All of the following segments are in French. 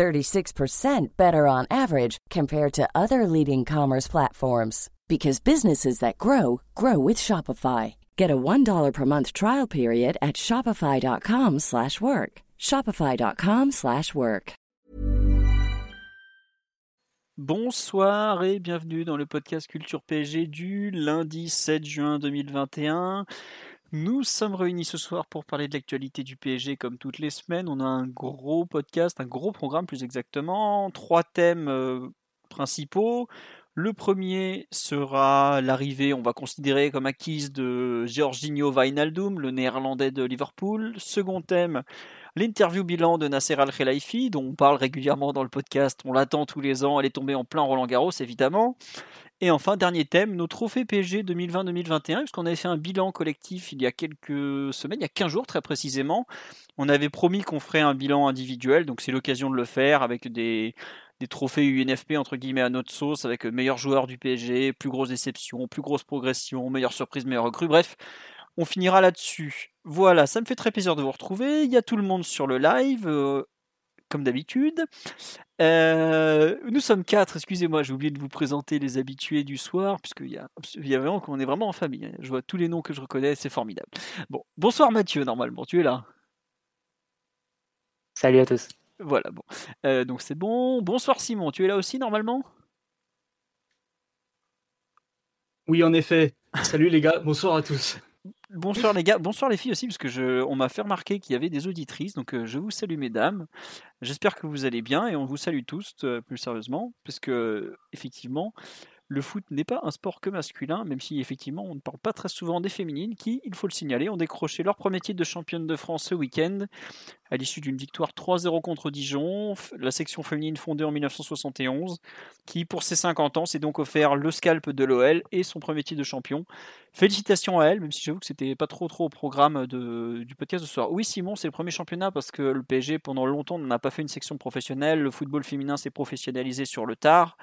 36% better on average compared to other leading commerce platforms because businesses that grow grow with Shopify. Get a $1 per month trial period at shopify.com/work. shopify.com/work. Bonsoir et bienvenue dans le podcast Culture PSG du lundi 7 juin 2021. Nous sommes réunis ce soir pour parler de l'actualité du PSG comme toutes les semaines. On a un gros podcast, un gros programme plus exactement, trois thèmes euh, principaux. Le premier sera l'arrivée, on va considérer comme acquise de Georginio Wijnaldum, le néerlandais de Liverpool. Second thème, l'interview bilan de Nasser Al-Khelaifi, dont on parle régulièrement dans le podcast. On l'attend tous les ans, elle est tombée en plein Roland Garros, évidemment. Et enfin, dernier thème, nos trophées PSG 2020-2021, puisqu'on avait fait un bilan collectif il y a quelques semaines, il y a 15 jours très précisément. On avait promis qu'on ferait un bilan individuel, donc c'est l'occasion de le faire avec des, des trophées UNFP entre guillemets à notre sauce avec meilleur joueur du PSG, plus grosse déception, plus grosse progression, meilleure surprise, meilleure recrue. Bref, on finira là-dessus. Voilà, ça me fait très plaisir de vous retrouver. Il y a tout le monde sur le live. Euh, comme d'habitude. Euh, nous sommes quatre, excusez-moi, j'ai oublié de vous présenter les habitués du soir, puisqu'il y a, il y a vraiment qu'on est vraiment en famille. Hein. Je vois tous les noms que je reconnais, c'est formidable. Bon, bonsoir Mathieu, normalement, tu es là. Salut à tous. Voilà, bon. Euh, donc c'est bon. Bonsoir Simon, tu es là aussi normalement? Oui, en effet. Salut les gars, bonsoir à tous. Bonsoir les gars, bonsoir les filles aussi, parce que je, on m'a fait remarquer qu'il y avait des auditrices, donc euh, je vous salue mesdames. J'espère que vous allez bien et on vous salue tous euh, plus sérieusement, parce que effectivement, le foot n'est pas un sport que masculin, même si effectivement on ne parle pas très souvent des féminines qui, il faut le signaler, ont décroché leur premier titre de championne de France ce week-end à l'issue d'une victoire 3-0 contre Dijon, la section féminine fondée en 1971, qui pour ses 50 ans s'est donc offert le scalp de l'OL et son premier titre de champion. Félicitations à elle, même si j'avoue que c'était pas trop trop au programme du podcast de ce soir. Oui Simon, c'est le premier championnat parce que le PSG pendant longtemps n'a pas fait une section professionnelle, le football féminin s'est professionnalisé sur le tard.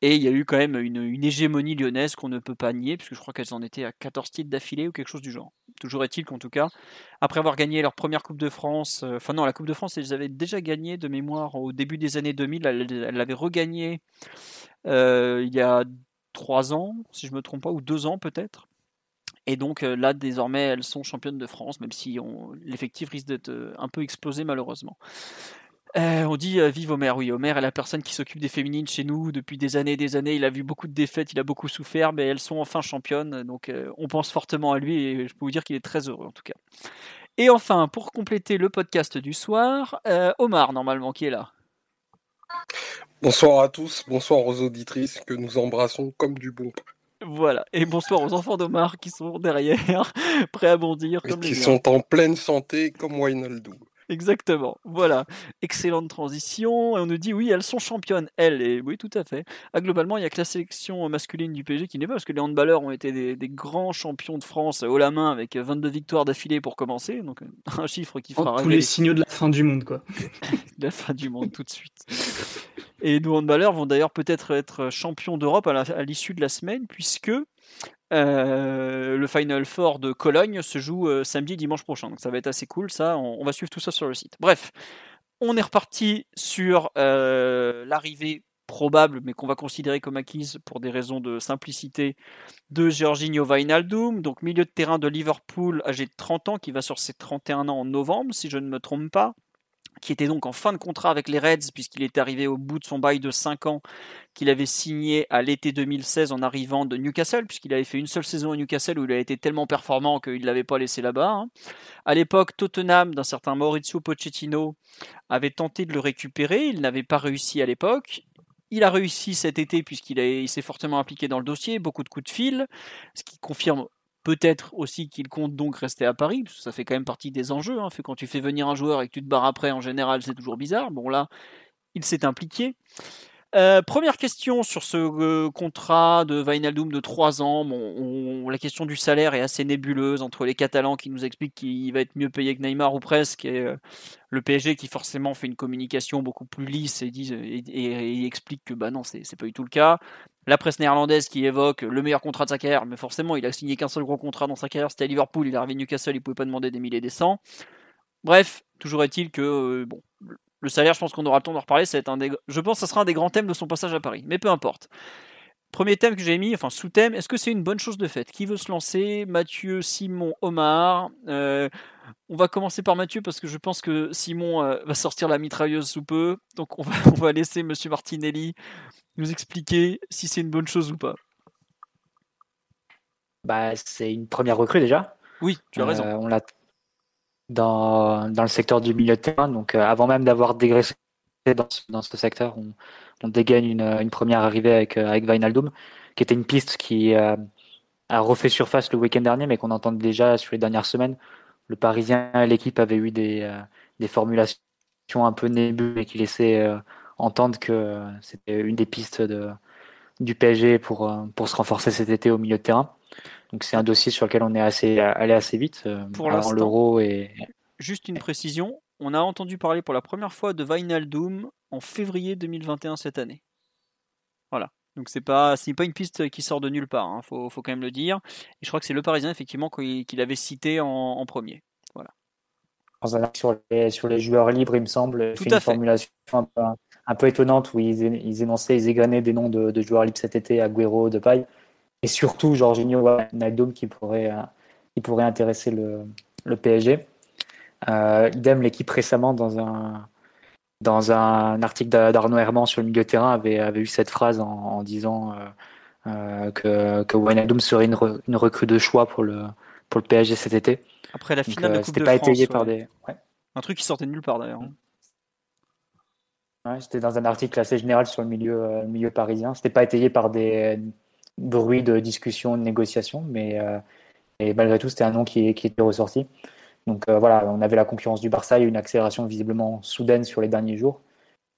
Et il y a eu quand même une, hégémonie lyonnaise qu'on ne peut pas nier, puisque je crois qu'elles en étaient à 14 titres d'affilée ou quelque chose du genre. Toujours est-il qu'en tout cas, après avoir gagné leur première Coupe de France, euh, enfin non, la Coupe de France, elles avaient déjà gagné de mémoire au début des années 2000, elles l'avaient regagné euh, il y a 3 ans, si je ne me trompe pas, ou 2 ans peut-être. Et donc euh, là, désormais, elles sont championnes de France, même si l'effectif risque d'être un peu explosé malheureusement. Euh, on dit euh, vive Omer, oui, Omer est la personne qui s'occupe des féminines chez nous depuis des années et des années. Il a vu beaucoup de défaites, il a beaucoup souffert, mais elles sont enfin championnes, donc euh, on pense fortement à lui et je peux vous dire qu'il est très heureux en tout cas. Et enfin, pour compléter le podcast du soir, Omar normalement qui est là? Bonsoir à tous, bonsoir aux auditrices que nous embrassons comme du bon Voilà, et bonsoir aux enfants d'Omar qui sont derrière, prêts à bondir. Comme qui sont en pleine santé comme Wijnaldum. Exactement. Voilà. Excellente transition. Et on nous dit oui, elles sont championnes, elles. Et oui, tout à fait. Ah, globalement, il n'y a que la sélection masculine du PSG qui n'est pas, parce que les handballeurs ont été des, grands champions de France haut la main avec 22 victoires d'affilée pour commencer. Donc un chiffre qui fera. tous les signaux de la fin du monde, quoi. la fin du monde, tout de suite. Et nos handballeurs vont d'ailleurs peut-être être champions d'Europe à l'issue de la semaine, puisque euh, le Final Four de Cologne se joue euh, samedi dimanche prochain. Donc ça va être assez cool, ça. On, va suivre tout ça sur le site. Bref, on est reparti sur euh, l'arrivée probable, mais qu'on va considérer comme acquise pour des raisons de simplicité, de Georginio Wijnaldum, donc milieu de terrain de Liverpool, âgé de 30 ans, qui va sur ses 31 ans en novembre, si je ne me trompe pas qui était donc en fin de contrat avec les Reds, puisqu'il était arrivé au bout de son bail de 5 ans qu'il avait signé à l'été 2016 en arrivant de Newcastle, puisqu'il avait fait une seule saison à Newcastle où il a été tellement performant qu'il ne l'avait pas laissé là-bas. Hein. À l'époque, Tottenham, d'un certain Maurizio Pochettino, avait tenté de le récupérer, il n'avait pas réussi à l'époque. Il a réussi cet été puisqu'il s'est fortement impliqué dans le dossier, beaucoup de coups de fil, ce qui confirme Peut-être aussi qu'il compte donc rester à Paris, parce que ça fait quand même partie des enjeux. Hein. Quand tu fais venir un joueur et que tu te barres après, en général, c'est toujours bizarre. Bon, là, il s'est impliqué. Euh, première question sur ce euh, contrat de Wijnaldum de 3 ans. La question du salaire est assez nébuleuse entre les Catalans qui nous expliquent qu'il va être mieux payé que Neymar ou presque, et euh, le PSG qui forcément fait une communication beaucoup plus lisse et, explique que bah non, c'est pas du tout le cas. La presse néerlandaise qui évoque le meilleur contrat de sa carrière, mais forcément, il a signé qu'un seul gros contrat dans sa carrière, c'était à Liverpool, il est arrivé à Newcastle, il pouvait pas demander des milliers et des cents. Bref, toujours est-il que bon, le salaire, je pense qu'on aura le temps d'en reparler. un des... Je pense que ce sera un des grands thèmes de son passage à Paris. Mais peu importe. Premier thème que j'ai mis, enfin sous-thème, est-ce que c'est une bonne chose de fait? Qui veut se lancer? Mathieu, Simon, Omar euh, On va commencer par Mathieu parce que je pense que Simon euh, va sortir la mitrailleuse sous peu. Donc on va, on va laisser Monsieur Martinelli nous expliquer si c'est une bonne chose ou pas. Bah, c'est une première recrue déjà. Oui, tu as raison. Euh, on l'a dans, dans le secteur du milieu de terrain. Donc avant même d'avoir dégraissé dans ce, dans ce secteur, on, on dégaine une, une, première arrivée avec, euh, avec Vinaldum, qui était une piste qui euh, a refait surface le week-end dernier, mais qu'on entend déjà sur les dernières semaines. Le Parisien et l'équipe avaient eu des, des formulations un peu nébuleuses et qui laissaient entendre que c'était une des pistes de, du PSG pour, pour se renforcer cet été au milieu de terrain. Donc c'est un dossier sur lequel on est assez, allé assez vite euh, pour l'euro et juste une précision, on a entendu parler pour la première fois de Vinaldoom en février 2021 cette année. Voilà. Donc c'est pas c'est pas une piste qui sort de nulle part, il hein. faut, faut, quand même le dire. Et je crois que c'est le Parisien effectivement qu'il avait cité en, premier. Voilà. Sur les, sur les joueurs libres, il me semble, Tout fait une formulation un peu, étonnante où ils, ils énonçaient, ils égrenaient des noms de, de joueurs libres cet été, Agüero, de paille et surtout Jorginho Nagdom qui pourrait, euh, qui pourrait intéresser le, le PSG. Euh, idem, l'équipe récemment dans un, dans un article d'Arnaud Herman sur le milieu de terrain avait, avait eu cette phrase en, disant euh, que, que Wijnaldum serait une, une, recrue de choix pour le, pour le PSG cet été. Après la finale de Coupe de pas France, étayé par des... Un truc qui sortait de nulle part d'ailleurs. Ouais, c'était dans un article assez général sur le milieu, milieu parisien. C'était pas étayé par des, bruit de discussion, de négociation, mais euh, et malgré tout, c'était un nom qui, qui, était ressorti. Donc euh, voilà, on avait la concurrence du Barça, il une accélération visiblement soudaine sur les derniers jours.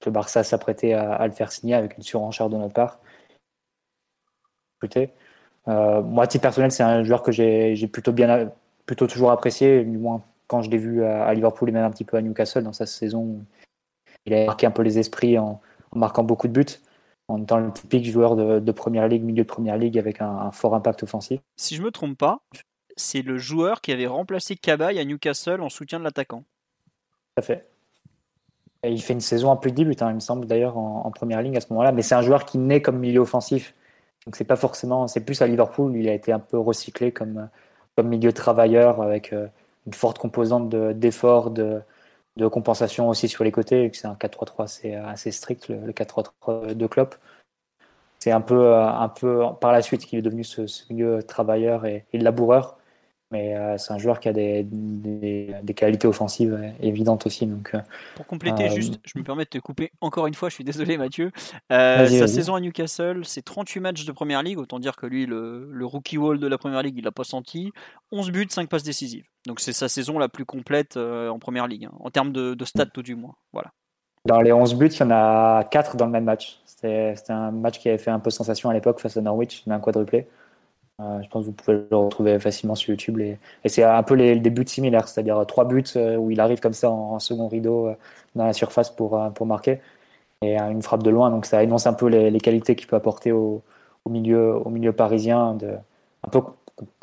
Le Barça s'apprêtait à, le faire signer avec une surenchère de notre part. Euh, moi, à titre personnel, c'est un joueur que j'ai plutôt bien, plutôt toujours apprécié, du moins quand je l'ai vu à, Liverpool et même un petit peu à Newcastle dans sa saison. Il a marqué un peu les esprits en marquant beaucoup de buts en étant le typique joueur de, première ligue, milieu de première ligue avec un, fort impact offensif. Si je me trompe pas, c'est le joueur qui avait remplacé Cabaye à Newcastle en soutien de l'attaquant. Tout à fait. Il fait une saison un peu de hein, il me semble d'ailleurs en, première ligue à ce moment-là, mais c'est un joueur qui naît comme milieu offensif. Donc c'est pas forcément, c'est plus à Liverpool, il a été un peu recyclé comme, comme milieu travailleur avec euh, une forte composante d'effort, de, de compensation aussi sur les côtés, c'est un 4-3-3 c'est assez strict, le, 4-3-3 de Klopp. C'est un peu, un peu par la suite qu'il est devenu ce, milieu travailleur et, et laboureur. Mais euh, c'est un joueur qui a des, des, qualités offensives évidentes aussi. Donc, euh, Pour compléter, euh, juste, je me permets de te couper encore une fois, je suis désolé Mathieu. sa saison à Newcastle, c'est 38 matchs de Première Ligue, autant dire que lui, le, le rookie wall de la Première Ligue, il l'a pas senti. 11 buts, 5 passes décisives. Donc c'est sa saison la plus complète en Première Ligue, hein, en termes de, de stats tout du moins. Voilà. Dans les 11 buts, il y en a 4 dans le même match. C'était un match qui avait fait un peu sensation à l'époque face à Norwich, a un quadruplé. Euh, je pense que vous pouvez le retrouver facilement sur YouTube. Et, c'est un peu les, des buts similaires, c'est-à-dire trois buts euh, où il arrive comme ça en, second rideau euh, dans la surface pour, pour marquer et une frappe de loin. Donc ça énonce un peu les, qualités qu'il peut apporter au, milieu, parisien, un peu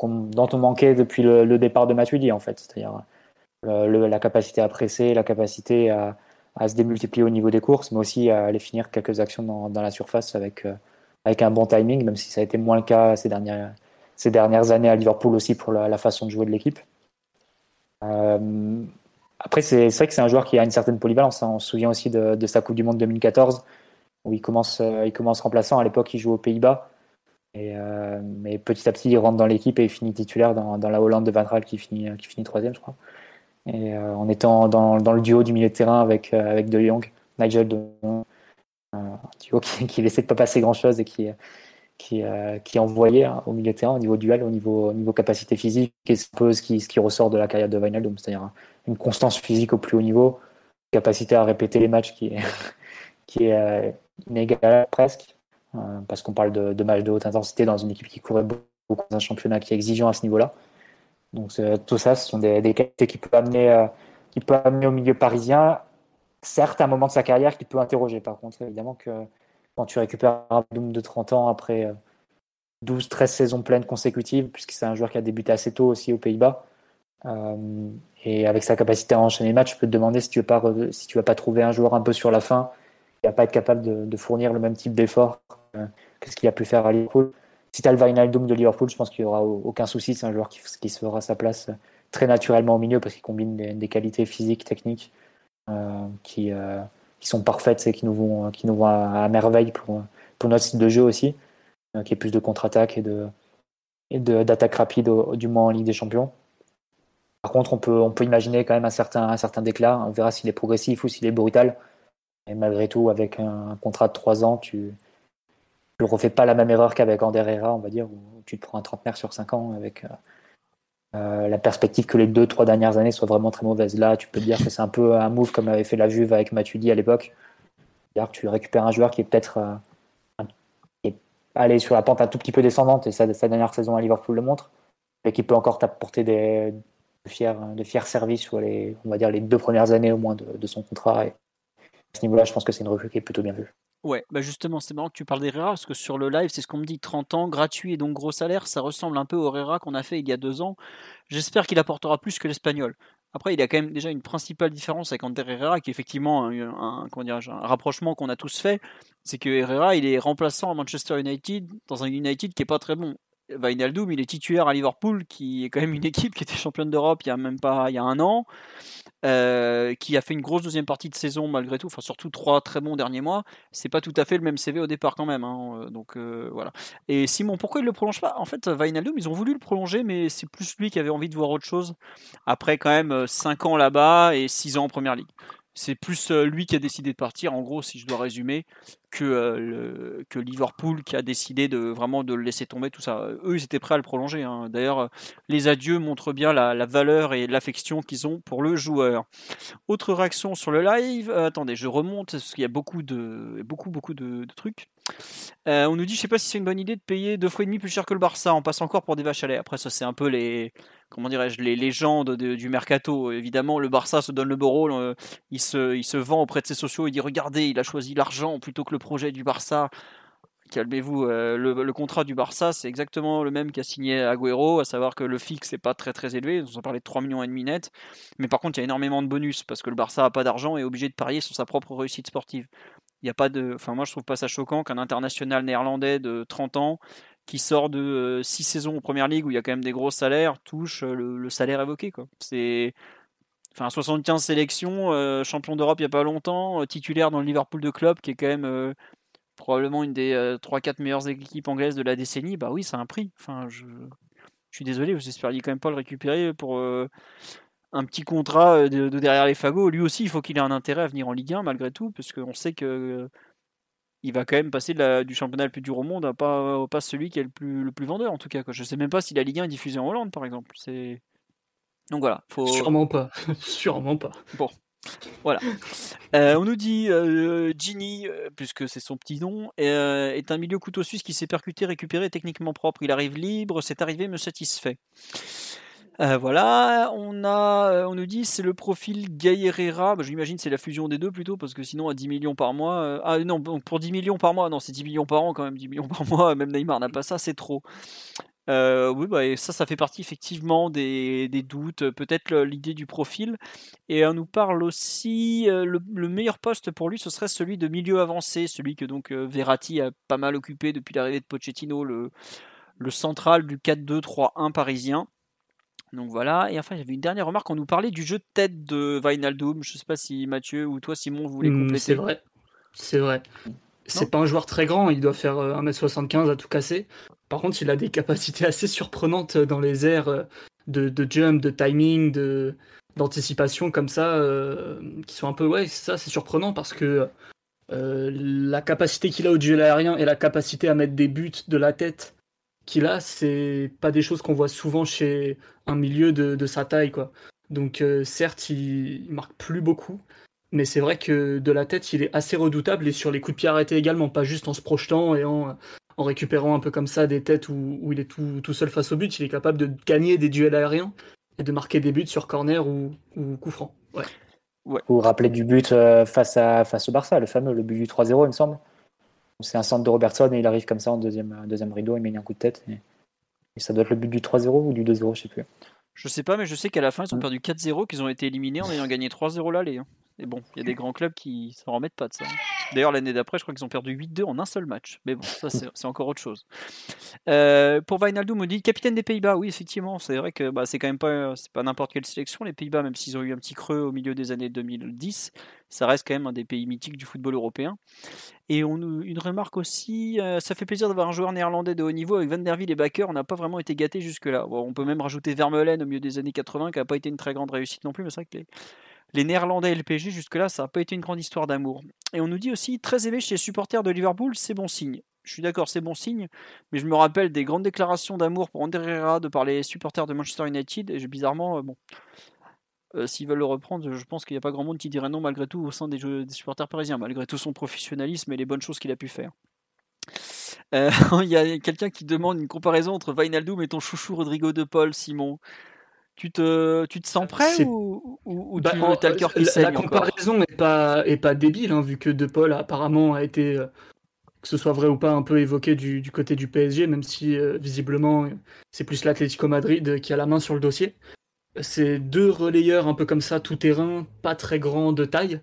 dont on manquait depuis le, départ de Matuidi en fait, c'est-à-dire la capacité à presser, la capacité à, se démultiplier au niveau des courses, mais aussi à aller finir quelques actions dans la surface avec, avec un bon timing, même si ça a été moins le cas ces dernières, années à Liverpool aussi pour la, façon de jouer de l'équipe. Euh, après, c'est vrai que c'est un joueur qui a une certaine polyvalence. Hein. On se souvient aussi de, sa Coupe du Monde 2014, où il commence, euh, il commence remplaçant. À l'époque, il joue aux Pays-Bas. Euh, mais petit à petit, il rentre dans l'équipe et il finit titulaire dans, la Hollande de Van Raal qui finit, qui finit troisième, je crois. Et en étant dans, le duo du milieu de terrain avec, avec De Jong, Nigel De Jong, un duo qui, qui laissait pas passer grand-chose et qui, qui, euh, qui envoyé hein, au milieu de terrain au niveau duel, au niveau, niveau capacité physique, et ce qui, ce qui ressort de la carrière de Wijnaldum, c'est-à-dire une constance physique au plus haut niveau, capacité à répéter les matchs qui est, qui est, euh, inégal presque, parce qu'on parle de, de matchs de haute intensité dans une équipe qui courait beaucoup dans un championnat qui est exigeant à ce niveau-là. Donc tout ça, ce sont des, qualités qui peuvent amener, qui peut amener au milieu parisien. Certes, un moment de sa carrière qui peut interroger. Par contre, évidemment que quand tu récupères un Doom de 30 ans après 12-13 saisons pleines consécutives, puisque c'est un joueur qui a débuté assez tôt aussi aux Pays-Bas, euh, et avec sa capacité à enchaîner les matchs, je peux te demander si tu ne vas pas trouver un joueur un peu sur la fin qui va pas être capable de, fournir le même type d'effort euh, que ce qu'il a pu faire à Liverpool. Si tu as le Wijnaldum de Liverpool, je pense qu'il n'y aura aucun souci. C'est un joueur qui, se fera sa place très naturellement au milieu parce qu'il combine des, qualités physiques, techniques euh, qui, qui sont parfaites et qui nous vont, qui nous vont à, merveille pour, pour notre style de jeu aussi, qui est plus de contre-attaque et de et d'attaque rapide, du moins en Ligue des Champions. Par contre, on peut, on peut imaginer quand même un certain, un certain déclin. On verra s'il est progressif ou s'il est brutal. Et malgré tout, avec un, contrat de 3 ans, tu ne refais pas la même erreur qu'avec Ander on va dire, où tu te prends un trentenaire sur 5 ans avec euh, la perspective que les 2-3 dernières années soient vraiment très mauvaises. Là, tu peux dire que c'est un peu un move comme avait fait la Juve avec Matuidi à l'époque. Tu récupères un joueur qui est peut-être euh, allé sur la pente un tout petit peu descendante, et sa, dernière saison à Liverpool le montre, mais qui peut encore t'apporter de fiers, services sur les, on va dire, les deux premières années au moins de, son contrat. À ce niveau-là, je pense que c'est une recrue qui est plutôt bien vue. Ouais, bah justement, c'est marrant que tu parles d'Herrera parce que sur le live, c'est ce qu'on me dit 30 ans, gratuit et donc gros salaire, ça ressemble un peu au Herrera qu'on a fait il y a deux ans. J'espère qu'il apportera plus que l'Espagnol. Après, il y a quand même déjà une principale différence avec Ander Herrera, qui est effectivement un, rapprochement qu'on a tous fait. C'est que Herrera, il est remplaçant à Manchester United dans un United qui est pas très bon. Wijnaldum, il est titulaire à Liverpool, qui est quand même une équipe qui était championne d'Europe il y a même pas il y a un an, euh, qui a fait une grosse deuxième partie de saison malgré tout, enfin surtout trois très bons derniers mois. C'est pas tout à fait le même CV au départ quand même, hein, euh, donc euh, voilà. Et Simon, pourquoi il le prolonge pas? En fait, Wijnaldum, ils ont voulu le prolonger, mais c'est plus lui qui avait envie de voir autre chose après quand même 5 ans là-bas et 6 ans en première ligue c'est plus lui qui a décidé de partir, en gros, si je dois résumer, que, que Liverpool qui a décidé de vraiment de le laisser tomber, tout ça. Eux, ils étaient prêts à le prolonger. Hein. D'ailleurs, les adieux montrent bien la, valeur et l'affection qu'ils ont pour le joueur. Autre réaction sur le live. attendez, je remonte parce qu'il y a beaucoup, beaucoup de, trucs. On nous dit, je sais pas si c'est une bonne idée de payer deux fois et demi plus cher que le Barça. On passe encore pour des vaches à lait. Après, ça, c'est un peu les, comment dirais-je, les légendes du mercato. Évidemment, le Barça se donne le beau rôle, euh, il, se, il se vend auprès de ses sociaux, il dit regardez, il a choisi l'argent plutôt que le projet du Barça. Calmez-vous, euh, le, contrat du Barça, c'est exactement le même qu'a signé Agüero, à savoir que le fixe n'est pas très très élevé, on en parlait de 3 millions et demi net, mais par contre il y a énormément de bonus parce que le Barça n'a pas d'argent et est obligé de parier sur sa propre réussite sportive. Il y a pas de, enfin moi je trouve pas ça choquant qu'un international néerlandais de 30 ans qui sort de 6 euh, saisons en première ligue où il y a quand même des gros salaires, touche euh, le, salaire évoqué. C'est enfin 75 sélections, euh, champion d'Europe il n'y a pas longtemps, titulaire dans le Liverpool de club qui est quand même probablement une des 3-4 meilleures équipes anglaises de la décennie. Bah oui, c'est un prix. Enfin, je, je suis désolé, vous espériez quand même pas le récupérer pour un petit contrat de, derrière les fagots. Lui aussi, il faut qu'il ait un intérêt à venir en Ligue 1 malgré tout, parce qu'on sait que il va quand même passer du championnat le plus dur au monde à pas, pas celui qui est le plus, le plus vendeur en tout cas. Quoi. Je sais même pas si la Ligue 1 est diffusée en Hollande par exemple. C'est... Donc voilà. Faut... Sûrement pas. Sûrement pas. Bon. Voilà. Euh, on nous dit euh, Ginny, euh, puisque c'est son petit nom, est un milieu couteau suisse qui s'est percuté, récupéré, techniquement propre. Il arrive libre, cette arrivée me satisfait. Euh, voilà, euh, on nous dit c'est le profil Gay Herrera. Bah, J'imagine c'est la fusion des deux plutôt parce que sinon à 10 millions par mois, euh, ah non pour 10 millions par mois, non c'est 10 millions par an quand même, 10 millions par mois. Même Neymar n'a pas ça, c'est trop. oui, bah, ça, ça fait partie effectivement des, doutes, peut-être l'idée du profil. Et on nous parle aussi, le, meilleur poste pour lui, ce serait celui de milieu avancé, celui que donc Verratti a pas mal occupé depuis l'arrivée de Pochettino, le, le central du 4-2-3-1 parisien. Donc voilà, et enfin avait une dernière remarque, on nous parlait du jeu de tête de Vinaldoom, je sais pas si Mathieu ou toi Simon vous voulez hmm, compléter. c'est vrai, c'est vrai. C'est pas un joueur très grand, il doit faire 1m75 euh, à tout casser. Par contre, il a des capacités assez surprenantes dans les airs euh, de, de jump, de timing, de d'anticipation comme ça, euh, qui sont un peu ouais, ça c'est surprenant parce que la capacité qu'il a au duel aérien et la capacité à mettre des buts de la tête qu'il a, c'est pas des choses qu'on voit souvent chez un milieu de, sa taille, quoi. Donc euh, certes, il, marque plus beaucoup, Mais c'est vrai que de la tête, il est assez redoutable et sur les coups de pied arrêtés également, pas juste en se projetant et en, en récupérant un peu comme ça des têtes où, où il est tout, tout, seul face au but. Il est capable de gagner des duels aériens et de marquer des buts sur corner ou, ou coup franc. Ouais. Ouais. Vous vous rappelez du but euh, face, à, face au Barça, le fameux, le but du 3-0, il me semble. C'est un centre de Robertson et il arrive comme ça en deuxième, deuxième rideau, il met un coup de tête. Et, et ça doit être le but du 3-0 ou du 2-0, je sais plus. Je sais pas, mais je sais qu'à la fin, ils ont perdu 4-0, qu'ils ont été éliminés en ayant gagné 3-0 l'aller. Hein. Et bon, il y a des grands clubs qui s'en remettent pas de ça. D'ailleurs, l'année d'après, je crois qu'ils ont perdu 8-2 en un seul match. Mais bon, ça, c'est encore autre chose. Euh, pour Wijnaldum, on dit capitaine des Pays-Bas. Oui, effectivement, c'est vrai que bah, c'est quand même pas, pas n'importe quelle sélection. Les Pays-Bas, même s'ils ont eu un petit creux au milieu des années 2010, ça reste quand même un des pays mythiques du football européen. Et une remarque aussi, euh, ça fait plaisir d'avoir un joueur néerlandais de haut niveau avec Van der Wiel et Bakker. On n'a pas vraiment été gâté jusque-là. On peut même rajouter Vermeulen au milieu des années 80, qui n'a pas été une très grande réussite non plus, mais c'est vrai que les Néerlandais et le PSG, jusque-là, ça n'a pas été une grande histoire d'amour. Et on nous dit aussi, très aimé chez les supporters de Liverpool, c'est bon signe. Je suis d'accord, c'est bon signe, mais je me rappelle des grandes déclarations d'amour pour André Herrera de par les supporters de Manchester United, et bizarrement, euh, bon, euh, s'ils veulent le reprendre, je pense qu'il n'y a pas grand monde qui dirait non malgré tout au sein des, supporters parisiens, malgré tout son professionnalisme et les bonnes choses qu'il a pu faire. Euh, il y a quelqu'un qui demande une comparaison entre Wijnaldum et ton chouchou Rodrigo de Paul, Simon. Tu te, tu te sens prêt ou, ou, bah, tu as le cœur qui la, saigne La comparaison n'est pas, est pas débile, hein, vu que De Paul apparemment a été, euh, que ce soit vrai ou pas, un peu évoqué du, du côté du PSG, même si euh, visiblement c'est plus l'Atlético Madrid qui a la main sur le dossier. C'est deux relayeurs un peu comme ça, tout terrain, pas très grand de taille.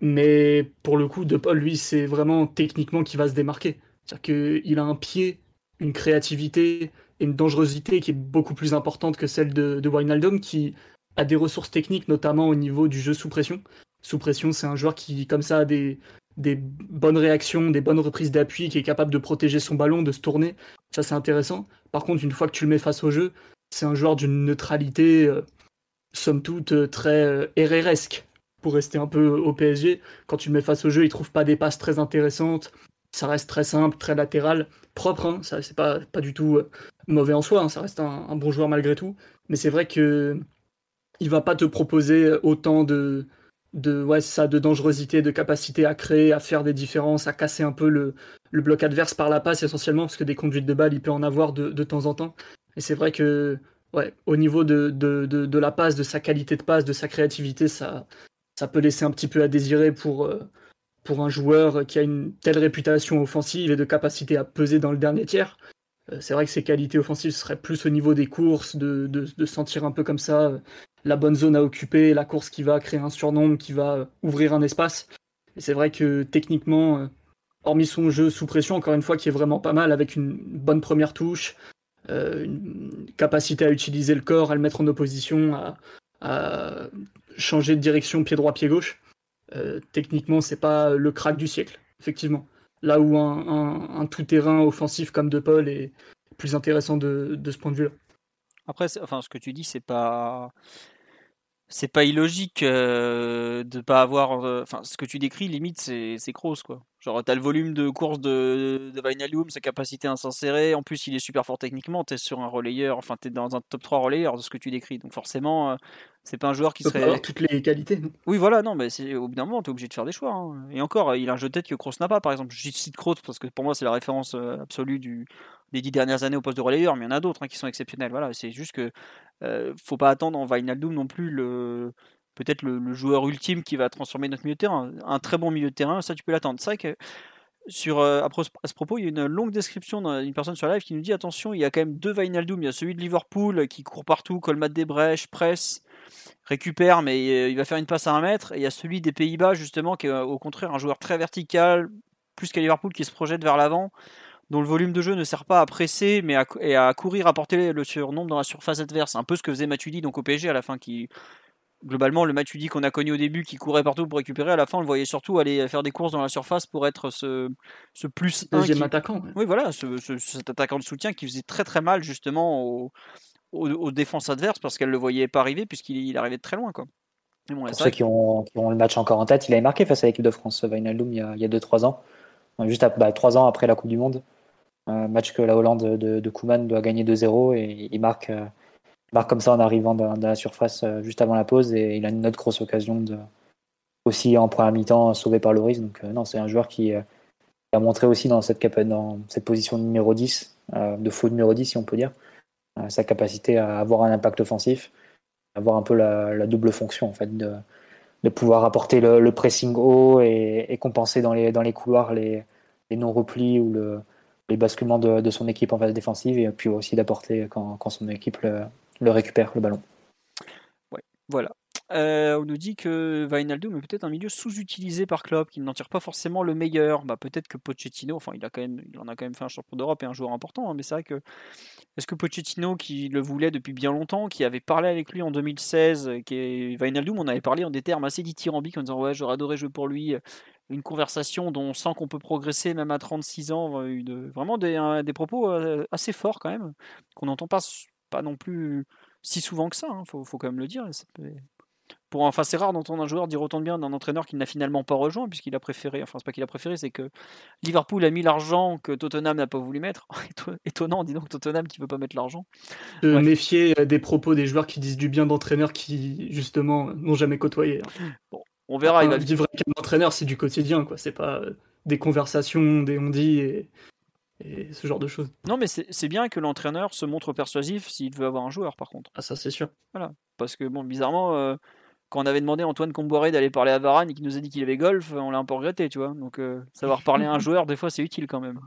Mais pour le coup, De Paul, lui, c'est vraiment techniquement qui va se démarquer. C'est-à-dire qu'il a un pied, une créativité, une dangerosité qui est beaucoup plus importante que celle de, de Wijnaldum, qui a des ressources techniques, notamment au niveau du jeu sous pression. Sous pression, c'est un joueur qui, comme ça, a des, bonnes réactions, des bonnes reprises d'appui, qui est capable de protéger son ballon, de se tourner. Ça, c'est intéressant. Par contre, une fois que tu le mets face au jeu, c'est un joueur d'une neutralité, euh, somme toute, euh, très euh, RResque, pour rester un peu au PSG. Quand tu le mets face au jeu, il trouve pas des passes très intéressantes. Ça reste très simple, très latéral, propre. Hein. Ça, c'est pas, pas du tout euh, mauvais en soi. Hein. Ça reste un, bon joueur malgré tout. Mais c'est vrai que il va pas te proposer autant de, de, ça, de dangerosité, de capacité à créer, à faire des différences, à casser un peu le, bloc adverse par la passe essentiellement, parce que des conduites de balle, il peut en avoir de, temps en temps. Et c'est vrai que, au niveau de, la passe, de sa qualité de passe, de sa créativité, ça, ça peut laisser un petit peu à désirer pour, euh, pour un joueur qui a une telle réputation offensive et de capacité à peser dans le dernier tiers. Euh, c'est vrai que ses qualités offensives seraient plus au niveau des courses, de, sentir un peu comme ça euh, la bonne zone à occuper, la course qui va créer un surnombre, qui va euh, ouvrir un espace. Et c'est vrai que techniquement, hormis son jeu sous pression, encore une fois, qui est vraiment pas mal, avec une bonne première touche, une capacité à utiliser le corps, à le mettre en opposition, à changer de direction pied droit, pied gauche. Euh, techniquement, c'est pas le crack du siècle, effectivement. Là où un, tout-terrain offensif comme De Paul est plus intéressant de, ce point de vue-là. Après, enfin, ce que tu dis, c'est pas c'est pas illogique euh, de pas avoir. Enfin, euh, ce que tu décris, limite, c'est Kroos, quoi. Genre, t'as le volume de course de, de Wijnaldum, sa capacité à s'insérer. En plus, il est super fort techniquement. T'es sur un relayeur, enfin, t'es dans un top 3 relayeur de ce que tu décris. Donc, forcément, euh, c'est pas un joueur qui serait. avoir toutes les qualités. Non oui, voilà, non, mais c'est au bout d'un moment, t'es obligé de faire des choix. Hein. Et encore, il a un jeu de tête que Kroos n'a pas, par exemple. Je cite Kroos parce que pour moi, c'est la référence absolue du, des dix dernières années au poste de relayeur, mais il y en a d'autres hein, qui sont exceptionnels. Voilà, c'est juste que euh, faut pas attendre en Wijnaldum non plus le peut-être le, le, joueur ultime qui va transformer notre milieu de terrain. Un très bon milieu de terrain, ça tu peux l'attendre. C'est vrai que sur, euh, à, ce propos, il y a une longue description d'une personne sur live qui nous dit attention, il y a quand même deux Wijnaldum. Il y a celui de Liverpool qui court partout, colmate des brèches, presse, récupère, mais euh, il va faire une passe à un mètre. Et il y a celui des Pays-Bas justement qui est au contraire un joueur très vertical, plus qu'à Liverpool qui se projette vers l'avant dont le volume de jeu ne sert pas à presser, mais à, et à courir, à porter le surnombre dans la surface adverse. Un peu ce que faisait Matuidi donc au PSG à la fin, qui globalement le Matuidi qu'on a connu au début, qui courait partout pour récupérer, à la fin on le voyait surtout aller faire des courses dans la surface pour être ce, ce plus deuxième qui... attaquant. Ouais. Oui, voilà, ce, ce, cet attaquant de soutien qui faisait très très mal justement aux, aux, aux défenses adverses parce qu'elle le voyait pas arriver puisqu'il arrivait de très loin quoi. Bon, Pour ceux qui ont, qui ont, le match encore en tête, il avait marqué face à l'équipe de France, Wijnaldum, il y a 2-3 ans, juste à, bah, 3 ans après la Coupe du Monde. Un match que la Hollande de, de Koeman doit gagner 2-0 et il marque, euh, marque comme ça en arrivant dans, dans la surface euh, juste avant la pause et il a une autre grosse occasion de aussi en première mi-temps sauvé par Loris. Donc non, c'est un joueur qui, a montré aussi dans cette, dans cette position numéro 10, de faux numéro 10 si on peut dire, sa capacité à avoir un impact offensif, avoir un peu la, double fonction en fait de, de pouvoir apporter le, pressing haut et, compenser dans les, dans les couloirs les, les non-replis ou le, les basculements de, son équipe en phase défensive et puis aussi d'apporter quand, quand, son équipe le, le, récupère, le ballon. Ouais, voilà. Euh, on nous dit que Vainaldo est peut-être un milieu sous-utilisé par Klopp, qu'il n'en tire pas forcément le meilleur. Bah, peut-être que Pochettino, enfin il, a quand même, il en a quand même fait un champion d'Europe et un joueur important, hein, mais c'est vrai que est-ce que Pochettino, qui le voulait depuis bien longtemps, qui avait parlé avec lui en 2016, qui est Vainaldoum, on avait parlé en des termes assez dithyrambiques en disant ouais j'aurais adoré jouer pour lui, une conversation dont on sent qu'on peut progresser même à 36 ans, vraiment des, des, propos euh, assez forts quand même, qu'on n'entend pas, pas non plus si souvent que ça, il hein, faut, faut, quand même le dire pour enfin c'est rare d'entendre un joueur dire autant de bien d'un entraîneur qu'il n'a finalement pas rejoint puisqu'il a préféré enfin c'est pas qu'il a préféré c'est que Liverpool a mis l'argent que Tottenham n'a pas voulu mettre étonnant dis donc Tottenham qui veut pas mettre l'argent de méfier euh, des propos des joueurs qui disent du bien d'entraîneurs qui justement n'ont jamais côtoyé hein. bon on verra il va vivre avec un entraîneur c'est du quotidien quoi c'est pas euh, des conversations des on dit et et ce genre de choses. Non, mais c'est bien que l'entraîneur se montre persuasif s'il veut avoir un joueur, par contre. Ah, ça, c'est sûr. Voilà. Parce que, bon, bizarrement, euh, quand on avait demandé à Antoine Comboiré d'aller parler à Varane et qu'il nous a dit qu'il avait golf, on l'a un peu regretté, tu vois. Donc euh, savoir parler à un joueur, des fois, c'est utile quand même.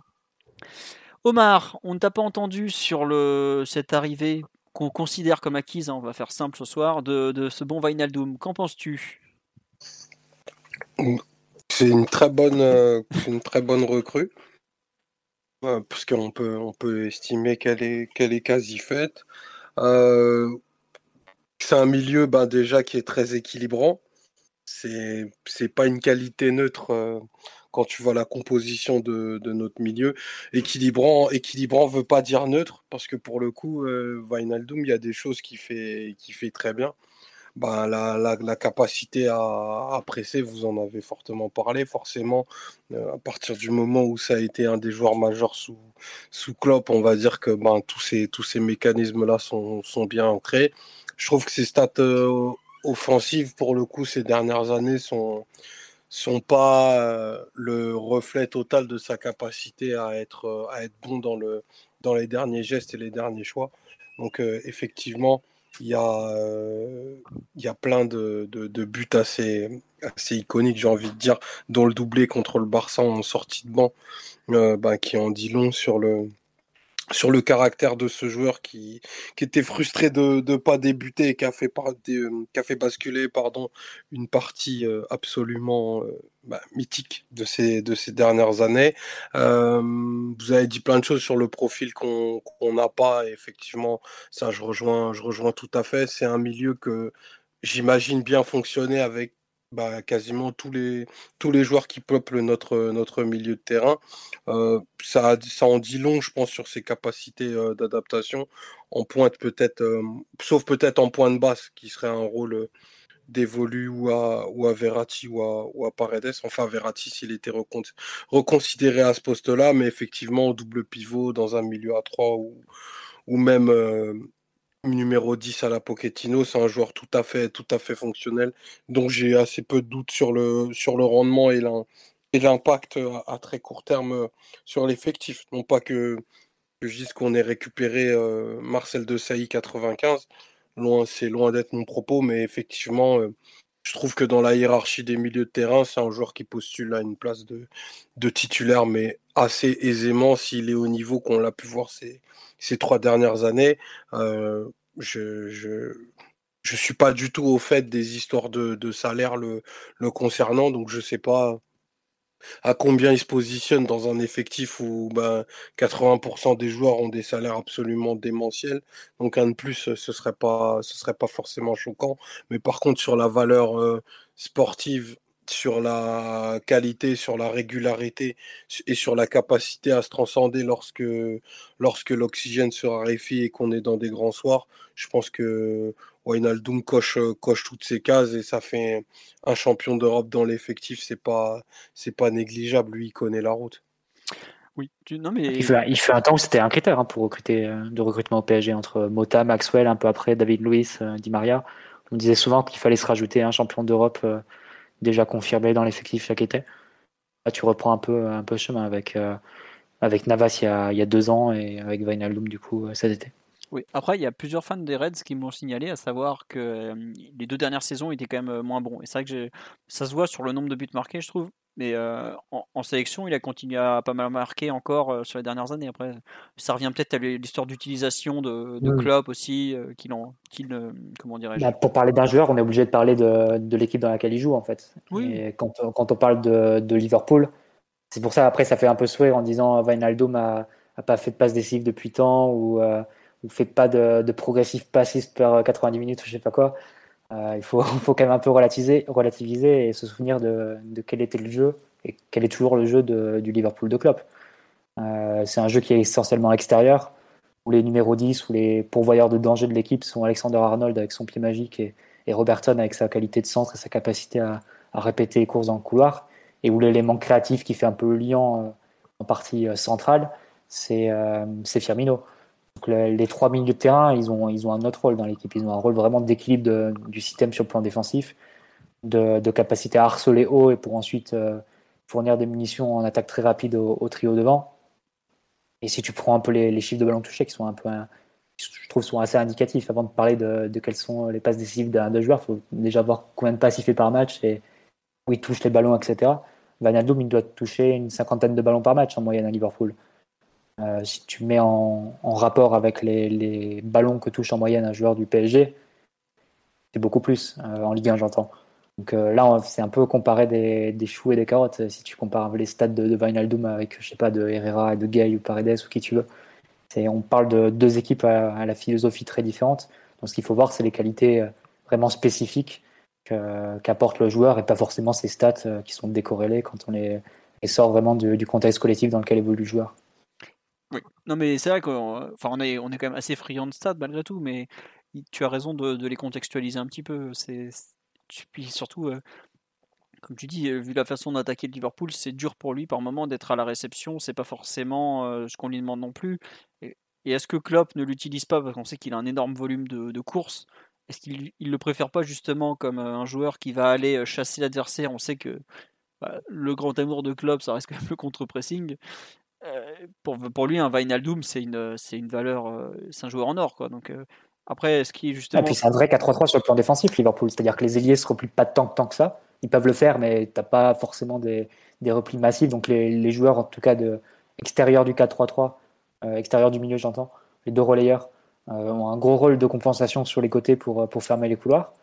Omar, on ne t'a pas entendu sur le, cette arrivée qu'on considère comme acquise, hein, on va faire simple ce soir, de, ce bon Vainaldoum. Qu'en penses-tu? C'est une très bonne, euh, une très bonne recrue. parce qu'on peut, on peut estimer qu'elle est, qu'elle est quasi faite. Euh, c'est un milieu ben, déjà qui est très équilibrant. C'est c'est pas une qualité neutre euh, quand tu vois la composition de, notre milieu. Équilibrant, équilibrant veut pas dire neutre parce que pour le coup, euh, il y a des choses qu'il fait qui fait très bien. Ben, la, la, capacité à, presser, vous en avez fortement parlé, forcément, euh, à partir du moment où ça a été un des joueurs majeurs sous, sous Klopp, on va dire que ben, tous ces, tous ces mécanismes-là sont, sont bien ancrés. Je trouve que ses stats euh, offensives, pour le coup, ces dernières années, sont sont pas euh, le reflet total de sa capacité à être, euh, à être bon dans, le, dans les derniers gestes et les derniers choix. Donc effectivement, il y, a, y a plein de, de, buts assez, assez iconiques, j'ai envie de dire, dont le doublé contre le Barça en sortie de banc, ben, qui en dit long sur le, sur le caractère de ce joueur qui, était frustré de ne pas débuter et qui a fait, euh, basculer une partie euh, absolument euh, bah, mythique de ces, de ces dernières années. vous avez dit plein de choses sur le profil qu'on n'a pas effectivement, ça je rejoins, je rejoins tout à fait. C'est un milieu que j'imagine bien fonctionner avec bah, quasiment tous les, tous les joueurs qui peuplent notre, milieu de terrain. Euh, ça, ça en dit long, je pense, sur ses capacités euh, d'adaptation. En pointe peut-être, euh, sauf peut-être en pointe basse, qui serait un rôle dévolu ou à, ou à Verratti ou à, ou à Paredes. Enfin, Verratti s'il était reconsidéré à ce poste-là, mais effectivement, au double pivot, dans un milieu à 3 ou, ou même numéro 10 à la Pochettino, c'est un joueur tout à fait, tout à fait fonctionnel. Donc j'ai assez peu de doutes sur le, sur le rendement et l'impact à, très court terme euh, sur l'effectif. Non pas que, je dise qu'on ait récupéré euh, Marcel de Sailly 95, loin, c'est loin d'être mon propos, mais effectivement, euh, je trouve que dans la hiérarchie des milieux de terrain, c'est un joueur qui postule à une place de, titulaire, mais assez aisément s'il est au niveau qu'on l'a pu voir ces, ces trois dernières années. Euh, je, je suis pas du tout au fait des histoires de, de salaire le, concernant, donc je sais pas à combien il se positionne dans un effectif où ben, 80% des joueurs ont des salaires absolument démentiels? Donc un de plus, ce serait pas, serait pas forcément choquant. Mais par contre, sur la valeur euh, sportive sur la qualité, sur la régularité et sur la capacité à se transcender lorsque, lorsque l'oxygène se raréfie et qu'on est dans des grands soirs. Je pense que Wijnaldum coche, coche toutes ces cases et ça fait un champion d'Europe dans l'effectif. C'est pas, c'est pas négligeable. Lui, il connaît la route. Oui, non mais... il, fait, il fait un temps où c'était un critère hein, pour recruter euh, de recrutement au PSG entre Mota, Maxwell, un peu après David Luiz, euh, Di Maria. On disait souvent qu'il fallait se rajouter un champion d'Europe euh, déjà confirmés dans l'effectif chaque été. Là, tu reprends un peu un peu chemin avec avec Navas il y, a, il y a deux ans et avec Vinaldoom du coup cet été. Oui, après, il y a plusieurs fans des Reds qui m'ont signalé, à savoir que les deux dernières saisons étaient quand même moins bons. Et c'est vrai que ça se voit sur le nombre de buts marqués, je trouve. Mais en, sélection, il a continué à pas mal marquer encore sur les dernières années. Après, ça revient peut-être à l'histoire d'utilisation de, de Klopp aussi, qu'il comment dirais-je? Bah, Pour parler d'un joueur, on est obligé de parler de, de l'équipe dans laquelle il joue, en fait. Oui. Et quand, quand on parle de, de Liverpool, c'est pour ça, après, ça fait un peu sourire en disant Wijnaldum a, a pas fait de passe décisive depuis tant ou vous faites pas de, progressif passiste per 90 minutes ou je sais pas quoi. Euh, il faut, quand même un peu relativiser, relativiser et se souvenir de, quel était le jeu et quel est toujours le jeu du Liverpool de Klopp. Euh, c'est un jeu qui est essentiellement extérieur, où les numéros 10 ou les pourvoyeurs de danger de l'équipe sont Alexander Arnold avec son pied magique et, Robertson avec sa qualité de centre et sa capacité à, répéter les courses dans le couloir, et où l'élément créatif qui fait un peu le lien euh, en partie euh, centrale, c'est euh, Firmino les trois milieux de terrain, ils ont, ils ont un autre rôle dans l'équipe. Ils ont un rôle vraiment d'équilibre du système sur le plan défensif, de, capacité à harceler haut et pour ensuite euh, fournir des munitions en attaque très rapide au, trio devant. Et si tu prends un peu les, chiffres de ballon touché qui sont un peu, je trouve, sont assez indicatifs avant de parler de, de quelles sont les passes décisives d'un joueur, il faut déjà voir combien de passes il fait par match et où il touche les ballons, etc. Van il doit toucher une cinquantaine de ballons par match en moyenne à Liverpool. Euh, si tu mets en, rapport avec les, ballons que touche en moyenne un joueur du PSG, c'est beaucoup plus euh, en Ligue 1, j'entends. Donc euh, là, c'est un peu comparer des, choux et des carottes. Si tu compares les stats de, de Vinaldoom avec, je sais pas, de Herrera, de Gay ou Paredes ou qui tu veux, on parle de deux équipes à, la philosophie très différente. Donc ce qu'il faut voir, c'est les qualités vraiment spécifiques qu'apporte le joueur et pas forcément ses stats qui sont décorrélées quand on les, sort vraiment du contexte collectif dans lequel évolue le joueur. Non, mais c'est vrai qu'on on est, on est quand même assez friand de stats malgré tout, mais tu as raison de, les contextualiser un petit peu. C'est, puis surtout, euh, comme tu dis, euh, vu la façon d'attaquer Liverpool, c'est dur pour lui par moment d'être à la réception. C'est pas forcément euh, ce qu'on lui demande non plus. Et, est-ce que Klopp ne l'utilise pas parce qu'on sait qu'il a un énorme volume de, courses Est-ce qu'il il le préfère pas justement comme un joueur qui va aller chasser l'adversaire? On sait que bah, le grand amour de Klopp, ça reste quand même le contre-pressing. Euh, pour, pour lui, un Vinaldoom, c'est une, c'est une valeur, euh, c'est un joueur en or. Quoi. Donc, euh, après, ce qui est justement. Et puis c'est un vrai 4-3-3 sur le plan défensif, Liverpool. C'est-à-dire que les ailiers se replient pas tant, tant que ça. Ils peuvent le faire, mais tu n'as pas forcément des, des, replis massifs. Donc les, les, joueurs, en tout cas, de, extérieur du 4-3-3, extérieur du milieu, j'entends, les deux relayeurs, ont un gros rôle de compensation sur les côtés pour, pour fermer les couloirs.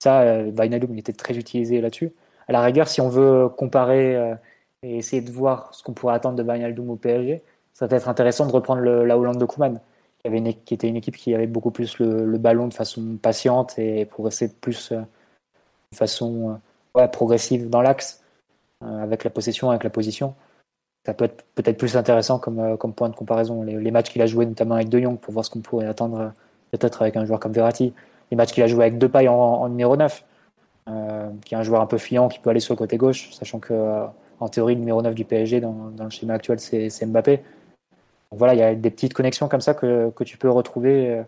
Ça, Vinaldoom, il était très utilisé là-dessus. À la rigueur, si on veut comparer et essayer de voir ce qu'on pourrait attendre de Wijnaldum au PSG, ça va être intéressant de reprendre la Hollande de Koeman, qui, avait une, qui était une équipe qui avait beaucoup plus le, ballon de façon patiente et progressait plus euh, façon euh, progressive dans l'axe, euh, avec la possession, avec la position. Ça peut être peut-être plus intéressant comme, comme point de comparaison. Les, matchs qu'il a joué notamment avec De Jong pour voir ce qu'on pourrait attendre peut-être avec un joueur comme Verratti. Les matchs qu'il a joué avec Depay en, en numéro 9, qui est un joueur un peu fuyant qui peut aller sur le côté gauche, sachant que en théorie, numéro 9 du PSG dans, le schéma actuel, c'est Mbappé. voilà, il y a des petites connexions comme ça que, tu peux retrouver euh,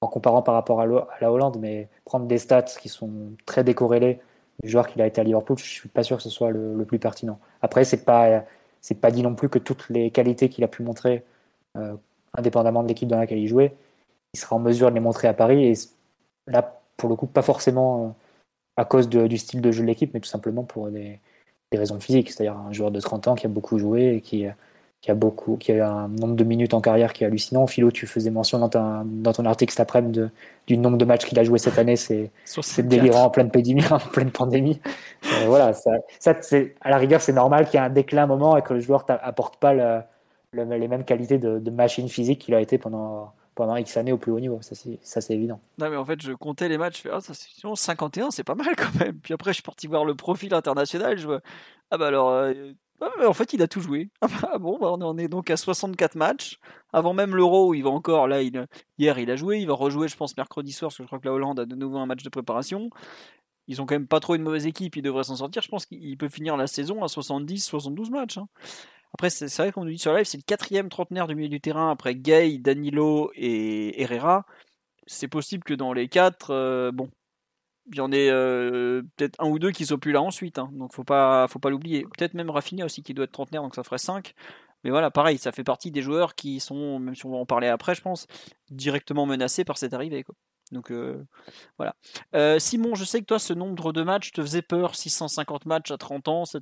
en comparant par rapport à, la Hollande, mais prendre des stats qui sont très décorrélés du joueur qui a été à Liverpool, je suis pas sûr que ce soit le, plus pertinent. Après, c'est pas c'est pas dit non plus que toutes les qualités qu'il a pu montrer, euh, indépendamment de l'équipe dans laquelle il jouait, il sera en mesure de les montrer à Paris. Et là, pour le coup, pas forcément euh, à cause du style de jeu de l'équipe, mais tout simplement pour des, des raisons physiques, c'est-à-dire un joueur de 30 ans qui a beaucoup joué et qui, qui a beaucoup, qui a un nombre de minutes en carrière qui est hallucinant. Philo, tu faisais mention dans, dans ton article cet après-midi du nombre de matchs qu'il a joué cette année, c'est délirant en pleine pandémie. En pleine pandémie. Euh, voilà, ça, ça à la rigueur, c'est normal qu'il y ait un déclin à un moment et que le joueur n'apporte pas les mêmes qualités de, de machine physique qu'il a été pendant pendant X années au plus haut niveau. Ça, c'est évident. Non, mais en fait, je comptais les matchs. Je fais, ah, ça, 51, c'est pas mal quand même. Puis après, je suis parti voir le profil international. Je vois, ah bah alors, euh, ah, en fait, il a tout joué. Ah bah, bon, bah, on est donc à 64 matchs. Avant même l'Euro, il va encore, là, il, hier, il a joué. Il va rejouer, je pense, mercredi soir, parce que je crois que la Hollande a de nouveau un match de préparation. Ils ont quand même pas trop une mauvaise équipe, ils devraient s'en sortir. Je pense qu'il peut finir la saison à 70, 72 matchs. Hein. Après, c'est vrai qu'on nous dit sur live, c'est le quatrième trentenaire du milieu du terrain après Gay, Danilo et Herrera. C'est possible que dans les quatre, euh, bon, il y en ait peut-être un ou deux qui sont plus là ensuite. Hein. donc faut pas, faut pas l'oublier. Peut-être même Rafinha aussi qui doit être trentenaire, donc ça ferait 5. Mais voilà, pareil, ça fait partie des joueurs qui sont, même si on va en parler après, je pense, directement menacés par cette arrivée. Donc voilà. Simon, je sais que toi, ce nombre de matchs te faisait peur. 650 matchs à 30 ans, ça,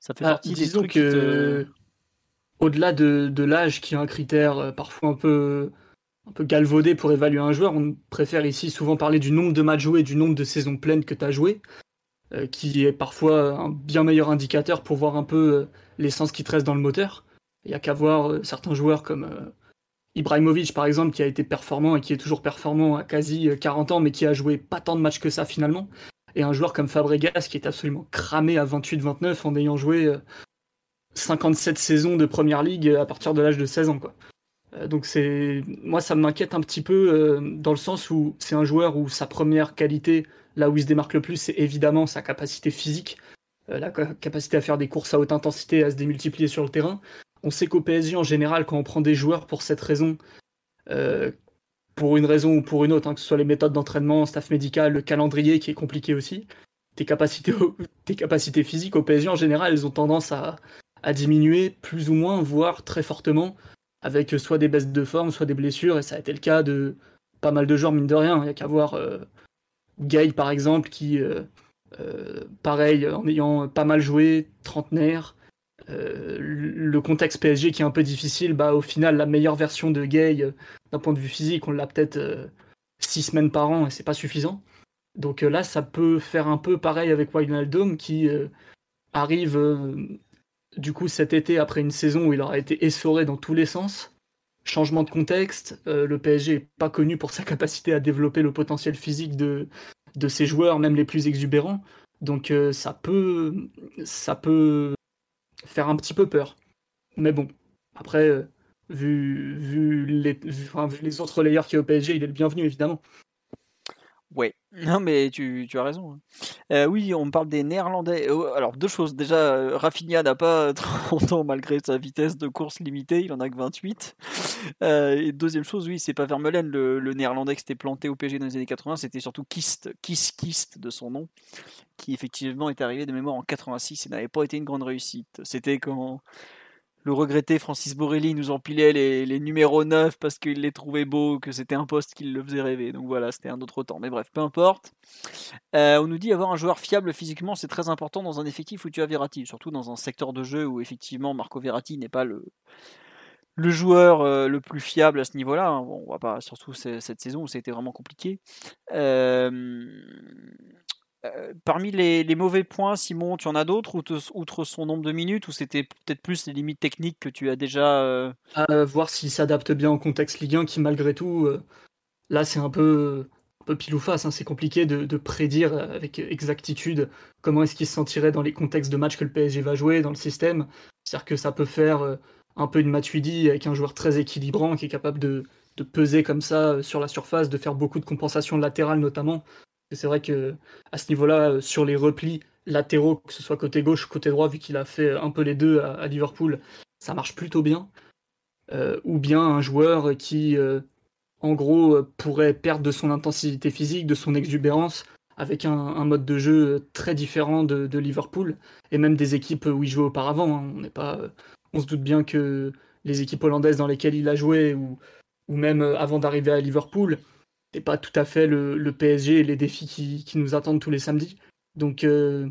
ça fait ah, partie des trucs que... Au-delà de, de l'âge, qui est un critère parfois un peu, un peu galvaudé pour évaluer un joueur, on préfère ici souvent parler du nombre de matchs joués, du nombre de saisons pleines que tu as joué, qui est parfois un bien meilleur indicateur pour voir un peu l'essence qui te reste dans le moteur. Il n'y a qu'à voir certains joueurs comme Ibrahimovic, par exemple, qui a été performant et qui est toujours performant à quasi 40 ans, mais qui a joué pas tant de matchs que ça finalement. Et un joueur comme Fabregas, qui est absolument cramé à 28-29 en ayant joué 57 saisons de première ligue à partir de l'âge de 16 ans. Quoi. Euh, donc c'est moi ça m'inquiète un petit peu euh, dans le sens où c'est un joueur où sa première qualité, là où il se démarque le plus, c'est évidemment sa capacité physique, euh, la capacité à faire des courses à haute intensité, à se démultiplier sur le terrain. On sait qu'au PSG en général, quand on prend des joueurs pour cette raison, pour une raison ou pour une autre, hein, que ce soit les méthodes d'entraînement, staff médical, le calendrier qui est compliqué aussi, tes capacités, physiques au PSG en général, elles ont tendance à, diminuer plus ou moins, voire très fortement, avec soit des baisses de forme, soit des blessures, et ça a été le cas de pas mal de joueurs, mine de rien. Il n'y a qu'à voir euh, par exemple, qui, euh, euh, pareil, en ayant pas mal joué, trentenaire, le contexte PSG qui est un peu difficile, bah, au final, la meilleure version de Gay, d'un point de vue physique, on l'a peut-être six semaines par an, et c'est pas suffisant. Donc là, ça peut faire un peu pareil avec Wijnaldum, qui arrive du coup, cet été, après une saison où il aura été essoré dans tous les sens, changement de contexte, euh, le PSG n'est pas connu pour sa capacité à développer le potentiel physique de, de ses joueurs, même les plus exubérants. Donc euh, ça peut ça peut faire un petit peu peur. Mais bon, après, euh, vu, vu, les, vu, les autres layers qui est au PSG, il est le bienvenu évidemment. Ouais, non mais tu, tu as raison. Hein. Euh, oui, on parle des Néerlandais. Euh, alors deux choses. Déjà, euh, Rafinha n'a pas 30 ans malgré sa vitesse de course limitée, il en a que 28. et deuxième chose, oui, c'est pas Vermeulen le, Néerlandais qui s'était planté au PG dans les années 80, c'était surtout Kist, Kist Kist de son nom, qui effectivement est arrivé de mémoire en 86 et n'avait pas été une grande réussite. C'était quand le regretté Francis Borelli nous empilait les, les numéros 9 parce qu'il les trouvait beaux, que c'était un poste qui le faisait rêver. Donc voilà, c'était un autre temps. Mais bref, peu importe. Euh, on nous dit avoir un joueur fiable physiquement, c'est très important dans un effectif où tu as Verratti, surtout dans un secteur de jeu où effectivement Marco Verratti n'est pas le, le joueur euh, le plus fiable à ce niveau-là. Hein. Bon, on va pas, surtout cette saison où ça a été vraiment compliqué. Euh, euh, parmi les, mauvais points, Simon, tu en as d'autres, outre son nombre de minutes, ou c'était peut-être plus les limites techniques que tu as déjà euh... À voir s'il s'adapte bien au contexte Ligue 1, qui malgré tout, euh, là c'est un peu, un peu pile ou face, hein. c'est compliqué de, prédire avec exactitude comment est-ce qu'il se sentirait dans les contextes de match que le PSG va jouer, dans le système. C'est-à-dire que ça peut faire euh, un peu une Matuidi avec un joueur très équilibrant qui est capable de peser comme ça sur la surface, de faire beaucoup de compensations latérales notamment. C'est vrai que à ce niveau-là, euh, sur les replis latéraux, que ce soit côté gauche côté droit, vu qu'il a fait un peu les deux à, Liverpool, ça marche plutôt bien. Euh, ou bien un joueur qui, euh, en gros, pourrait perdre de son intensité physique, de son exubérance, avec un, mode de jeu très différent de, Liverpool, et même des équipes où il jouait auparavant. Hein. On, se doute bien que les équipes hollandaises dans lesquelles il a joué, ou, ou même avant d'arriver à Liverpool, c'est pas tout à fait le, PSG et les défis qui, nous attendent tous les samedis. Donc, euh,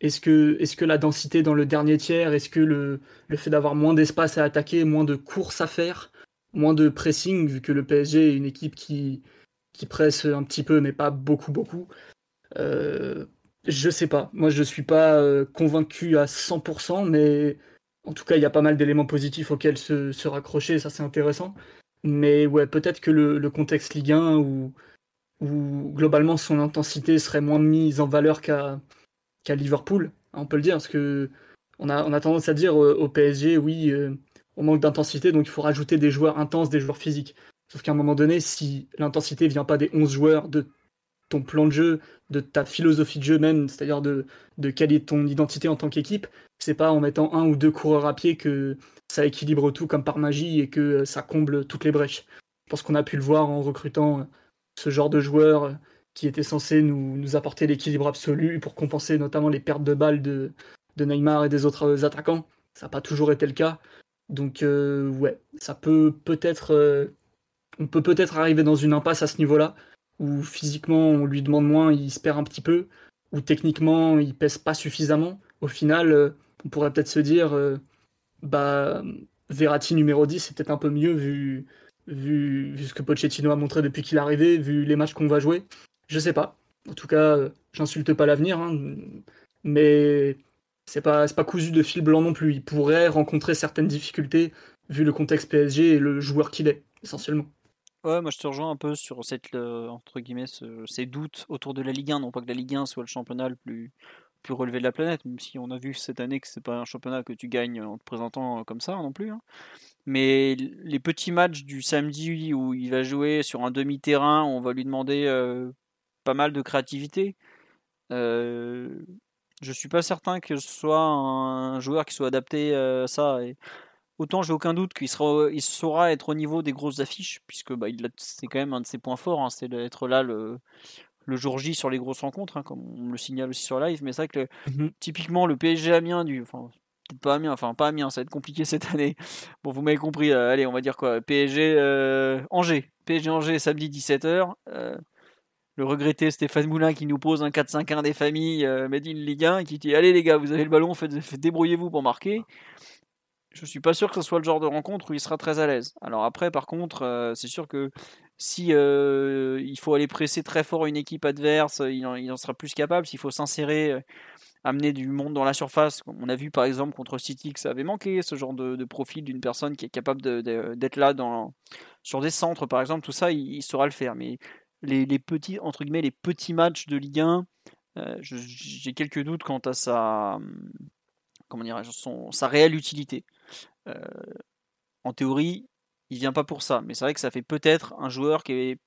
est-ce que, la densité dans le dernier tiers, est-ce que le, fait d'avoir moins d'espace à attaquer, moins de courses à faire, moins de pressing, vu que le PSG est une équipe qui, presse un petit peu, mais pas beaucoup, beaucoup euh, Je sais pas. Moi, je suis pas euh, convaincu à 100%, mais en tout cas, il y a pas mal d'éléments positifs auxquels se raccrocher, ça c'est intéressant. Mais ouais, peut-être que le, contexte Ligue 1 où, où globalement son intensité serait moins mise en valeur qu'à Liverpool, on peut le dire, parce que on a, on a tendance à dire euh, au PSG, oui, euh, on manque d'intensité, donc il faut rajouter des joueurs intenses, des joueurs physiques. Sauf qu'à un moment donné, si l'intensité vient pas des 11 joueurs, de ton plan de jeu, de ta philosophie de jeu même, c'est-à-dire de, de quelle est ton identité en tant qu'équipe, c'est pas en mettant un ou deux coureurs à pied que ça équilibre tout comme par magie et que euh, ça comble toutes les brèches. Je pense qu'on a pu le voir en recrutant euh, ce genre de joueurs euh, qui était censé nous, nous apporter l'équilibre absolu pour compenser notamment les pertes de balles de, de Neymar et des autres attaquants. Ça n'a pas toujours été le cas. Donc ouais, ça peut peut-être, on peut peut-être arriver dans une impasse à ce niveau-là, où physiquement on lui demande moins, il se perd un petit peu, ou techniquement il pèse pas suffisamment. Au final, on pourrait peut-être se dire, bah Verratti numéro 10, c'est peut-être un peu mieux vu, vu, vu ce que Pochettino a montré depuis qu'il est arrivé, vu les matchs qu'on va jouer. Je sais pas. En tout cas, j'insulte pas l'avenir, hein, mais c'est pas, pas cousu de fil blanc non plus. Il pourrait rencontrer certaines difficultés vu le contexte PSG et le joueur qu'il est, essentiellement. Ouais, moi je te rejoins un peu sur cette, entre guillemets, ces doutes autour de la Ligue 1. Non pas que la Ligue 1 soit le championnat le plus, plus relevé de la planète, même si on a vu cette année que c'est pas un championnat que tu gagnes en te présentant comme ça non plus. Hein. Mais les petits matchs du samedi où il va jouer sur un demi-terrain, on va lui demander euh, pas mal de créativité. Euh, je suis pas certain que ce soit un joueur qui soit adapté à ça. Autant j'ai aucun doute qu'il sera, il saura être au niveau des grosses affiches, puisque bah, c'est quand même un de ses points forts, hein, c'est d'être là le, le jour J sur les grosses rencontres, hein, comme on le signale aussi sur live. Mais c'est vrai que mmh typiquement le PSG Amiens du, enfin pas Amiens, enfin pas Amiens, ça va être compliqué cette année. Bon, vous m'avez compris. Euh, allez, on va dire quoi PSG euh, Angers, PSG Angers samedi 17h le regretté Stéphane Moulin qui nous pose un 4-5-1 des familles euh, Made in Ligue 1 qui dit allez les gars vous avez le ballon faites, débrouillez-vous pour marquer je suis pas sûr que ce soit le genre de rencontre où il sera très à l'aise alors après par contre euh, c'est sûr que si euh, il faut aller presser très fort une équipe adverse il en, sera plus capable s'il faut s'insérer amener du monde dans la surface on a vu par exemple contre City que ça avait manqué ce genre de, profil d'une personne qui est capable d'être là sur des centres par exemple tout ça il, saura le faire mais les, petits entre guillemets les petits matchs de Ligue 1, euh, j'ai quelques doutes quant à sa comment dirais sa réelle utilité. Euh, en théorie, il vient pas pour ça, mais c'est vrai que ça fait peut-être un joueur qui est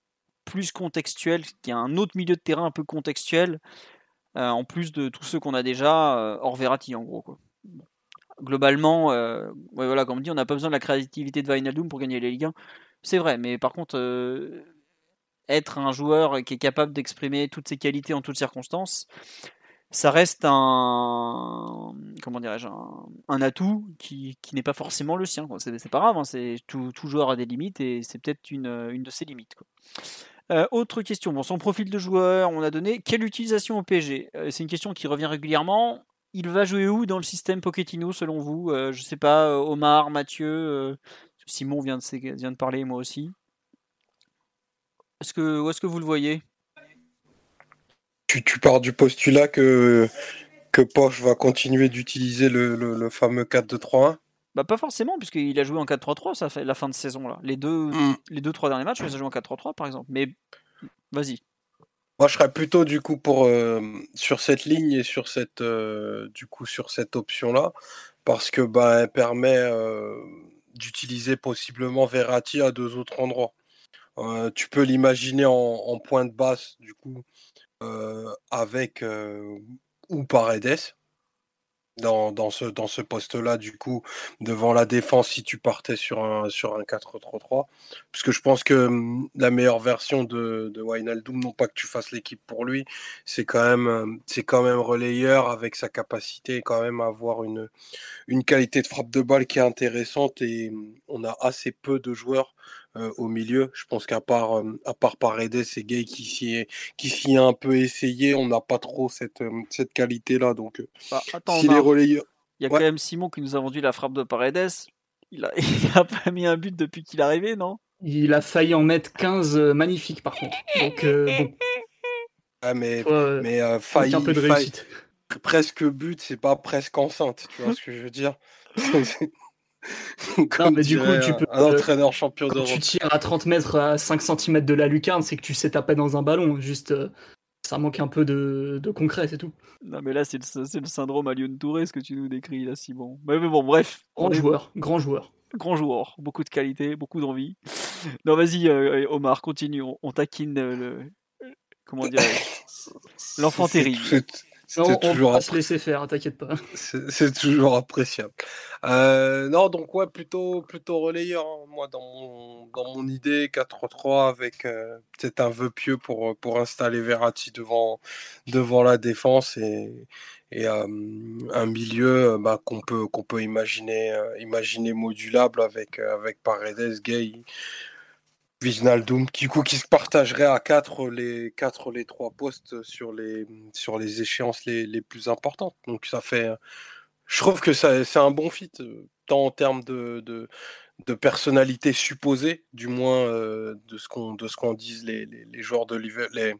plus contextuel, qui a un autre milieu de terrain un peu contextuel, euh, en plus de tous ceux qu'on a déjà hors Verratti en gros quoi. Globalement, ouais, voilà, comme on dit, on n'a pas besoin de la créativité de Wijnaldum pour gagner les Ligue 1. C'est vrai, mais par contre, être un joueur qui est capable d'exprimer toutes ses qualités en toutes circonstances, ça reste un comment dirais-je un, atout qui, n'est pas forcément le sien. C'est, pas grave, hein, c'est tout, joueur a des limites et c'est peut-être une, une de ses limites. Euh, autre question, bon, son profil de joueur, on a donné quelle utilisation au PSG euh, C'est une question qui revient régulièrement. Il va jouer où dans le système Pochettino selon vous? Euh, Je sais pas, Omar, Mathieu, Simon vient de, vient de parler, moi aussi. Est-ce que, où est-ce que vous le voyez? Tu, tu, pars du postulat que, que Poche va continuer d'utiliser le, le, fameux 4-2-3-1 bah pas forcément, puisqu'il a joué en 4-3-3, ça fait la fin de saison là. Les deux, hmm. les deux trois derniers matchs, il a joué en 4-3-3 par exemple. Mais vas-y. Moi, je serais plutôt du coup pour euh, sur cette ligne et sur cette euh, du coup sur cette option là, parce que bah elle permet euh, d'utiliser possiblement Verratti à deux autres endroits tu peux l'imaginer en, point de basse, du coup, avec ou Paredes dans, dans ce, dans ce poste-là, du coup, devant la défense, si tu partais sur un, sur un 4-3-3. Puisque je pense que mmh, la meilleure version de, de Wijnaldum, non pas que tu fasses l'équipe pour lui, c'est quand même, c'est quand même relayeur avec sa capacité quand même à avoir une, qualité de frappe de balle qui est intéressante et mmh, on a assez peu de joueurs euh, au milieu. Je pense qu'à part, euh, à part Paredes et Gay qui s'y est, qui s'y a un peu essayé, on n'a pas trop cette, euh, cette qualité-là. Donc, bah, si les relayeurs. Il y a quand même Simon qui nous a vendu la frappe de Paredes. Il a, il a pas mis un but depuis qu'il est arrivé, non? Il a failli en mettre 15 magnifiques, par contre. Donc, bon. Ah, mais, mais failli, un peu de réussite. presque but, c'est pas presque enceinte. Tu vois ce que je veux dire? non, mais du coup, tu peux. Un entraîneur champion d'Europe. Tu tires à 30 mètres à 5 cm de la lucarne, c'est que tu sais taper dans un ballon. Juste, euh, ça manque un peu de, de concret, c'est tout. Non, mais là, c'est le, le, syndrome Lyon Touré, ce que tu nous décris là, Simon. Mais, mais bon, bref. Grand joueur, grand joueur. Grand joueur, beaucoup de qualité, beaucoup d'envie. Non, vas-y, euh, Omar, continue. On, taquine le. Comment dire L'enfant terrible. On, toujours va se laisser faire, t'inquiète pas. C'est toujours appréciable. Euh, non, donc ouais, plutôt, plutôt relayeur. Hein. Moi, dans mon, dans mon idée, 4-3 avec euh, peut-être un vœu pieux pour, pour installer Verratti devant, devant la défense et, et euh, un milieu bah, qu'on peut, qu'on peut imaginer, imaginer modulable avec, avec Paredes, Gay Wijnaldum qui, qui se partagerait à 4 les, quatre, les 3 postes sur les, sur les échéances les, les plus importantes. Donc ça fait. Je trouve que c'est un bon fit, tant en termes de, de, personnalité supposée, du moins euh, de ce qu'on qu'on disent les, les, les, joueurs de les,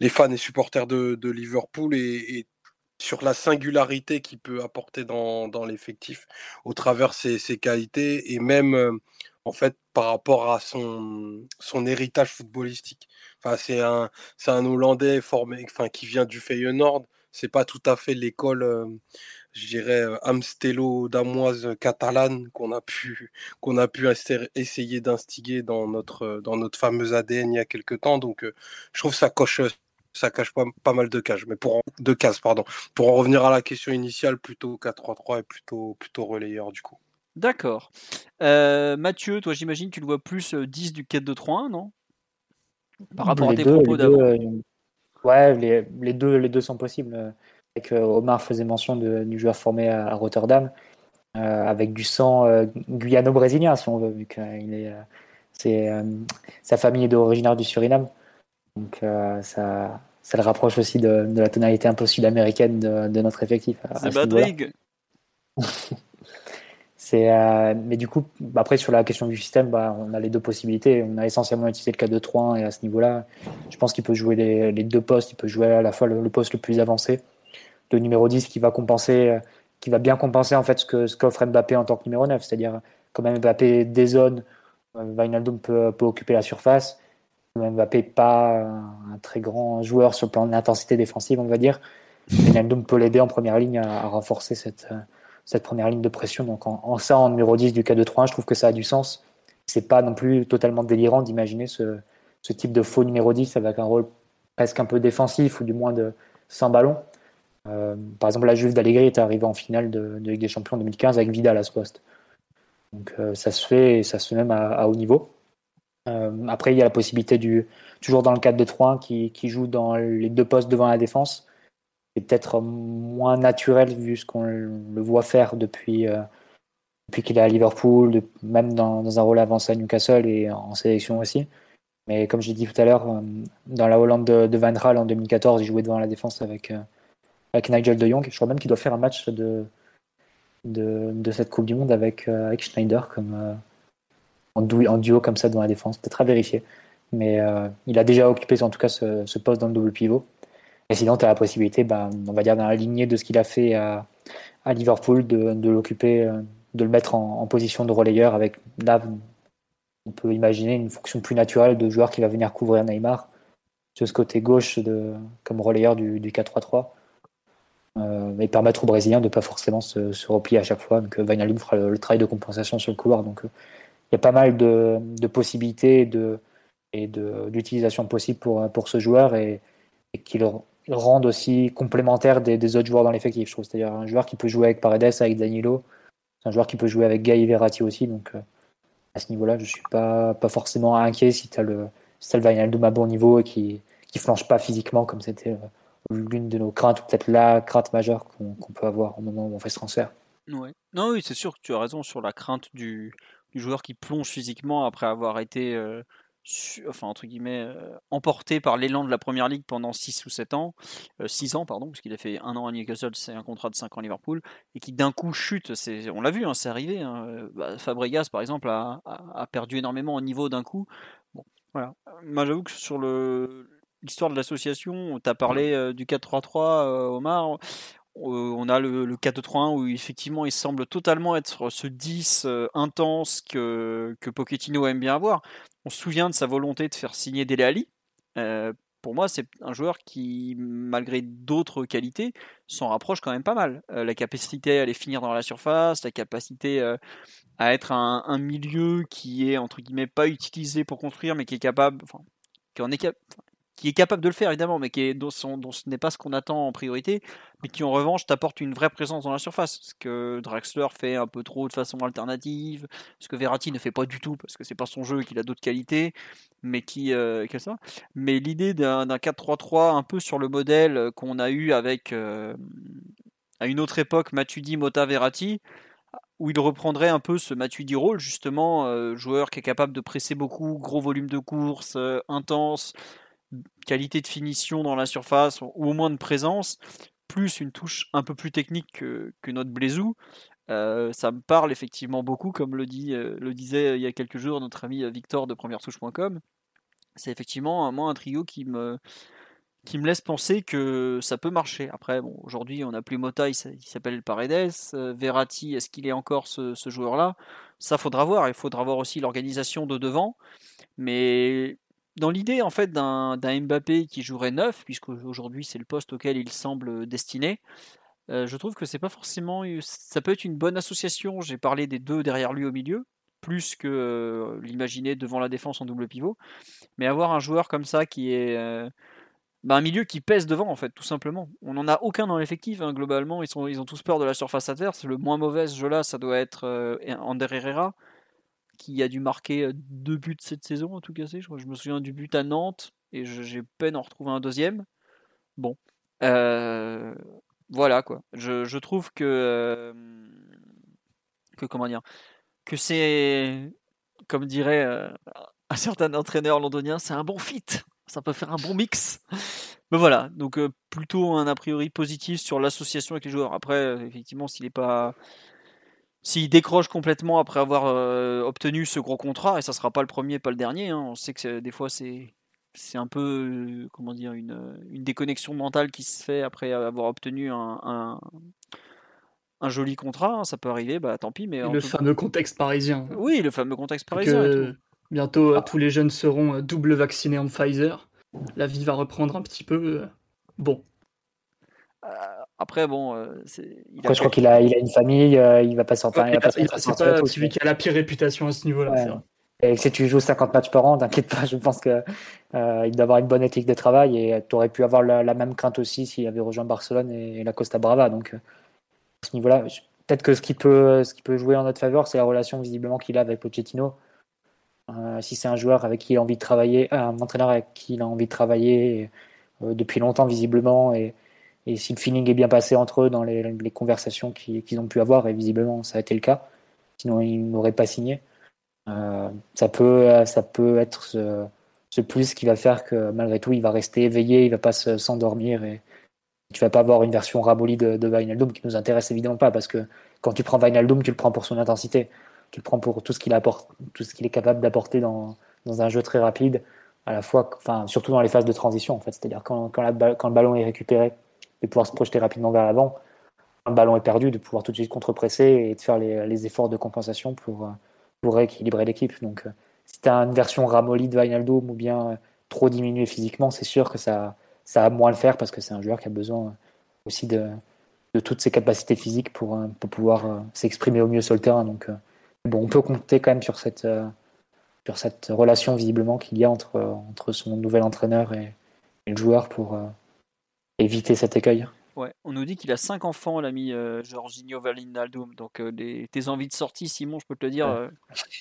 les fans et supporters de, de Liverpool et, et, sur la singularité qu'il peut apporter dans, dans l'effectif au travers ses, ses, qualités et même euh, en fait, par rapport à son, héritage footballistique. Enfin, c'est un, c'est un Hollandais formé, enfin, qui vient du Feyenoord. C'est pas tout à fait l'école, euh, je dirais, euh, Amstelo damoise catalane qu'on a pu, qu'on a pu essayer d'instiguer dans notre, dans notre fameuse ADN il y a quelques temps. Donc, euh, je trouve ça coche, ça cache pas, mal de cases. Mais pour de cases, pardon. Pour en revenir à la question initiale, plutôt 4-3-3 et plutôt, plutôt relayeur du coup. D'accord. Euh, Mathieu, toi j'imagine tu le vois plus 10 euh, du 4-2-3-1, non? Par rapport à tes propos d'avant. Euh, ouais, les, deux, les deux sont possibles. Avec, Omar faisait mention du joueur formé à, Rotterdam, avec du sang guyano-brésilien, si on veut, vu est, c'est, sa famille est originaire du Suriname. Donc ça, ça le rapproche aussi de, la tonalité un peu sud-américaine de, notre effectif. C'est Badrig euh, mais du coup, après sur la question du système, bah, on a les deux possibilités. On a essentiellement utilisé le 4-2-3 et à ce niveau-là, je pense qu'il peut jouer les, deux postes. Il peut jouer à la fois le, poste le plus avancé, le numéro 10 qui va compenser, euh, qui va bien compenser en fait ce que ce qu'offre Mbappé en tant que numéro 9, c'est-à-dire quand même Mbappé dézone, Wijnaldum euh, peut, peut occuper la surface. Mbappé pas un très grand joueur sur le plan d'intensité défensive, on va dire. Wijnaldum peut l'aider en première ligne à renforcer cette cette première ligne de pression. Donc en, ça, en numéro 10 du K2-3, je trouve que ça a du sens. C'est pas non plus totalement délirant d'imaginer ce, type de faux numéro 10 avec un rôle presque un peu défensif ou du moins de sans ballon. Euh, par exemple, la Juve d'Allegri est arrivée en finale de, Ligue des Champions 2015 avec Vidal à ce poste. Donc euh, ça se fait et ça se fait même à, haut niveau. Euh, après, il y a la possibilité du toujours dans le 4-2-3 qui, qui joue dans les deux postes devant la défense peut-être moins naturel vu ce qu'on le voit faire depuis, euh, depuis qu'il est à Liverpool, même dans, un rôle avancé à Newcastle et en sélection aussi. Mais comme j'ai dit tout à l'heure, euh, dans la Hollande de, Van Raal en 2014, il jouait devant la défense avec, euh, avec Nigel de Jong. Je crois même qu'il doit faire un match de, de, cette Coupe du Monde avec, Schneider comme, en, duo, comme ça devant la défense. Peut-être à vérifier. Mais il a déjà occupé en tout cas ce poste dans le double pivot. Et sinon, tu as la possibilité, bah, on va dire, dans la de ce qu'il a fait à, Liverpool, de, de l'occuper, euh, de le mettre en, position de relayeur avec là, on peut imaginer une fonction plus naturelle de joueur qui va venir couvrir Neymar sur ce côté gauche de, comme relayeur du, du 4-3-3 euh, et permettre aux Brésiliens de ne pas forcément se, replier à chaque fois. Donc Wijnaldum fera le, travail de compensation sur le couloir. Donc euh, il y a pas mal de, de possibilités de, et d'utilisation possible pour, pour ce joueur et, et qui le rendent aussi complémentaire des, autres joueurs dans l'effectif, je trouve. C'est-à-dire un joueur qui peut jouer avec Paredes, avec Danilo, c'est un joueur qui peut jouer avec Guy Verratti aussi. Donc euh, à ce niveau-là, je suis pas, pas forcément inquiet si tu as le, si le à bon niveau et qui qui flanche pas physiquement comme c'était euh, l'une de nos craintes ou peut-être la crainte majeure qu'on peut avoir au moment où on fait ce transfert. Non, oui, c'est sûr que tu as raison sur la crainte du, du joueur qui plonge physiquement après avoir été euh, enfin entre guillemets, euh, emporté par l'élan de la première ligue pendant 6 ou 7 ans, 6 euh, ans pardon, parce qu'il a fait un an à Newcastle, c'est un contrat de 5 ans à Liverpool, et qui d'un coup chute, c'est, on l'a vu, hein, c'est arrivé. Hein, euh, bah, Fabregas par exemple a, a, perdu énormément au niveau d'un coup. Bon, voilà. Moi j'avoue que sur le l'histoire de l'association, tu as parlé du 4-3-3, Omar on a le, le 4-3-1 où effectivement il semble totalement être ce 10 intense que, que Pochettino aime bien avoir. On se souvient de sa volonté de faire signer Dele Ali. Euh, pour moi, c'est un joueur qui, malgré d'autres qualités, s'en rapproche quand même pas mal. Euh, la capacité à aller finir dans la surface, la capacité euh, à être un, milieu qui est entre guillemets pas utilisé pour construire, mais qui est capable, enfin, qui en est qui est capable de le faire évidemment, mais qui est, dont, ce n'est pas ce qu'on attend en priorité, mais qui en revanche t'apporte une vraie présence dans la surface. Ce que Draxler fait un peu trop de façon alternative, ce que Verratti ne fait pas du tout parce que c'est pas son jeu, qu'il a d'autres qualités, mais qui, euh, ça. Mais l'idée d'un 4-3-3 un peu sur le modèle qu'on a eu avec euh, à une autre époque Matuidi, Mota, Verratti, où il reprendrait un peu ce Matuidi rôle justement, euh, joueur qui est capable de presser beaucoup, gros volume de course, intense qualité de finition dans la surface, ou au moins de présence, plus une touche un peu plus technique que, notre Blaisou, euh, ça me parle effectivement beaucoup, comme le, dit, euh, le disait il y a quelques jours notre ami Victor de première touche.com. C'est effectivement moi un trio qui me, qui me laisse penser que ça peut marcher. Après, bon, aujourd'hui on n'a plus Mota, il s'appelle Paredes. Euh, Verratti, est-ce qu'il est encore ce, ce joueur-là? Ça faudra voir. Il faudra voir aussi l'organisation de devant. Mais dans l'idée en fait d'un Mbappé qui jouerait neuf, puisque aujourd'hui c'est le poste auquel il semble destiné, euh, je trouve que c'est pas forcément. Ça peut être une bonne association. J'ai parlé des deux derrière lui au milieu, plus que euh, l'imaginer devant la défense en double pivot. Mais avoir un joueur comme ça qui est. Euh, bah, un milieu qui pèse devant en fait, tout simplement. On n'en a aucun dans l'effectif, hein, globalement. Ils, ils ont tous peur de la surface adverse. Le moins mauvais ce jeu-là, ça doit être Ander Herrera qui a dû marquer deux buts cette saison, en tout cas. Je, je me souviens du but à Nantes et j'ai peine à en retrouver un deuxième. Bon. voilà quoi. Je, trouve que. que comment dire Que c'est. Comme dirait un certain entraîneur londonien, c'est un bon fit. Ça peut faire un bon mix. Mais voilà, donc plutôt un a priori positif sur l'association avec les joueurs. Après, effectivement, s'il n'est pas s'il décroche complètement après avoir euh, obtenu ce gros contrat, et ça sera pas le premier, pas le dernier, hein, on sait que des fois c'est c'est un peu euh, comment dire une, une, déconnexion mentale qui se fait après avoir obtenu un, un, joli contrat, hein, ça peut arriver, bah tant pis. Mais le fameux contexte parisien. Oui, le fameux contexte parisien. bientôt ah. tous les jeunes seront euh, double vaccinés en Pfizer. La vie va reprendre un petit peu. Bon, après, bon, euh, je crois qu'il a, il a une famille, euh, il va pas s'en ouais, C'est pas celui qui a la pire réputation à ce niveau-là. Et si tu joues 50 matchs par an, t'inquiète pas, je pense qu'il euh, doit avoir une bonne éthique de travail et tu aurais pu avoir la, même crainte aussi s'il avait rejoint Barcelone et, la Costa Brava. Donc, à ce niveau-là, peut-être que ce qui, peut, ce qui peut jouer en notre faveur, c'est la relation visiblement qu'il a avec Pochettino. si c'est un joueur avec qui il a envie de travailler, un entraîneur avec qui il a envie de travailler depuis longtemps visiblement et, et si le feeling est bien passé entre eux dans les, conversations qu'ils ont pu avoir, et visiblement ça a été le cas, sinon ils n'auraient pas signé, euh, ça, peut, ça peut être ce, plus qui va faire que malgré tout il va rester éveillé, il va pas s'endormir et tu vas pas avoir une version rabolie de, de Vinaldoom qui nous intéresse évidemment pas parce que quand tu prends Vinaldoom, tu le prends pour son intensité, tu le prends pour tout ce qu'il tout ce qu'il est capable d'apporter dans, dans un jeu très rapide, à la fois, enfin surtout dans les phases de transition en fait, c'est-à-dire quand, quand le ballon est récupéré de pouvoir se projeter rapidement vers l'avant. Un ballon est perdu, de pouvoir tout de suite contre-presser et de faire les, efforts de compensation pour, euh, pour rééquilibrer l'équipe. Donc, euh, si tu as une version ramollie de Wijnaldum ou bien euh, trop diminué physiquement, c'est sûr que ça, ça va moins le faire parce que c'est un joueur qui a besoin aussi de, de toutes ses capacités physiques pour, pour pouvoir s'exprimer au mieux sur le terrain. Donc, bon, on peut compter quand même sur cette, sur cette relation visiblement qu'il y a entre, entre son nouvel entraîneur et, et le joueur pour, éviter cet écueil. Ouais, on nous dit qu'il a cinq enfants, l'ami euh, Jorginho Valinaldum. Donc, euh, tes envies de sortie, Simon, je peux te le dire, euh,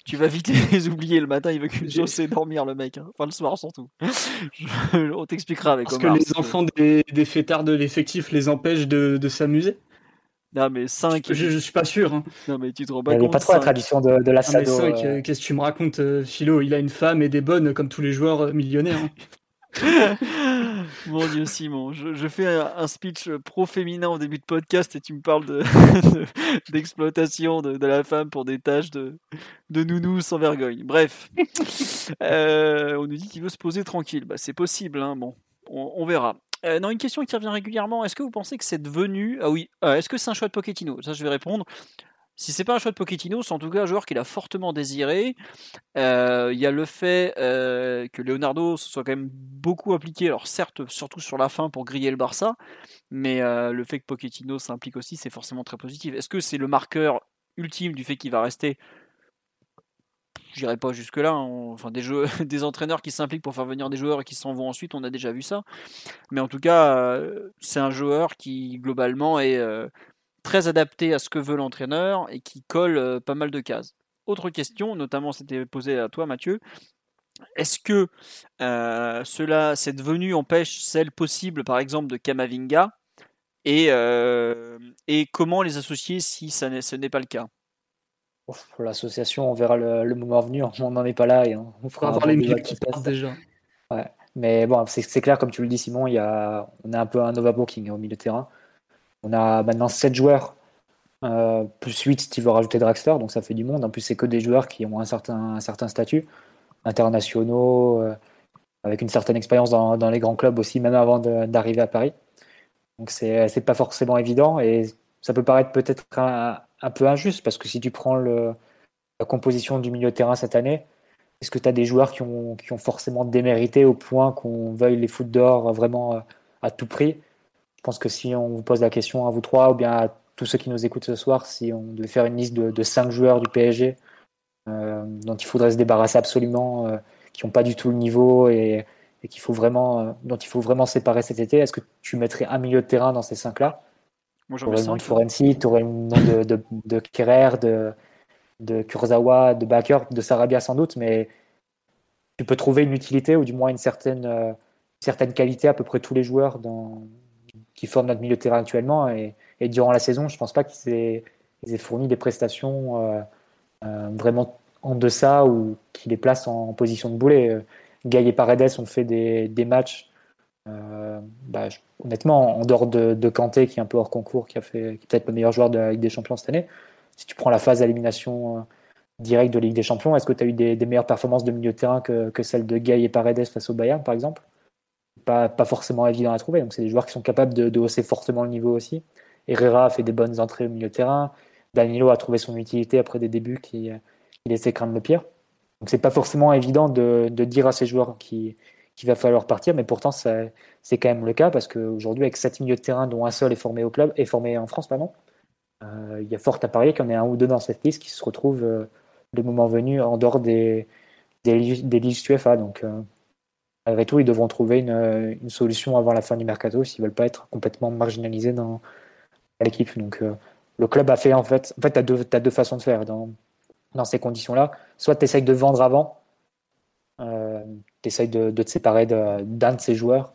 tu vas vite les oublier le matin. Il veut qu'une chose, c'est dormir, le mec. Hein. Enfin, le soir, surtout. on t'expliquera avec Parce que les enfants des, des fêtards de l'effectif les empêchent de, de s'amuser non, mais 5. Je, je, suis pas sûr. Hein. Non, mais tu te rends pas Il n'y a pas trop la tradition de, de la Qu'est-ce que tu me racontes, Philo? Il a une femme et des bonnes comme tous les joueurs millionnaires. Hein. Mon Dieu, Simon, je, fais un, speech pro-féminin au début de podcast et tu me parles d'exploitation de, de, la femme pour des tâches de, de nounou sans vergogne. Bref, euh, on nous dit qu'il veut se poser tranquille. Bah, c'est possible, hein. bon, on, verra. Euh, non, une question qui revient régulièrement. Est-ce que vous pensez que c'est devenu. Ah oui, euh, est-ce que c'est un choix de Pochettino? Ça, je vais répondre. Si c'est pas un choix de Pochettino, c'est en tout cas un joueur qu'il a fortement désiré. Euh, il y a le fait euh, que Leonardo se soit quand même beaucoup impliqué, alors certes, surtout sur la fin pour griller le Barça, mais euh, le fait que Pochettino s'implique aussi, c'est forcément très positif. Est-ce que c'est le marqueur ultime du fait qu'il va rester? Je dirais pas jusque-là. hein. Enfin, des, des entraîneurs qui s'impliquent pour faire venir des joueurs et qui s'en vont ensuite, on a déjà vu ça. Mais en tout cas, c'est un joueur qui, globalement, est très adapté à ce que veut l'entraîneur et qui colle euh, pas mal de cases. Autre question, notamment c'était posé à toi, Mathieu. Est-ce que euh, cela, cette venue empêche celle possible, par exemple, de Kamavinga et, euh, et comment les associer si ça n'est- ce n'est pas le cas? L'association, on verra le, le moment venu. On n'en est pas là et on, fera avoir les débat qui qui passe. partent déjà. Mais bon, c'est c'est clair, comme tu le dis, Simon, il y a, on a un peu un overbooking au milieu de terrain. On a maintenant 7 joueurs, euh, plus 8 si tu veux rajouter Draxler, donc ça fait du monde. En plus, c'est que des joueurs qui ont un certain, statut, internationaux, euh, avec une certaine expérience dans, les grands clubs aussi, même avant d'arriver à Paris. Donc c'est pas forcément évident et ça peut paraître peut-être un, peu injuste parce que si tu prends la composition du milieu de terrain cette année, est-ce que tu as des joueurs qui ont, qui ont forcément démérité au point qu'on veuille les foutre dehors vraiment euh, à tout prix? Je pense que si on vous pose la question à vous trois ou bien à tous ceux qui nous écoutent ce soir, si on devait faire une liste de, de cinq joueurs du PSG euh, dont il faudrait se débarrasser absolument, euh, qui n'ont pas du tout le niveau et, et qu'il faut vraiment, euh, dont il faut vraiment séparer cet été, est-ce que tu mettrais un milieu de terrain dans ces cinq-là? Moi, j'en le nom de. Forensi, tu aurais le nom de, de, de Kerrer, de, de Kurzawa, de Baker, de Sarabia sans doute, mais tu peux trouver une utilité ou du moins une certaine, certaine qualité à peu près tous les joueurs dans, qui forment notre milieu de terrain actuellement. Et, durant la saison, je pense pas qu'ils aient, fourni des prestations euh, euh, vraiment en deçà ou qui les placent en, position de boulet. Euh, Gaï et Paredes ont fait des, matchs. bah, honnêtement, en dehors de, Kanté, qui est un peu hors concours, qui a fait est peut-être le meilleur joueur de la Ligue des Champions cette année, si tu prends la phase d'élimination directe de Ligue des Champions, est-ce que tu as eu des, meilleures performances de milieu de terrain que, celles de Gay et Paredes face au Bayern, par exemple? Pas, forcément évident à trouver. Donc, c'est des joueurs qui sont capables de, hausser fortement le niveau aussi. Herrera a fait des bonnes entrées au milieu de terrain. Danilo a trouvé son utilité après des débuts qui, qui laissaient craindre le pire. Donc, c'est pas forcément évident de, de dire à ces joueurs qu'il qui va falloir partir, mais pourtant, c'est quand même le cas parce qu'aujourd'hui, avec sept milieux de terrain, dont un seul est formé au club, est formé en France, pardon, euh, il y a fort à parier qu'il y en ait un ou deux dans cette liste qui se retrouvent euh, le moment venu en dehors des, des, des listes UEFA. Donc, euh, malgré tout, ils devront trouver une, euh, une solution avant la fin du mercato s'ils veulent pas être complètement marginalisés dans l'équipe. Donc, euh, le club a fait en fait, en fait, tu as deux, façons de faire dans, dans ces conditions-là. Soit tu essayes de vendre avant, euh, tu essayes de, te séparer d'un de, ces joueurs.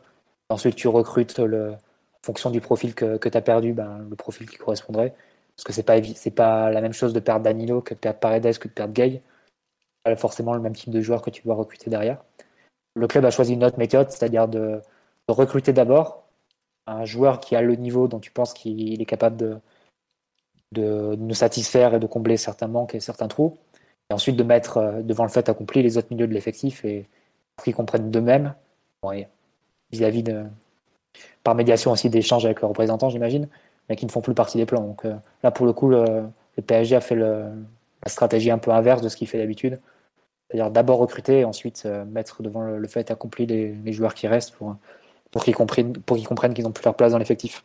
Ensuite, tu recrutes le, en fonction du profil que, que tu as perdu, ben, le profil qui correspondrait. Parce que c'est pas, évi- c'est pas la même chose de perdre Danilo que de perdre Paredes que de perdre Gay. Pas forcément le même type de joueur que tu dois recruter derrière. Le club a choisi une autre méthode, c'est-à-dire de, recruter d'abord un joueur qui a le niveau dont tu penses qu'il est capable de, nous satisfaire et de combler certains manques et certains trous. Et ensuite de mettre euh, devant le fait accompli les autres milieux de l'effectif et pour qu'ils comprennent d'eux-mêmes, vis-à-vis de. par médiation aussi d'échanges avec leurs représentants, j'imagine, mais qui ne font plus partie des plans. Donc euh, là, pour le coup, le, PSG a fait la stratégie un peu inverse de ce qu'il fait d'habitude. C'est-à-dire d'abord recruter et ensuite euh, mettre devant le, fait accompli les, joueurs qui restent pour, pour qu'ils comprennent qu'ils qu'ils n'ont plus leur place dans l'effectif.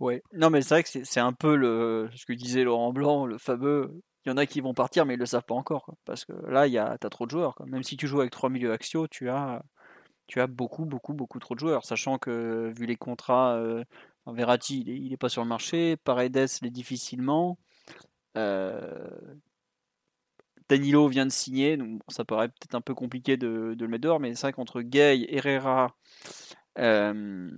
Ouais. Non, mais c'est vrai que c'est un peu le, ce que disait Laurent Blanc, le fameux. Il y en a qui vont partir, mais ils le savent pas encore. Parce que là, il y a, t'as trop de joueurs. Même si tu joues avec trois milieux axiaux, tu as, tu as beaucoup, beaucoup, beaucoup trop de joueurs. Sachant que, vu les contrats, euh, Verratti, il est, il est pas sur le marché. Paredes l'est difficilement. Euh, Danilo vient de signer, donc ça paraît peut-être un peu compliqué de, de le mettre dehors, mais c'est vrai qu'entre Gay, Herrera, euh,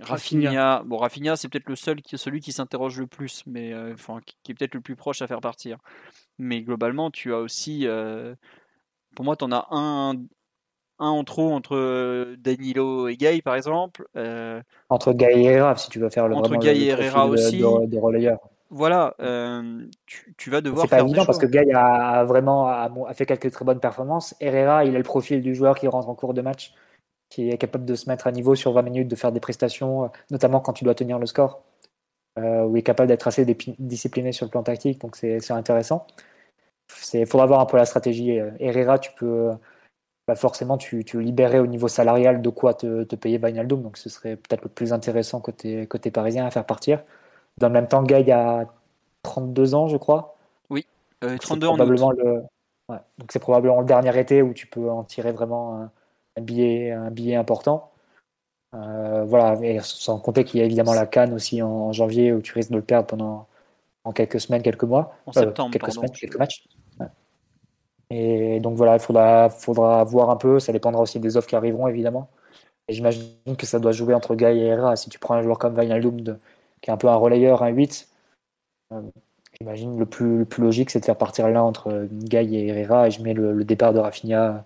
Rafinha. Rafinha, bon Rafinha c'est peut-être le seul qui, celui qui s'interroge le plus, mais euh, enfin qui, est peut-être le plus proche à faire partir. Mais globalement, tu as aussi, euh, pour moi, tu en as un, un en trop entre Danilo et Gay par exemple. Euh, Entre Gay et Herrera, si tu veux faire le, Entre Gay et Herrera de- aussi. de, de relayeur. Voilà, euh, tu, tu vas devoir C'est pas faire évident parce que Gay a vraiment a, a fait quelques très bonnes performances. Herrera, il a le profil du joueur qui rentre en cours de match, qui est capable de se mettre à niveau sur 20 minutes, de faire des prestations, euh, notamment quand tu dois tenir le score, euh, où il est capable d'être assez discipliné sur le plan tactique, donc c'est intéressant. Il faudra voir un peu la stratégie. Euh, Herrera, tu peux bah forcément tu, tu libérais au niveau salarial de quoi te, te payer Wijnaldum, donc ce serait peut-être le plus intéressant côté, côté parisien à faire partir. Dans le même temps, Gay a 32 ans, je crois. Euh, C'est 32 en août. probablement le Donc c'est probablement le dernier été où tu peux en tirer vraiment un, billet, un billet important. Euh, voilà, et sans compter qu'il y a évidemment la Cannes aussi en, janvier où tu risques de le perdre pendant en quelques semaines, quelques mois. En septembre, quelques semaines, quelques matchs. Et donc voilà, il faudra, faudra voir un peu. Ça dépendra aussi des offres qui arriveront, évidemment. Et j'imagine que ça doit jouer entre Guy et Herrera. Si tu prends un joueur comme Wijnaldum, qui est un peu un relayeur, un 8, euh, j'imagine le plus, le plus logique, c'est de faire partir l'un entre Guy et Herrera. Et je mets le, départ de Rafinha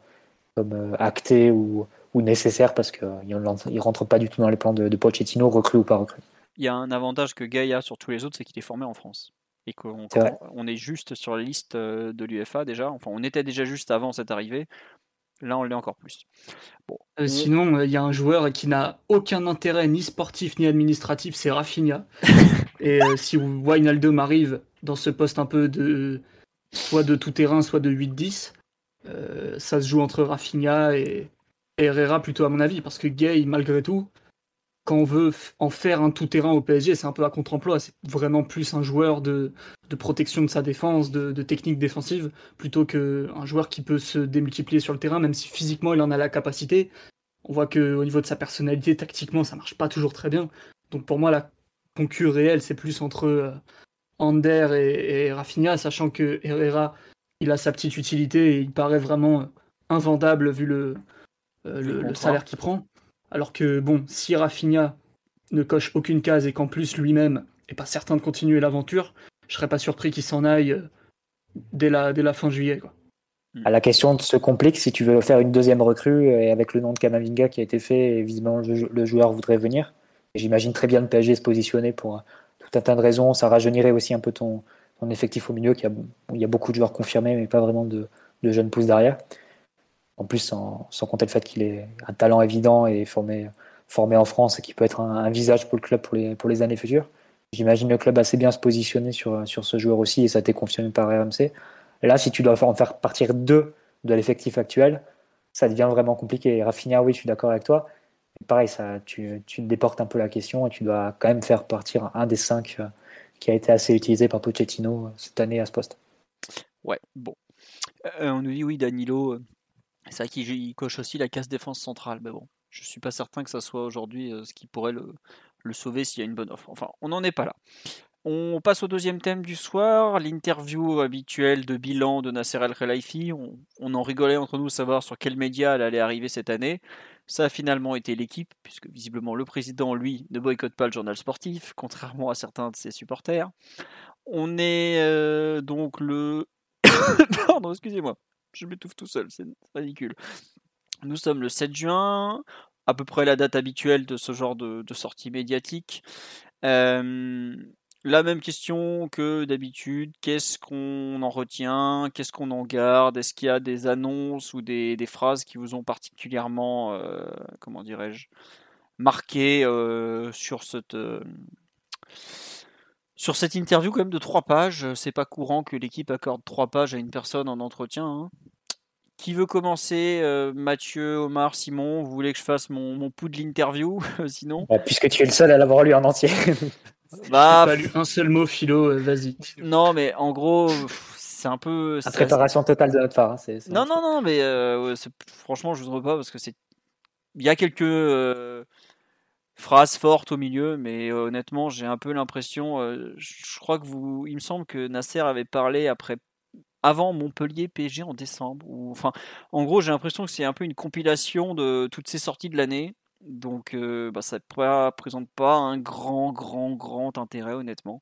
comme euh, acté ou, ou nécessaire parce qu'il ne rentre pas du tout dans les plans de, de Pochettino, recru ou pas recru. Il y a un avantage que Guy a sur tous les autres, c'est qu'il est formé en France et qu'on on est juste sur la liste euh, de l'UFA déjà. Enfin, on était déjà juste avant cette arrivée. Là, on l'est encore plus. Bon. Euh, sinon, euh, il y a un joueur qui n'a aucun intérêt ni sportif ni administratif, c'est Rafinha. et si Wijnaldum arrive dans ce poste un peu de soit de tout terrain, soit de 8-10, ça se joue entre Rafinha et, et, Herrera plutôt à mon avis, parce que Gay, malgré tout, quand on veut en faire un tout-terrain au PSG, c'est un peu à contre-emploi. C'est vraiment plus un joueur de, protection de sa défense, de, technique défensive, plutôt qu'un joueur qui peut se démultiplier sur le terrain, même si physiquement il en a la capacité. On voit qu'au niveau de sa personnalité, tactiquement, ça marche pas toujours très bien. Donc pour moi, la concurrence réelle, c'est plus entre euh, Ander et, Rafinha, sachant que Herrera, il a sa petite utilité et il paraît vraiment invendable vu le, euh, le salaire qu'il prend. Alors que, bon, si Rafinha ne coche aucune case et qu'en plus lui-même est pas certain de continuer l'aventure, je serais pas surpris qu'il s'en aille euh, dès la, fin juillet. La question se complique si tu veux faire une deuxième recrue et avec le nom de Kamavinga qui a été fait, et le joueur voudrait venir. J'imagine très bien le PSG se positionner pour euh, tout un tas de raisons. Ça rajeunirait aussi un peu ton, effectif au milieu, a, il y a beaucoup de joueurs confirmés, mais pas vraiment de, de jeunes pousses derrière. En plus, sans, compter le fait qu'il est un talent évident et formé, en France et qui peut être un, visage pour le club pour les, années futures. J'imagine le club assez bien se positionner sur, ce joueur aussi et ça a été confirmé par RMC. Là, si tu dois en faire partir deux de l'effectif actuel, ça devient vraiment compliqué. Rafinha, oui, je suis d'accord avec toi. pareil, ça, tu, tu déportes un peu la question et tu dois quand même faire partir un des cinq euh, qui a été assez utilisé par Pochettino euh, cette année à ce poste. Ouais, bon. Euh, on nous dit oui, Danilo, c'est vrai qu'il coche aussi la casse défense centrale, mais bon, je suis pas certain que ça soit aujourd'hui euh, ce qui pourrait le, sauver s'il y a une bonne offre. Enfin, on n'en est pas là. On passe au deuxième thème du soir, l'interview habituelle de bilan de Nasser El Khelaifi. On, en rigolait entre nous savoir sur quel média elle allait arriver cette année. Ça a finalement été l'équipe, puisque visiblement le président, lui, ne boycotte pas le journal sportif, contrairement à certains de ses supporters. On est euh, donc le... Pardon, excusez-moi je m'étouffe tout seul, c'est ridicule. Nous sommes le 7 juin, à peu près la date habituelle de ce genre de, sortie médiatique. Euh, la même question que d'habitude, qu'est-ce qu'on en retient, qu'est-ce qu'on en garde, est-ce qu'il y a des annonces ou des, phrases qui vous ont particulièrement, euh, comment dirais-je, marqué euh, sur cette sur cette interview, quand même, de trois pages, euh, c'est pas courant que l'équipe accorde trois pages à une personne en entretien. Hein. Qui veut commencer euh, Mathieu, Omar, Simon Vous voulez que je fasse mon, mon pouls de l'interview Sinon? Bah, Puisque tu es le seul à l'avoir lu en entier. bah, pas lu un seul mot, Philo, euh, vas-y. Non, mais en gros, c'est un peu. La préparation totale de notre part. Hein, non, non, non, mais franchement, je ne voudrais pas parce que c'est. Il y a quelques phrase forte au milieu, mais euh, honnêtement, j'ai un peu l'impression. Euh, je crois que vous, il me semble que Nasser avait parlé après, avant Montpellier PSG en décembre. Enfin, en gros, j'ai l'impression que c'est un peu une compilation de toutes ces sorties de l'année. Donc, euh, bah, ça ne présente pas un grand, grand, grand intérêt, honnêtement.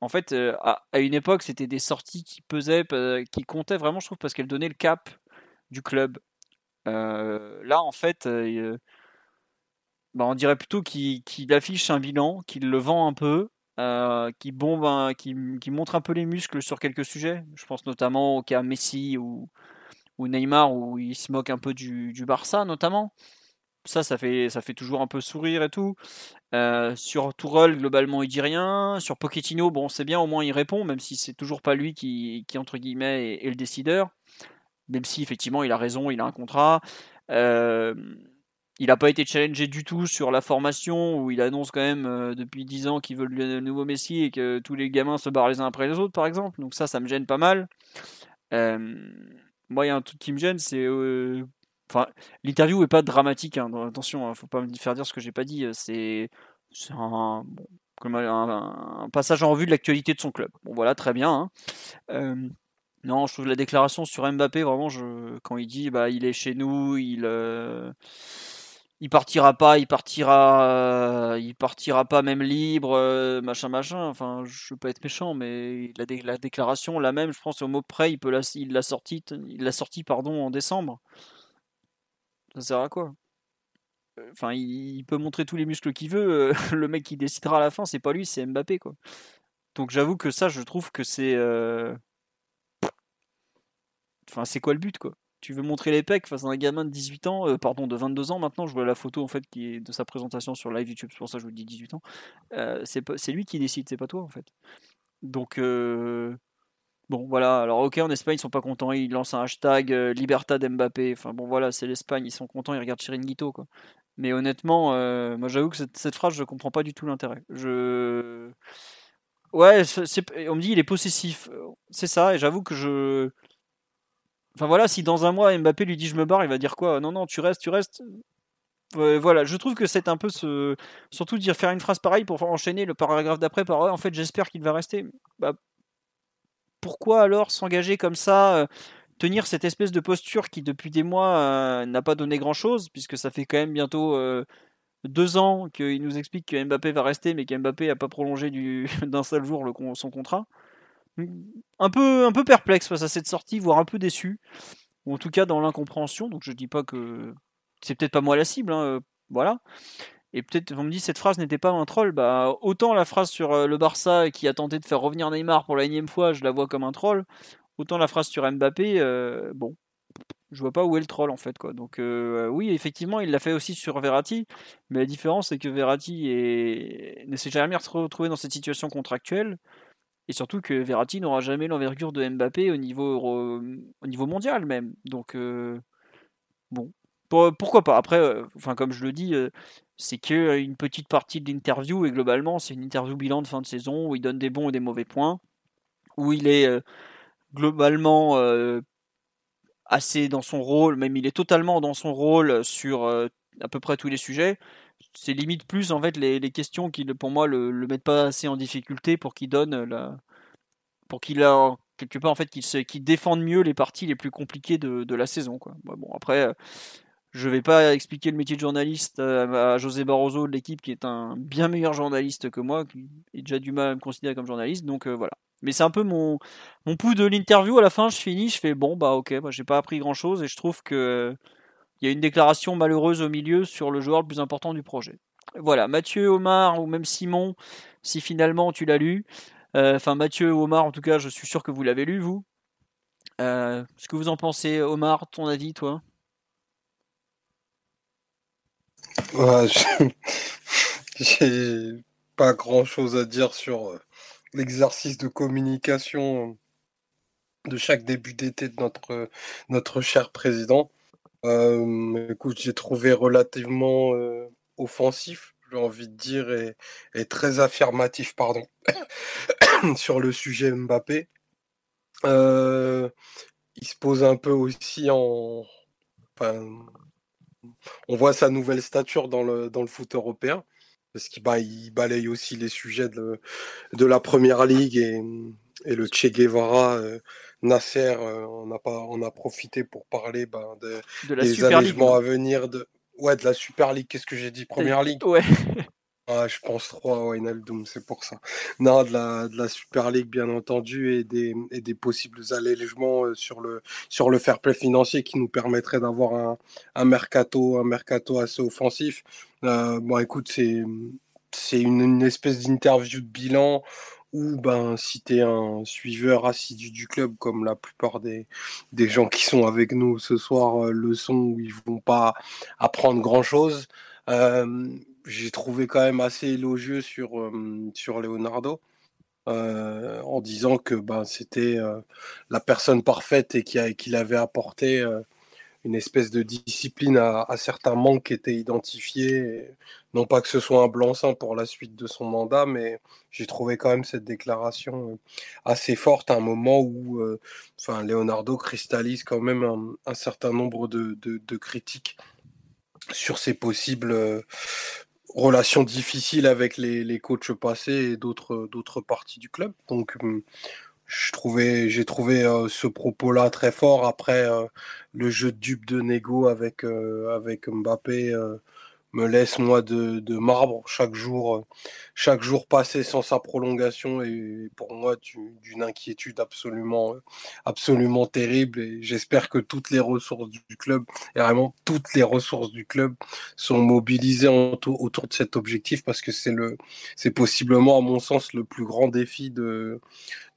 En fait, à, une époque, c'était des sorties qui pesaient, qui comptaient vraiment, je trouve, parce qu'elles donnaient le cap du club. là, en fait, bah, on dirait plutôt qu'il affiche un bilan, qu'il le vend un peu, euh, qu'il bombe, qui, montre un peu les muscles sur quelques sujets. Je pense notamment au cas Messi ou, Neymar où il se moque un peu du, Barça notamment. Ça, ça fait, toujours un peu sourire et tout. Euh, sur Tourelle, globalement, il dit rien. Sur Pochettino, bon, c'est bien, au moins il répond, même si c'est toujours pas lui qui, qui entre guillemets, est, le décideur. Même si, effectivement, il a raison, il a un contrat. Euh, il n'a pas été challengé du tout sur la formation où il annonce quand même euh, depuis 10 ans qu'il veut le nouveau Messi et que tous les gamins se barrent les uns après les autres, par exemple. Donc ça, ça me gêne pas mal. moi, il y a un truc qui me gêne, c'est. Enfin, l'interview est pas dramatique, hein, attention, hein, faut pas me faire dire ce que j'ai pas dit. C'est un, un, passage en revue de l'actualité de son club. Bon, voilà, très bien. Hein. non, je trouve la déclaration sur Mbappé, vraiment, je, quand il dit bah, il est chez nous, il il partira pas, il partira, il partira pas même libre, euh, machin, machin. Enfin, je veux pas être méchant, mais la, la déclaration, la même, je pense au mot près, il peut la, il l'a sorti, il l'a sorti, pardon, en décembre. Ça sert à quoi? Enfin, il, peut montrer tous les muscles qu'il veut. Euh, le mec qui décidera à la fin, c'est pas lui, c'est Mbappé, quoi. Donc j'avoue que ça, je trouve que c'est. Euh, enfin, c'est quoi le but, quoi? Tu veux montrer les pecs face à un gamin de 18 ans, euh, pardon, de 22 ans maintenant, je vois la photo en fait qui de sa présentation sur live YouTube, c'est pour ça que je vous dis 18 ans. Euh, c'est lui qui décide, c'est pas toi en fait. Donc euh, bon voilà, alors ok en Espagne ils sont pas contents, ils lancent un hashtag Libertad Mbappé, enfin bon voilà, c'est l'Espagne, ils sont contents, ils regardent Chiringuito quoi. Mais honnêtement, moi j'avoue que cette, phrase je comprends pas du tout l'intérêt. Je Ouais, on me dit il est possessif. C'est ça, et j'avoue que je Enfin voilà, si dans un mois Mbappé lui dit je me barre, il va dire quoi? Non, non, tu restes, tu restes. voilà, je trouve que c'est un peu ce. Surtout dire faire une phrase pareille pour enchaîner le paragraphe d'après par en fait, j'espère qu'il va rester. Bah, pourquoi alors s'engager comme ça euh, Tenir cette espèce de posture qui depuis des mois euh, n'a pas donné grand chose, puisque ça fait quand même bientôt euh, deux ans qu'il nous explique que Mbappé va rester, mais qu'Mbappé n'a pas prolongé d'un seul jour son contrat? Un peu, un peu perplexe face à cette sortie, voire un peu déçu, ou en tout cas dans l'incompréhension. Donc je dis pas que c'est peut-être pas moi la cible, hein, euh, voilà. Et peut-être on me dit cette phrase n'était pas un troll. Bah autant la phrase sur euh, le Barça qui a tenté de faire revenir Neymar pour la énième fois, je la vois comme un troll. Autant la phrase sur Mbappé, euh, bon, je vois pas où est le troll en fait quoi. Donc oui, effectivement, il l'a fait aussi sur Verratti, mais la différence c'est que Verratti ne s'est jamais retrouvé dans cette situation contractuelle. Et surtout que Verratti n'aura jamais l'envergure de Mbappé au niveau, au niveau mondial même. Donc, euh, bon, pourquoi pas? Après, euh, comme je le dis, euh, c'est qu'une petite partie de l'interview et globalement, c'est une interview bilan de fin de saison où il donne des bons et des mauvais points, où il est globalement assez dans son rôle, même il est totalement dans son rôle sur à peu près tous les sujets c'est limite plus en fait les, questions qui pour moi le, le mettent pas assez en difficulté pour qu'il donne la pour qu'il a quelque part en fait qu'il défende mieux les parties les plus compliquées de, la saison quoi. Bon après euh, je vais pas expliquer le métier de journaliste euh, à José Barroso de l'équipe qui est un bien meilleur journaliste que moi qui est déjà du mal à me considérer comme journaliste donc euh, voilà. Mais c'est un peu mon mon pouls de l'interview à la fin je finis je fais bon bah ok bah, j'ai pas appris grand chose et je trouve que il y a une déclaration malheureuse au milieu sur le joueur le plus important du projet. Voilà, Mathieu, Omar ou même Simon, si finalement tu l'as lu. Euh, enfin, Mathieu Omar, en tout cas, je suis sûr que vous l'avez lu, vous. Euh, ce que vous en pensez, Omar, ton avis, toi? J'ai pas grand chose à dire sur euh, l'exercice de communication de chaque début d'été de notre cher président. Écoute, j'ai trouvé relativement offensif, j'ai envie de dire, et, très affirmatif, pardon, sur le sujet Mbappé. Il se pose un peu aussi en. Enfin, on voit sa nouvelle stature dans le, dans le foot européen, parce qu'il bah, balaye aussi les sujets de, de la première ligue et, et le Che Guevara. Nasser, euh, on, a pas, on a profité pour parler ben, de, la des Super League, à venir. De... Ouais, de la Super League. Qu'est-ce que j'ai dit? Première League? Ouais. Ah, je pense 3, ouais, Naldoum, c'est pour ça. Non, de la, de la Super League, bien entendu, et des, et des possibles allègements euh, sur le, sur le fair play financier qui nous permettrait d'avoir un, un, mercato, un mercato assez offensif. Euh, bon, écoute, c'est, c'est une, une espèce d'interview de bilan ou ben si tu es un suiveur assidu du club comme la plupart des, des gens qui sont avec nous ce soir euh, le sont où ils vont pas apprendre grand chose euh, j'ai trouvé quand même assez élogieux sur, sur Leonardo en disant que ben, c'était la personne parfaite et qu'il avait apporté une espèce de discipline à, certains manques qui étaient identifiés. non pas que ce soit un blanc-seing pour la suite de son mandat, mais j'ai trouvé quand même cette déclaration assez forte à un moment où enfin, Leonardo cristallise quand même un, certain nombre de, de, critiques sur ses possibles relations difficiles avec les, les coachs passés et d'autres d'autres parties du club. Donc hum, je trouvais, j'ai trouvé euh, ce propos-là très fort. Après euh, le jeu de dupe de Nego avec, euh, avec Mbappé me laisse moi de, de, marbre chaque jour, euh, chaque jour passé sans sa prolongation et pour moi d'une inquiétude absolument, euh, absolument terrible. Et j'espère que toutes les ressources du club, et vraiment toutes les ressources du club, sont mobilisées autour de cet objectif parce que c'est le, c'est possiblement à mon sens le plus grand défi de,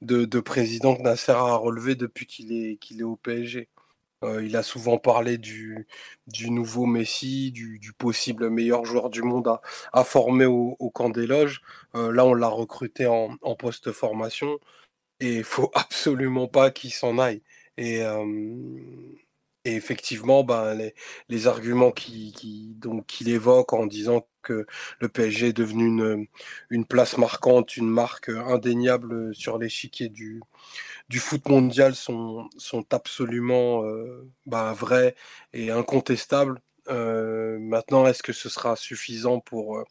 de, de président que Nasser a relevé depuis qu'il est, qu'il est au PSG. Euh, il a souvent parlé du, du nouveau Messi, du, possible meilleur joueur du monde à, former au, camp des loges. Euh, là, on l'a recruté en, post-formation et il faut absolument pas qu'il s'en aille. Et, euh, effectivement, ben, les, arguments qu'il évoque en disant que le PSG est devenu une place marquante, une marque indéniable sur l'échiquier du, du foot mondial sont, sont absolument euh, bah, vrais et incontestables. Euh, maintenant, est-ce que ce sera suffisant pour, euh,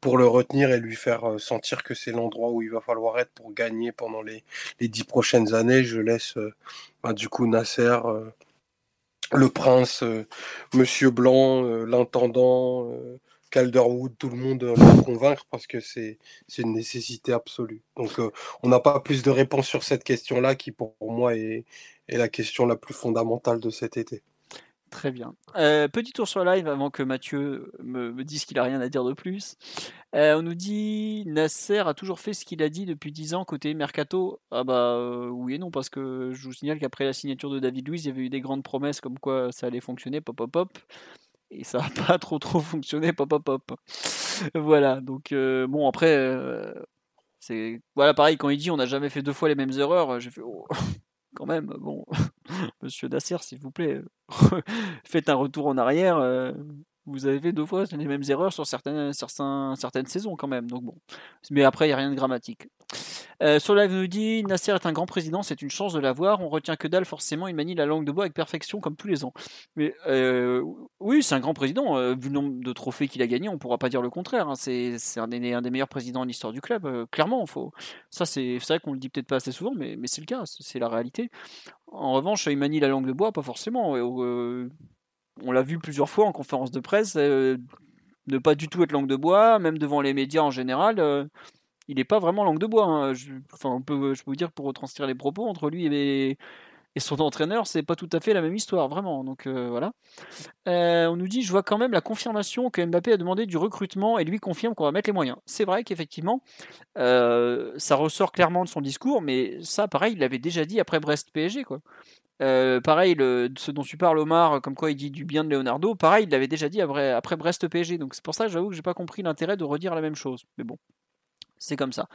pour le retenir et lui faire sentir que c'est l'endroit où il va falloir être pour gagner pendant les, les dix prochaines années? Je laisse bah, du coup Nasser, le prince, Monsieur Blanc, l'intendant, Calderwood, tout le monde euh, le convaincre parce que c'est une nécessité absolue. Donc euh, on n'a pas plus de réponses sur cette question-là qui pour moi est, est, la question la plus fondamentale de cet été. Très bien. Euh, petit tour sur live avant que Mathieu me, dise qu'il a rien à dire de plus. on nous dit Nasser a toujours fait ce qu'il a dit depuis 10 ans côté Mercato. Ah bah oui et non parce que je vous signale qu'après la signature de David Luiz, il y avait eu des grandes promesses comme quoi ça allait fonctionner, pop pop pop et ça n'a pas trop trop fonctionné, pop pop pop. voilà, donc euh, bon après, euh, c'est voilà pareil quand il dit on n'a jamais fait deux fois les mêmes erreurs, j'ai fait oh, quand même bon, Monsieur Dasser s'il vous plaît, faites un retour en arrière. Euh, vous avez fait deux fois les mêmes erreurs sur certaines, certaines saisons quand même. Donc bon. Mais après, il n'y a rien de grammatique. Euh, sur live nous dit Nasser est un grand président, c'est une chance de l'avoir. On retient que dalle, forcément, il manie la langue de bois avec perfection comme tous les ans. Mais euh, oui, c'est un grand président. Euh, vu le nombre de trophées qu'il a gagné, on ne pourra pas dire le contraire. Hein. C'est un, des meilleurs présidents en histoire du club. Euh, clairement, faut... ça c'est vrai qu'on le dit peut-être pas assez souvent, mais, mais c'est le cas, c'est la réalité. En revanche, il manie la langue de bois, pas forcément. on l'a vu plusieurs fois en conférence de presse ne pas du tout être langue de bois, même devant les médias en général il n'est pas vraiment langue de bois. Hein. Je, peux vous dire pour retranscrire les propos entre lui et, son entraîneur, c'est pas tout à fait la même histoire, vraiment. Donc euh, voilà. Euh, on nous dit, je vois quand même la confirmation que Mbappé a demandé du recrutement et lui confirme qu'on va mettre les moyens. C'est vrai qu'effectivement, euh, ça ressort clairement de son discours, mais ça, pareil, il l'avait déjà dit après Brest PSG, pareil, ce dont tu parles, Omar, comme quoi il dit du bien de Leonardo, pareil, il l'avait déjà dit après, après Brest PSG. Donc c'est pour ça, j'avoue que j'ai pas compris l'intérêt de redire la même chose. Mais bon, c'est comme ça.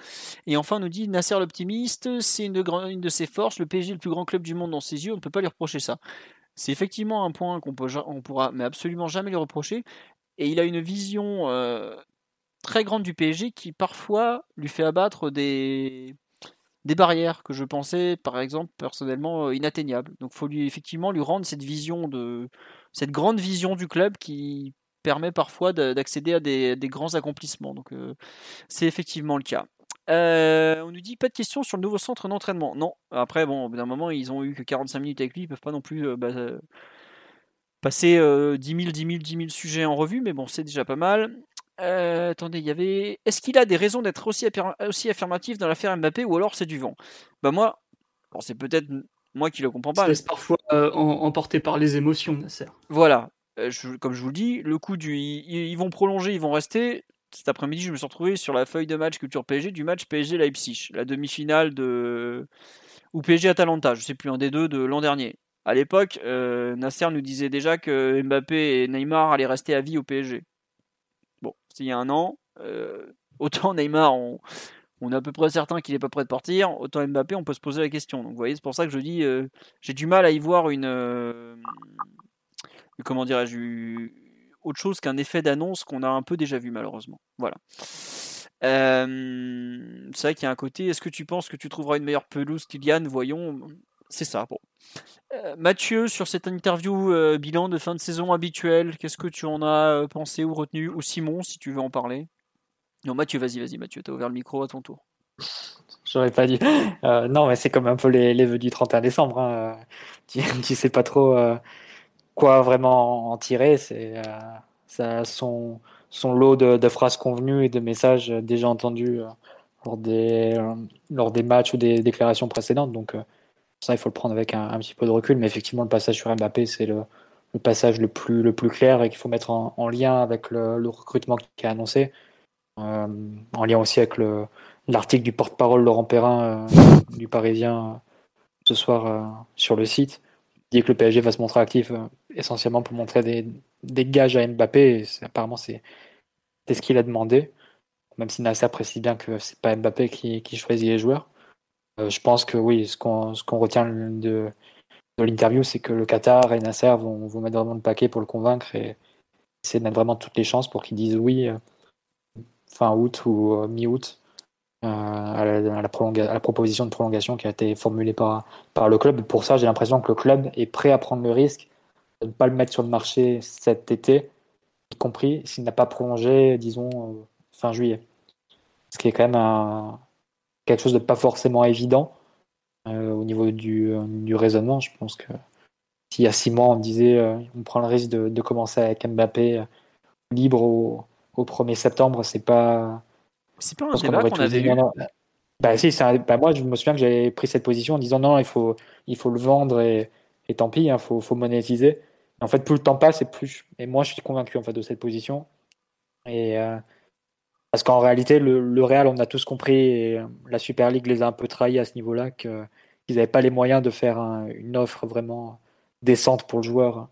Et enfin, on nous dit Nasser l'optimiste, c'est une, de ses forces. Le PSG est le plus grand club du monde dans ses yeux. On ne peut pas lui reprocher ça. C'est effectivement un point qu'on on pourra mais absolument jamais lui reprocher. Et il a une vision euh, très grande du PSG qui parfois lui fait abattre des, barrières que je pensais, par exemple, personnellement euh, inatteignables. Donc, faut lui effectivement lui rendre cette vision cette grande vision du club qui permet parfois d'accéder à des, grands accomplissements. Donc euh, c'est effectivement le cas. Euh, on nous dit pas de questions sur le nouveau centre d'entraînement. Non, après, bon, d'un moment, ils ont eu que 45 minutes avec lui, ils peuvent pas non plus euh, bah, passer 10 000, 10 000, 10 000 sujets en revue, mais bon, c'est déjà pas mal. attendez, il y avait. Est-ce qu'il a des raisons d'être aussi, aussi affirmatif dans l'affaire Mbappé ou alors c'est du vent? Bah moi, c'est peut-être moi qui le comprends pas. C'est parfois emporté par les émotions, Nasser. Voilà, comme je vous le dis, le coup du. Ils, vont prolonger, ils vont rester. Cet après-midi, je me suis retrouvé sur la feuille de match Culture PSG du match PSG Leipzig, la demi-finale de. ou PSG Atalanta, je sais plus, un des deux de l'an dernier. À l'époque, euh, Nasser nous disait déjà que Mbappé et Neymar allaient rester à vie au PSG. Bon, c'est il y a un an. Autant Neymar, on, est à peu près certain qu'il est pas prêt de partir. Autant Mbappé, on peut se poser la question. Donc, vous voyez, c'est pour ça que je dis, j'ai du mal à y voir une comment dirais-je, autre chose qu'un effet d'annonce qu'on a un peu déjà vu malheureusement. Voilà. Euh, c'est vrai qu'il y a un côté. Est-ce que tu penses que tu trouveras une meilleure pelouse qu'Iliane? Voyons. C'est ça. Bon. Euh, Mathieu, sur cette interview euh, bilan de fin de saison habituelle, qu'est-ce que tu en as pensé ou retenu? Ou Simon, si tu veux en parler? Non, Mathieu, vas-y, vas-y, Mathieu, t'as ouvert le micro à ton tour. J'aurais pas dit. non, mais c'est comme un peu les, les vœux du 31 décembre. Hein. Tu, tu, sais pas trop quoi vraiment en tirer. C'est ça son son lot de, phrases convenues et de messages déjà entendus euh, lors des, euh, lors des matchs ou des déclarations précédentes. Donc, euh, ça, il faut le prendre avec un, petit peu de recul. Mais effectivement, le passage sur Mbappé, c'est le, passage le plus, le plus clair et qu'il faut mettre en, lien avec le, recrutement qui est annoncé. en lien aussi avec l'article du porte-parole Laurent Perrin du Parisien ce soir sur le site. Dit que le PSG va se montrer actif essentiellement pour montrer des, des gages à Mbappé. apparemment, c'est ce qu'il a demandé. Même si Nasser précise bien que c'est pas Mbappé qui, qui, choisit les joueurs. Euh, je pense que oui, ce qu'on retient de, de l'interview, c'est que le Qatar et Nasser vont, vont, mettre vraiment le paquet pour le convaincre et essayer de mettre vraiment toutes les chances pour qu'il dise oui euh, fin août ou euh, mi-août à, la, à, la proposition de prolongation qui a été formulée par, par le club. Pour ça, j'ai l'impression que le club est prêt à prendre le risque de ne pas le mettre sur le marché cet été, y compris s'il n'a pas prolongé, disons, euh, fin juillet. Ce qui est quand même quelque chose de pas forcément évident euh, au niveau du, du, raisonnement. Je pense que s'il y a six mois, on disait euh, on prend le risque de, commencer avec Mbappé libre au, au 1er septembre, c'est pas. C'est pas un débat qu'on avait eu. Bah, si, bah, moi, je me souviens que j'avais pris cette position en disant non, il faut, il faut le vendre et, et tant pis, il hein, faut, faut monétiser. En fait, plus le temps passe, et plus. Et moi, je suis convaincu en fait de cette position. Et euh, parce qu'en réalité, le, Real, on a tous compris, et euh, la Super League les a un peu trahis à ce niveau-là, qu'ils n'avaient pas les moyens de faire une offre vraiment décente pour le joueur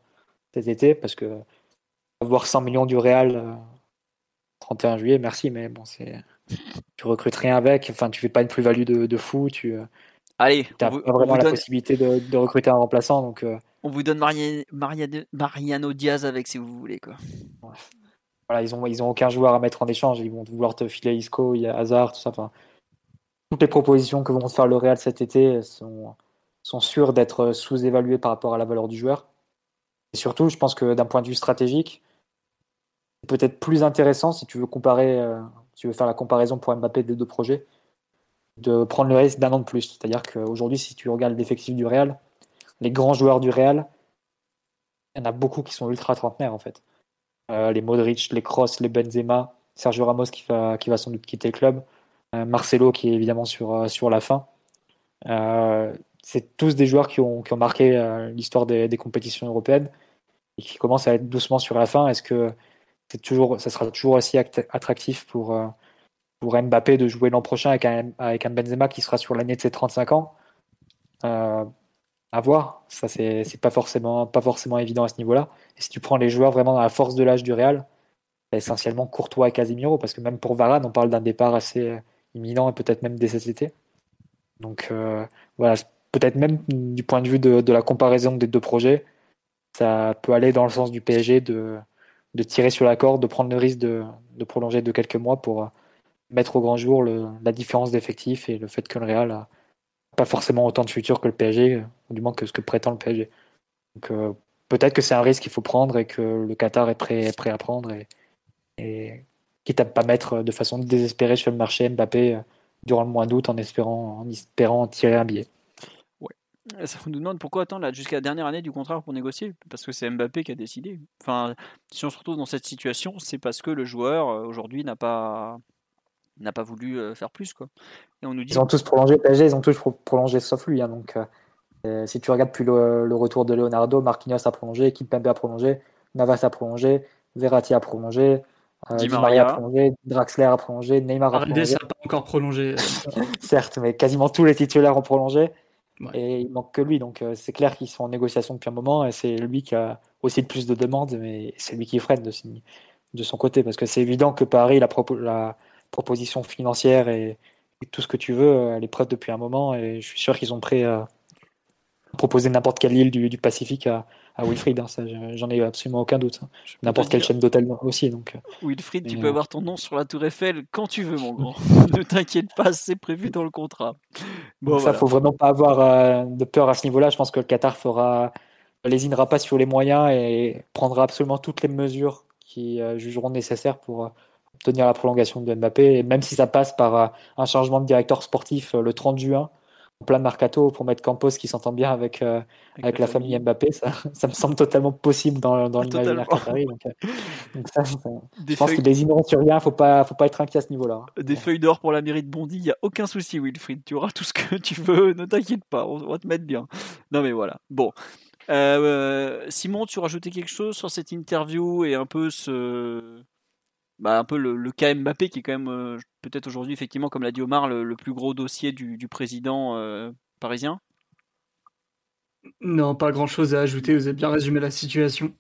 cet été, parce que avoir 100 millions du Real 31 euh, juillet, merci, mais bon, c'est tu recrutes rien avec, enfin, tu fais pas une plus-value de, fou, tu Allez, n'as pas vraiment la possibilité de, recruter un remplaçant, donc on vous donne Mariano Diaz avec si vous voulez. Quoi. Voilà, ils n'ont ils ont aucun joueur à mettre en échange. Ils vont vouloir te filer Isco, il y a Hazard, tout ça. Enfin, toutes les propositions que vont faire le Real cet été sont, sont sûres d'être sous-évaluées par rapport à la valeur du joueur. Et surtout, je pense que d'un point de vue stratégique, c'est peut-être plus intéressant si tu veux comparer, euh, tu veux faire la comparaison pour Mbappé des deux projets, de prendre le risque d'un an de plus. C'est-à-dire qu'aujourd'hui, si tu regardes l'effectif du Real, les grands joueurs du Real, il y en a beaucoup qui sont ultra trentenaires en fait. Euh, les Modric, les Kroos, les Benzema, Sergio Ramos qui va, sans doute quitter le club, euh, Marcelo qui est évidemment sur, euh, la fin. c'est tous des joueurs qui ont, marqué l'histoire des, compétitions européennes et qui commencent à être doucement sur la fin. Est-ce que c'est toujours, ça sera toujours aussi attractif pour, pour Mbappé de jouer l'an prochain avec avec un Benzema qui sera sur l'année de ses 35 ans? À voir. Ça, c'est pas forcément, pas forcément évident à ce niveau-là. Et si tu prends les joueurs vraiment dans la force de l'âge du Real, essentiellement Courtois et Casemiro, parce que même pour Varane, on parle d'un départ assez euh, imminent et peut-être même dès cet été. Donc euh, voilà, peut-être même du point de vue de, la comparaison des deux projets, ça peut aller dans le sens du PSG de, tirer sur la corde, de prendre le risque de, de, prolonger de quelques mois pour euh, mettre au grand jour la différence d'effectifs et le fait que le Real a, pas forcément autant de futur que le PSG, du moins que ce que prétend le PSG. Donc euh, peut-être que c'est un risque qu'il faut prendre et que le Qatar est prêt, prêt à prendre et, et quitte à ne pas mettre de façon désespérée sur le marché Mbappé euh, durant le mois d'août en espérant, en espérant tirer un billet. Ça nous demande pourquoi attendre jusqu'à la dernière année du contrat pour négocier Parce que c'est Mbappé qui a décidé. Enfin, si on se retrouve dans cette situation, c'est parce que le joueur euh, aujourd'hui n'a pas n'a pas voulu faire plus quoi. Et on nous dit... Ils ont tous prolongé PSG, ils ont tous prolongé sauf lui. Hein, donc si tu regardes plus le, retour de Leonardo, Marquinhos a prolongé, Kimpembe a prolongé, Navas a prolongé, Verratti a prolongé, Di, Maria. a prolongé, Draxler a prolongé, Neymar a prolongé. n'a pas encore prolongé. Certes, mais quasiment tous les titulaires ont prolongé. Et il manque que lui, donc c'est clair qu'ils sont en négociation depuis un moment et c'est lui qui a aussi le plus de demandes, mais c'est lui qui freine de, de son côté parce que c'est évident que Paris, la, la, proposition financière et, tout ce que tu veux, elle est prête depuis un moment et je suis sûr qu'ils ont pris, proposer n'importe quelle île du, Pacifique à, Wilfried. Hein, j'en ai absolument aucun doute. Hein. N'importe quelle chaîne d'hôtel aussi. Donc, euh. Wilfried, tu peux avoir ton nom sur la Tour Eiffel quand tu veux, mon grand. ne t'inquiète pas, c'est prévu dans le contrat. Bon, ça, faut vraiment pas avoir de peur à ce niveau-là. Je pense que le Qatar fera lésinera pas sur les moyens et prendra absolument toutes les mesures qui jugeront nécessaires pour obtenir la prolongation de Mbappé, même si ça passe par euh, un changement de directeur sportif euh, le 30 juin, en plein mercato, pour mettre Campos qui s'entend bien avec, euh, avec, la famille, Mbappé, ça, ça, me semble totalement possible dans, dans l'imaginaire qatari. Donc, donc ça, je pense que des ignorants sur rien, faut pas, faut pas être inquiet à ce niveau-là. Hein. Des feuilles d'or pour la mairie de Bondy, il n'y a aucun souci, Wilfried. Tu auras tout ce que tu veux, ne t'inquiète pas, on va te mettre bien. Non mais voilà. Bon. Simon, tu rajoutais quelque chose sur cette interview et un peu ce, bah, un peu le, le, cas Mbappé qui est quand même euh, peut-être aujourd'hui effectivement comme l'a dit Omar le, plus gros dossier du, président euh, parisien Non, pas grand-chose à ajouter, vous avez bien résumé la situation.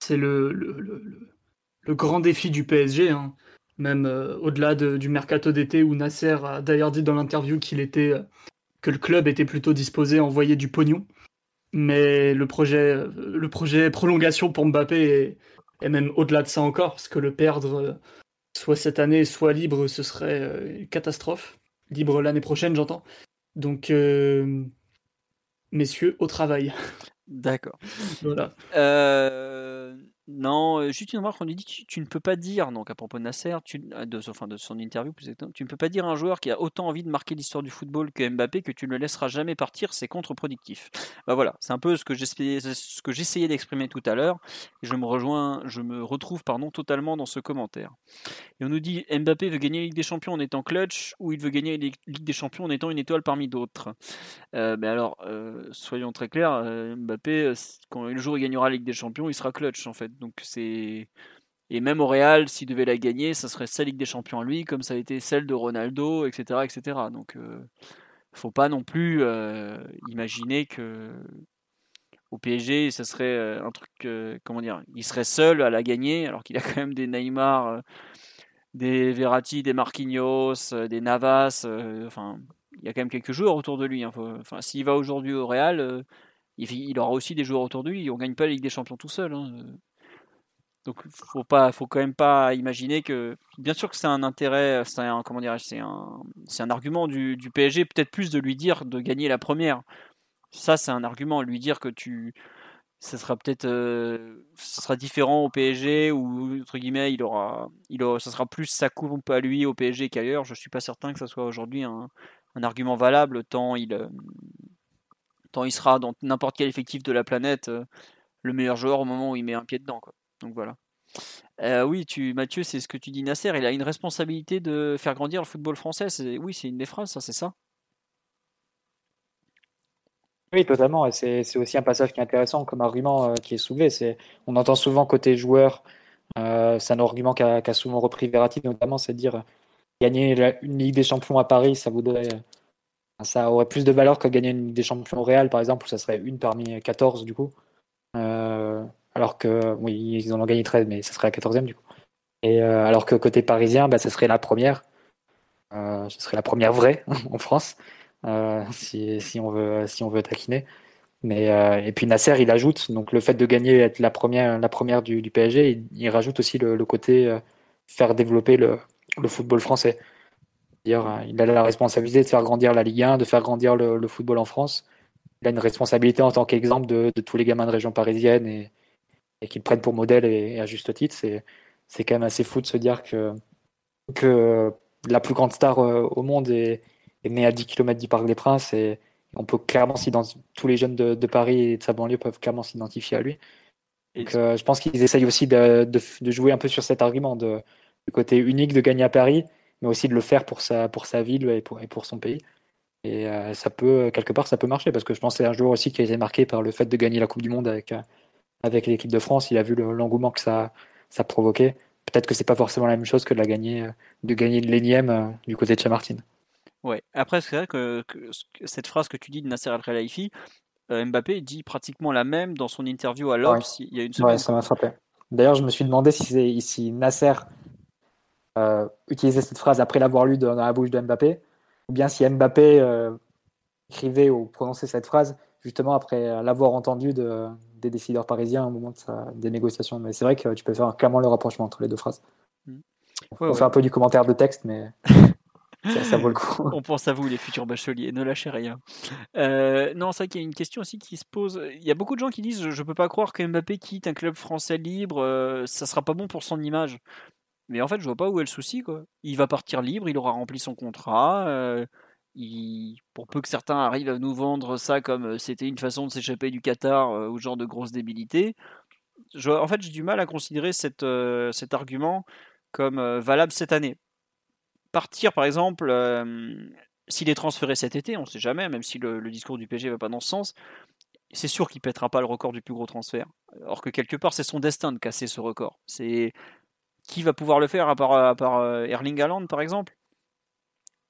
C'est le, le, grand défi du PSG, hein. même euh, au-delà du mercato d'été où Nasser a d'ailleurs dit dans l'interview qu'il était que le club était plutôt disposé à envoyer du pognon. Mais le projet, le projet prolongation pour Mbappé est, et même au-delà de ça encore, parce que le perdre euh, soit cette année, soit libre, ce serait euh, une catastrophe. Libre l'année prochaine, j'entends. Donc, euh, messieurs, au travail. D'accord. voilà. Non, euh, juste une remarque, on lui dit tu, ne peux pas dire, donc à propos de Nasser, tu, euh, de, enfin, de son interview, tu ne peux pas dire à un joueur qui a autant envie de marquer l'histoire du football que Mbappé que tu ne le laisseras jamais partir, c'est contre-productif. Bah voilà, c'est un peu ce que j'essayais d'exprimer tout à l'heure, je me rejoins, je me retrouve pardon, totalement dans ce commentaire. Et on nous dit Mbappé veut gagner la Ligue des Champions en étant clutch, ou il veut gagner la Ligue des Champions en étant une étoile parmi d'autres. Euh, mais alors, soyons très clairs, Mbappé, quand le jour où il gagnera la Ligue des Champions, il sera clutch en fait. Donc c'est et même au Real, s'il devait la gagner, ça serait sa Ligue des Champions lui, comme ça a été celle de Ronaldo, etc., etc. Donc euh, faut pas non plus euh, imaginer que au PSG, ça serait euh, un truc, comment dire, il serait seul à la gagner, alors qu'il a quand même des Neymar, des Verratti, des Marquinhos, des Navas, enfin, il y a quand même quelques joueurs autour de lui. Hein. enfin, s'il va aujourd'hui au Real, il, aura aussi des joueurs autour de lui. On gagne pas la Ligue des Champions tout seul. Hein. Donc faut pas, faut quand même pas imaginer que, bien sûr que c'est un intérêt, c'est un, comment dire, c'est un, c'est un argument du, PSG, peut-être plus de lui dire de gagner la première. Ça c'est un argument, lui dire que tu, ça sera peut-être, euh, ça sera différent au PSG ou entre guillemets, il aura, il ça sera plus sa coupe à lui au PSG qu'ailleurs. Je suis pas certain que ça soit aujourd'hui un, un argument valable tant il, euh, tant il sera dans n'importe quel effectif de la planète euh, le meilleur joueur au moment où il met un pied dedans. Quoi. Donc voilà. Euh, oui, Mathieu, c'est ce que tu dis, Nasser. Il a une responsabilité de faire grandir le football français. Oui, c'est une des phrases, ça, c'est ça Oui, totalement. C'est aussi un passage qui est intéressant comme argument euh, qui est soulevé. On entend souvent côté joueur, euh, c'est un argument qu'a souvent repris Verratti, notamment, c'est de dire gagner une Ligue des Champions à Paris, ça voudrait. Ça aurait plus de valeur que gagner une Ligue des Champions au Real, par exemple, où ça serait une parmi 14 du coup. Euh, alors que, oui, ils en ont gagné 13, mais ça serait la 14e du coup. Et euh, alors que côté parisien, bah, ce serait la première. Euh, ce serait la première vraie en France, euh, si, on veut, si on veut taquiner. Mais, et puis Nasser, il ajoute, donc le fait de gagner, être la première, la première du, PSG, il, rajoute aussi le, côté faire développer le, football français. Il a la responsabilité de faire grandir la Ligue 1, de faire grandir le, le football en France. Il a une responsabilité en tant qu'exemple de, de, tous les gamins de région parisienne et, et qu'ils prennent pour modèle et, à juste titre, c'est, c'est quand même assez fou de se dire que, que la plus grande star euh, au monde est, est née à 10 km du Parc des Princes et on peut clairement s'identifier, tous les jeunes de, de, Paris et de sa banlieue peuvent clairement s'identifier à lui. Et je pense qu'ils essayent aussi de, de, jouer un peu sur cet argument de, du côté unique de gagner à Paris, mais aussi de le faire pour sa, pour sa ville et pour, et pour son pays. Et euh, ça peut, quelque part, ça peut marcher parce que je pense que c'est un joueur aussi qui a été marqué par le fait de gagner la Coupe du Monde avec, euh, avec l'équipe de France, il a vu l'engouement que ça, ça provoquait. Peut-être que c'est pas forcément la même chose que de la gagner, euh, de gagner l'énième euh, du côté de Chamartin. Ouais. Après, c'est vrai que, cette phrase que tu dis de Nasser Al Khelaifi, euh, Mbappé dit pratiquement la même dans son interview à l'Obs il y a une semaine. Ouais, ça m'a frappé. D'ailleurs, je me suis demandé si, si Nasser utilisait cette phrase après l'avoir lu dans la bouche de Mbappé, ou bien si Mbappé écrivait ou prononçait cette phrase justement après l'avoir entendu de, des décideurs parisiens au moment de sa, des négociations. Mais c'est vrai que tu peux faire clairement le rapprochement entre les deux phrases. Mm. On fait un peu du commentaire de texte, mais ça, vaut le coup. On pense à vous, les futurs bacheliers, ne lâchez rien. Euh, non, c'est vrai qu'il y a une question aussi qui se pose. Il y a beaucoup de gens qui disent Je peux pas croire que Mbappé quitte un club français libre, euh, ça sera pas bon pour son image. Mais en fait, je vois pas où est le souci. Quoi. Il va partir libre, il aura rempli son contrat. Euh, pour peu que certains arrivent à nous vendre ça comme c'était une façon de s'échapper du Qatar ou genre de grosse débilité, en fait, j'ai du mal à considérer cette, cet argument comme valable cette année partir, par exemple, euh, s'il est transféré cet été, on ne sait jamais, même si le, discours du PG va pas dans ce sens, c'est sûr qu'il pètera pas le record du plus gros transfert. Or que quelque part, c'est son destin de casser ce record. C'est qui va pouvoir le faire à part, à part euh, Erling Haaland, par exemple?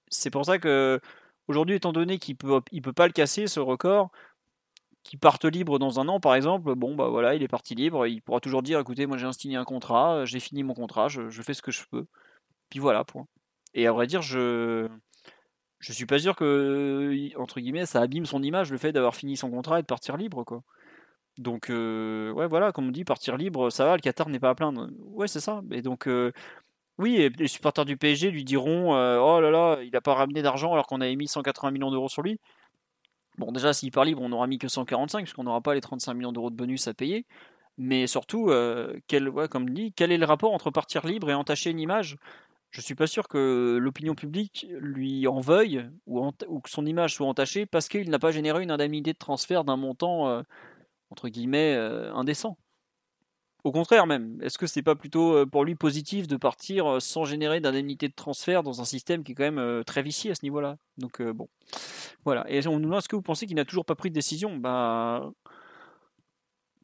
C'est pour ça que aujourd'hui, étant donné qu'il peut, il peut pas le casser ce record, qu'il parte libre dans un an, par exemple, bon bah voilà, il est parti libre, il pourra toujours dire, écoutez, moi j'ai signé un contrat, j'ai fini mon contrat, je, fais ce que je peux. Puis voilà, point. Et à vrai dire, je je suis pas sûr que entre guillemets ça abîme son image le fait d'avoir fini son contrat et de partir libre quoi. Donc euh, ouais voilà, comme on dit partir libre, ça va, le Qatar n'est pas à plaindre. Ouais, c'est ça. Et donc euh, oui, les supporters du PSG lui diront euh, oh là là, il a pas ramené d'argent alors qu'on avait mis 180 millions d'euros sur lui. Bon déjà s'il part libre, on n'aura mis que 145 puisqu'on n'aura pas les 35 millions d'euros de bonus à payer. Mais surtout, quel, ouais, comme dit, quel est le rapport entre partir libre et entacher une image? Je suis pas sûr que l'opinion publique lui en veuille ou, que son image soit entachée parce qu'il n'a pas généré une indemnité de transfert d'un montant euh, entre guillemets euh, indécent. Au contraire même, est-ce que c'est pas plutôt euh, pour lui positif de partir sans générer d'indemnité de transfert dans un système qui est quand même très vicié à ce niveau-là? Donc bon, voilà. Et on nous demande est-ce que vous pensez qu'il n'a toujours pas pris de décision? Bah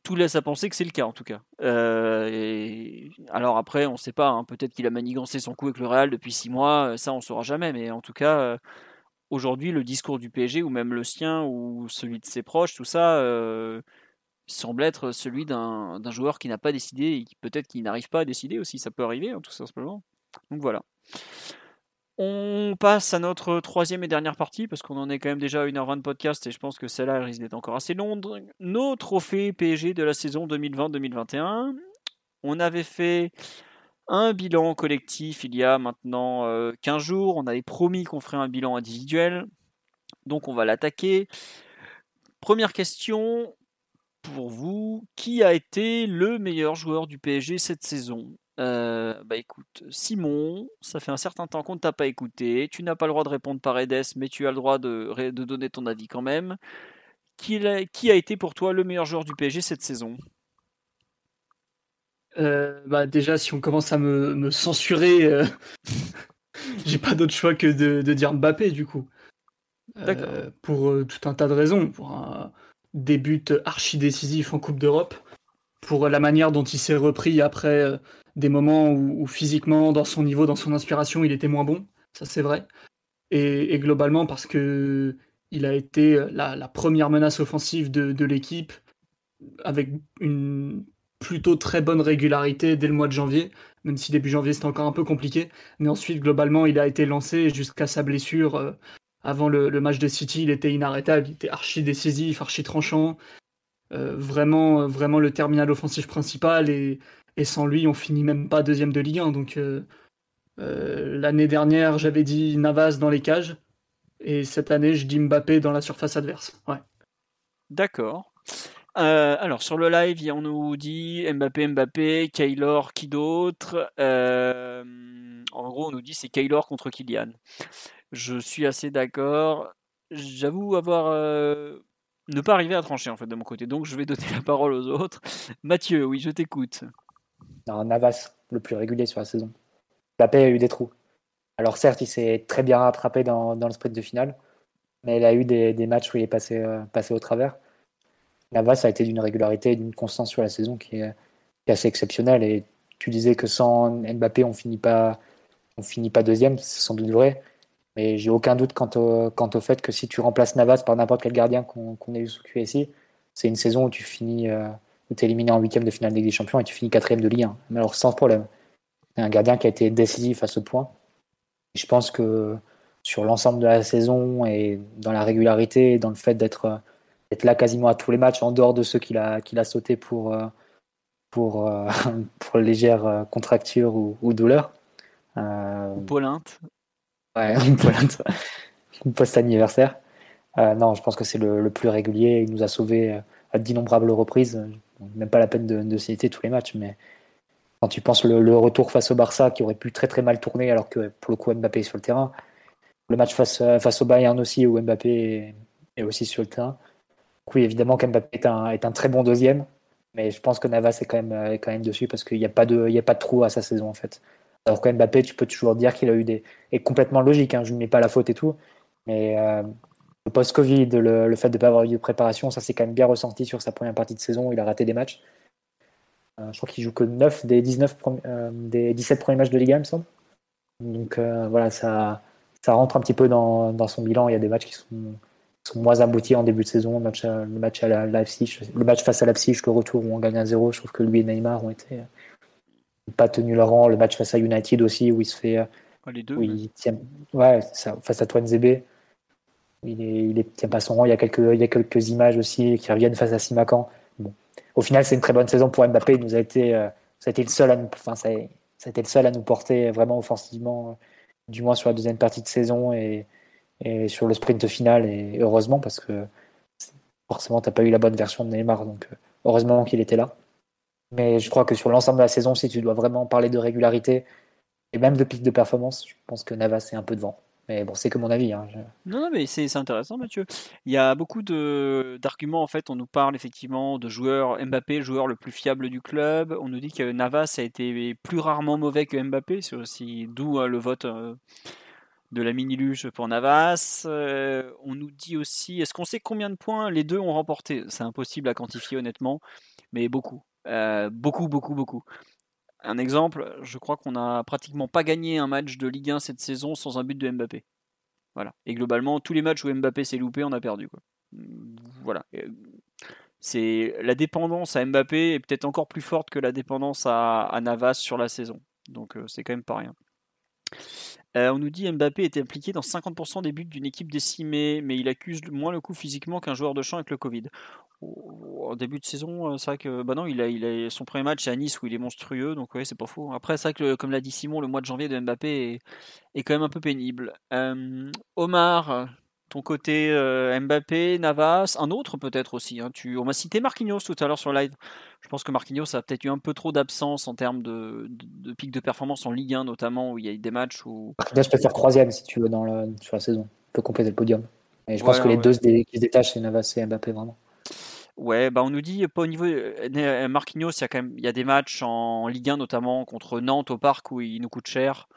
tout laisse à penser que c'est le cas en tout cas. Euh, alors après, on ne sait pas, hein, peut-être qu'il a manigancé son coup avec le Real depuis six mois, euh, ça on ne saura jamais, mais en tout cas, euh, aujourd'hui, le discours du PSG, ou même le sien, ou celui de ses proches, tout ça, semble être celui d'un joueur qui n'a pas décidé, et peut-être qu'il n'arrive pas à décider aussi, ça peut arriver, hein, tout simplement. Donc voilà. On passe à notre troisième et dernière partie, parce qu'on en est quand même déjà à 1h20 de podcast, et je pense que celle-là risque d'être encore assez longue. Nos trophées PSG de la saison 2020-2021. On avait fait un bilan collectif il y a maintenant 15 euh, jours. On avait promis qu'on ferait un bilan individuel. Donc on va l'attaquer. Première question pour vous. Qui a été le meilleur joueur du PSG cette saison? Euh, bah écoute, Simon, ça fait un certain temps qu'on ne t'a pas écouté. Tu n'as pas le droit de répondre par Edes, mais tu as le droit de, de donner ton avis quand même. Qui, a, qui a été pour toi le meilleur joueur du PSG cette saison? Euh, bah déjà, si on commence à me, me censurer, euh, j'ai pas d'autre choix que de, de, dire Mbappé du coup. pour tout un tas de raisons. Pour un début archi décisif en Coupe d'Europe, pour la manière dont il s'est repris après des moments où, physiquement, dans son niveau, dans son inspiration, il était moins bon, ça c'est vrai. Et, globalement parce que il a été la, première menace offensive de, l'équipe avec une plutôt très bonne régularité dès le mois de janvier, même si début janvier c'était encore un peu compliqué. Mais ensuite, globalement, il a été lancé jusqu'à sa blessure. Euh, avant le, match de City, il était inarrêtable, il était archi décisif, archi tranchant. Euh, vraiment, vraiment le terminal offensif principal et, sans lui, on finit même pas deuxième de Ligue 1. Donc euh, euh, l'année dernière, j'avais dit Navas dans les cages. Et cette année, je dis Mbappé dans la surface adverse. Ouais. D'accord. Euh, alors sur le live, on nous dit Mbappé, Mbappé, Kaylor, qui d'autre? En gros, on nous dit c'est Kaylor contre Kylian. Je suis assez d'accord. J'avoue avoir ne pas arriver à trancher en fait de mon côté, donc je vais donner la parole aux autres. Mathieu, oui, je t'écoute. Navas, le plus régulier sur la saison. Mbappé a eu des trous. Alors certes, il s'est très bien rattrapé dans, le sprint de finale, mais il a eu des, matchs où il est passé, euh, passé au travers. Navas a été d'une régularité et d'une constance sur la saison qui est, assez exceptionnelle. Et tu disais que sans Mbappé, on finit pas, on finit pas deuxième, c'est sans doute vrai. Mais j'ai aucun doute quant au, fait que si tu remplaces Navas par n'importe quel gardien qu'on ait eu sous QSI, c'est une saison où tu finis, euh, où es éliminé en huitième de finale Ligue des Champions et tu finis quatrième de Ligue 1. Mais alors sans problème. C'est un gardien qui a été décisif à ce point. je pense que sur l'ensemble de la saison et dans la régularité, dans le fait d'être être là quasiment à tous les matchs, en dehors de ceux qu'il a, qu'il a sauté pour, pour, pour légères contractures ou, ou douleurs. ou Ouais, Paulinte. Post-anniversaire. non, je pense que c'est le, plus régulier. Il nous a sauvés à d'innombrables reprises. Même pas la peine de, citer tous les matchs, mais quand tu penses le, retour face au Barça qui aurait pu très très mal tourner alors que pour le coup Mbappé est sur le terrain, le match face, face au Bayern aussi où Mbappé est, aussi sur le terrain. Oui, évidemment qu'Mbappé est un, est un très bon deuxième, mais je pense que Navas est quand même, quand même dessus parce qu'il n'y a, pas de, il a pas de trou à sa saison en fait. Alors que Mbappé, tu peux toujours dire qu'il a eu des. est complètement logique, hein, je ne mets pas la faute et tout, mais euh, le post-Covid, le, fait de ne pas avoir eu de préparation, ça s'est quand même bien ressenti sur sa première partie de saison il a raté des matchs. Euh, je crois qu'il joue que 9 des, 19 euh, des 17 premiers matchs de Liga, il me semble. Donc euh, voilà, ça, ça rentre un petit peu dans, dans, son bilan. Il y a des matchs qui sont, sont moins aboutis en début de saison. Le match, le à la, le match face à Leipzig, le retour où on gagne à 0, je trouve que lui et Neymar ont été pas tenus leur rang. Le match face à United aussi, où il se fait. les deux. il tient, ouais, ça, face à Toine Zébé. Il, est, il tient pas son rang. Il y, a quelques, il y a quelques images aussi qui reviennent face à Simacan au final, c'est une très bonne saison pour Mbappé. Il nous a été, euh, ça a été le seul à nous, enfin, ça, a été le seul à nous porter vraiment offensivement, euh, du moins sur la deuxième partie de saison et, sur le sprint final. Et heureusement, parce que forcément, tu n'as pas eu la bonne version de Neymar. Donc, euh, heureusement qu'il était là. Mais je crois que sur l'ensemble de la saison, si tu dois vraiment parler de régularité et même de pic de performance, je pense que Navas est un peu devant. Mais bon, c'est que mon avis. Hein, non, non, mais c'est intéressant, Mathieu. Il y a beaucoup d'arguments, en fait. On nous parle effectivement de joueurs Mbappé, joueur le plus fiable du club. On nous dit que Navas a été plus rarement mauvais que Mbappé, d'où euh, le vote euh, de la mini-luge pour Navas. Euh, on nous dit aussi, est-ce qu'on sait combien de points les deux ont remporté? C'est impossible à quantifier, honnêtement, mais beaucoup. Beaucoup, beaucoup, beaucoup. Un exemple, je crois qu'on n'a pratiquement pas gagné un match de Ligue 1 cette saison sans un but de Mbappé. Voilà. Et globalement, tous les matchs où Mbappé s'est loupé, on a perdu. Quoi. Voilà. C'est la dépendance à Mbappé est peut-être encore plus forte que la dépendance à, Navas sur la saison. Donc euh, c'est quand même pas rien. Euh, on nous dit Mbappé était impliqué dans 50% des buts d'une équipe décimée, mais il accuse moins le coup physiquement qu'un joueur de champ avec le Covid en début de saison, euh, c'est vrai que bah non, il a, son premier match à Nice où il est monstrueux, donc ouais, c'est pas faux. Après, c'est vrai que comme l'a dit Simon, le mois de janvier de Mbappé est, quand même un peu pénible. Euh, Omar, ton côté euh, Mbappé, Navas, un autre peut-être aussi. Hein. tu, on m'a cité Marquinhos tout à l'heure sur live. Je pense que Marquinhos a peut-être eu un peu trop d'absence en termes de, de, pic de performance en Ligue 1 notamment où il y a eu des matchs où. Marquinhos peut faire troisième si tu veux dans sur la saison. Il peut compléter le podium. Et je pense que les deux qui se détachent, c'est Navas et Mbappé vraiment. Ouais, bah on nous dit pas au niveau Marquinhos, il y a quand même il y a des matchs en Ligue 1 notamment contre Nantes au parc où il nous coûte cher.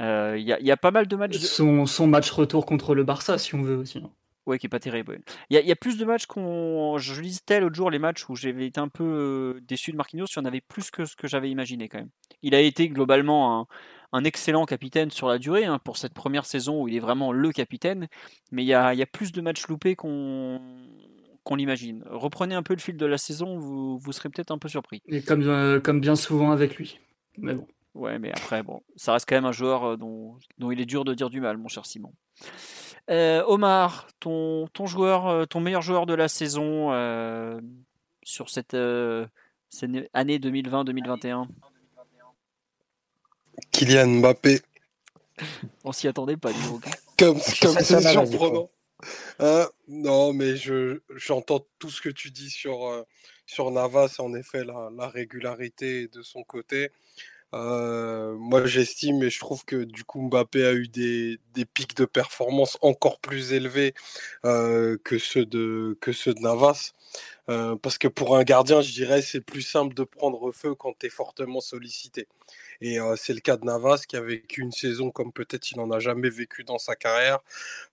Euh, il, y a, il, y a, pas mal de matchs. Son, son, match retour contre le Barça, si on veut aussi. Hein. Ouais, qui est pas terrible. Il, y a, il, y a, plus de matchs qu'on. Je lisais l'autre jour les matchs où j'avais été un peu euh, déçu de Marquinhos. Il y en avait plus que ce que j'avais imaginé quand même. Il a été globalement un, un excellent capitaine sur la durée hein, pour cette première saison où il est vraiment le capitaine. Mais il y a, il y a plus de matchs loupés qu'on qu'on l'imagine. Reprenez un peu le fil de la saison, vous, vous serez peut-être un peu surpris. Et comme, euh, comme bien souvent avec lui. Mais bon. Ouais, mais après, bon, ça reste quand même un joueur euh, dont, dont il est dur de dire du mal, mon cher Simon. Euh, Omar, ton, ton, joueur, ton meilleur joueur de la saison sur cette, cette année 2020-2021 Kylian Mbappé. On s'y attendait pas, du coup. Comme, comme c'est surprenant. Euh, non, mais je, j'entends tout ce que tu dis sur, euh, sur Navas, en effet, la, la régularité de son côté. Euh, moi, j'estime et je trouve que du coup, Mbappé a eu des, pics de performance encore plus élevés que, ceux de, que ceux de Navas. parce que pour un gardien, je dirais, c'est plus simple de prendre feu quand tu es fortement sollicité. Et c'est le cas de Navas qui a vécu une saison comme peut-être il n'en a jamais vécu dans sa carrière,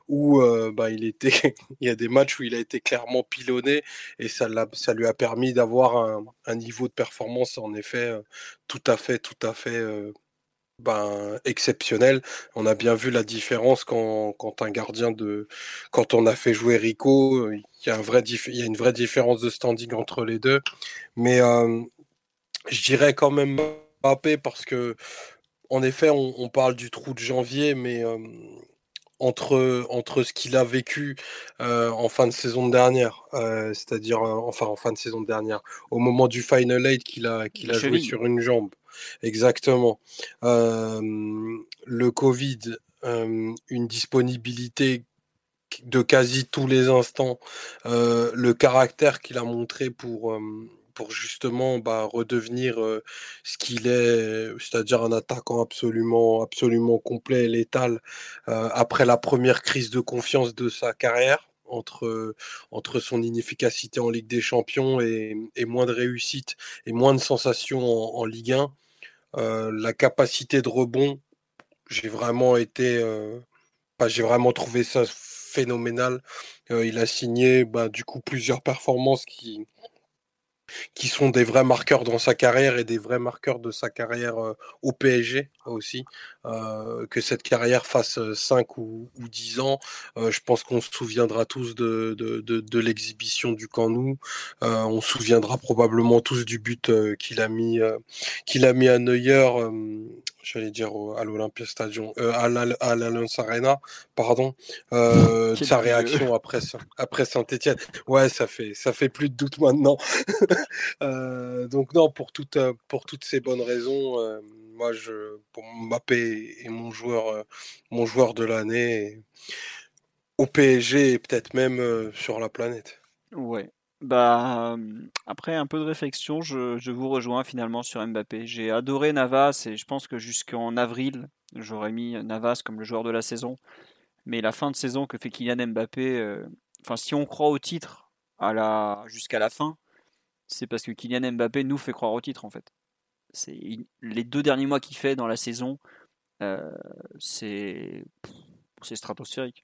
où bah, il, était, il y a des matchs où il a été clairement pilonné et ça, ça lui a permis d'avoir un, niveau de performance en effet tout à fait, tout à fait ben, exceptionnel. On a bien vu la différence quand, quand, un gardien de. Quand on a fait jouer Rico, il y a, un vrai il y a une vraie différence de standing entre les deux. Mais je dirais quand même parce que, en effet, on, parle du trou de janvier, mais entre, entre ce qu'il a vécu en fin de saison dernière, c'est-à-dire enfin en fin de saison dernière, au moment du Final Eight qu'il a, qu'il a joué sur une jambe. Exactement. le Covid, une disponibilité de quasi tous les instants, le caractère qu'il a montré pour, pour justement bah, redevenir ce qu'il est, c'est-à-dire un attaquant absolument, absolument complet et létal après la première crise de confiance de sa carrière. Entre, entre son inefficacité en Ligue des Champions et, moins de réussite et moins de sensations en, Ligue 1, la capacité de rebond, j'ai vraiment été, bah, j'ai vraiment trouvé ça phénoménal. il a signé bah, du coup plusieurs performances qui, qui sont des vrais marqueurs dans sa carrière et des vrais marqueurs de sa carrière au PSG aussi. Que cette carrière fasse 5 ou, ou 10 ans, je pense qu'on se souviendra tous de, de, de, l'exhibition du Camp Nou. on se souviendra probablement tous du but qu'il a mis qu'il a mis à Neuer j'allais dire à l'Olympia Stadium, euh, à l'Alliance Arena, pardon, euh, sa réaction après, après Saint-Etienne. Ouais, ça fait, ça fait plus de doute maintenant. euh, donc non, pour, toutes euh, pour toutes ces bonnes raisons, euh, moi, je, pour Mbappé est mon joueur, mon joueur de l'année au PSG et peut-être même sur la planète. Ouais, bah, après un peu de réflexion, je, vous rejoins finalement sur Mbappé. J'ai adoré Navas et je pense que jusqu'en avril, j'aurais mis Navas comme le joueur de la saison. Mais la fin de saison que fait Kylian Mbappé, euh, si on croit au titre jusqu'à la fin, c'est parce que Kylian Mbappé nous fait croire au titre en fait. Les deux derniers mois qu'il fait dans la saison, euh, c'est stratosphérique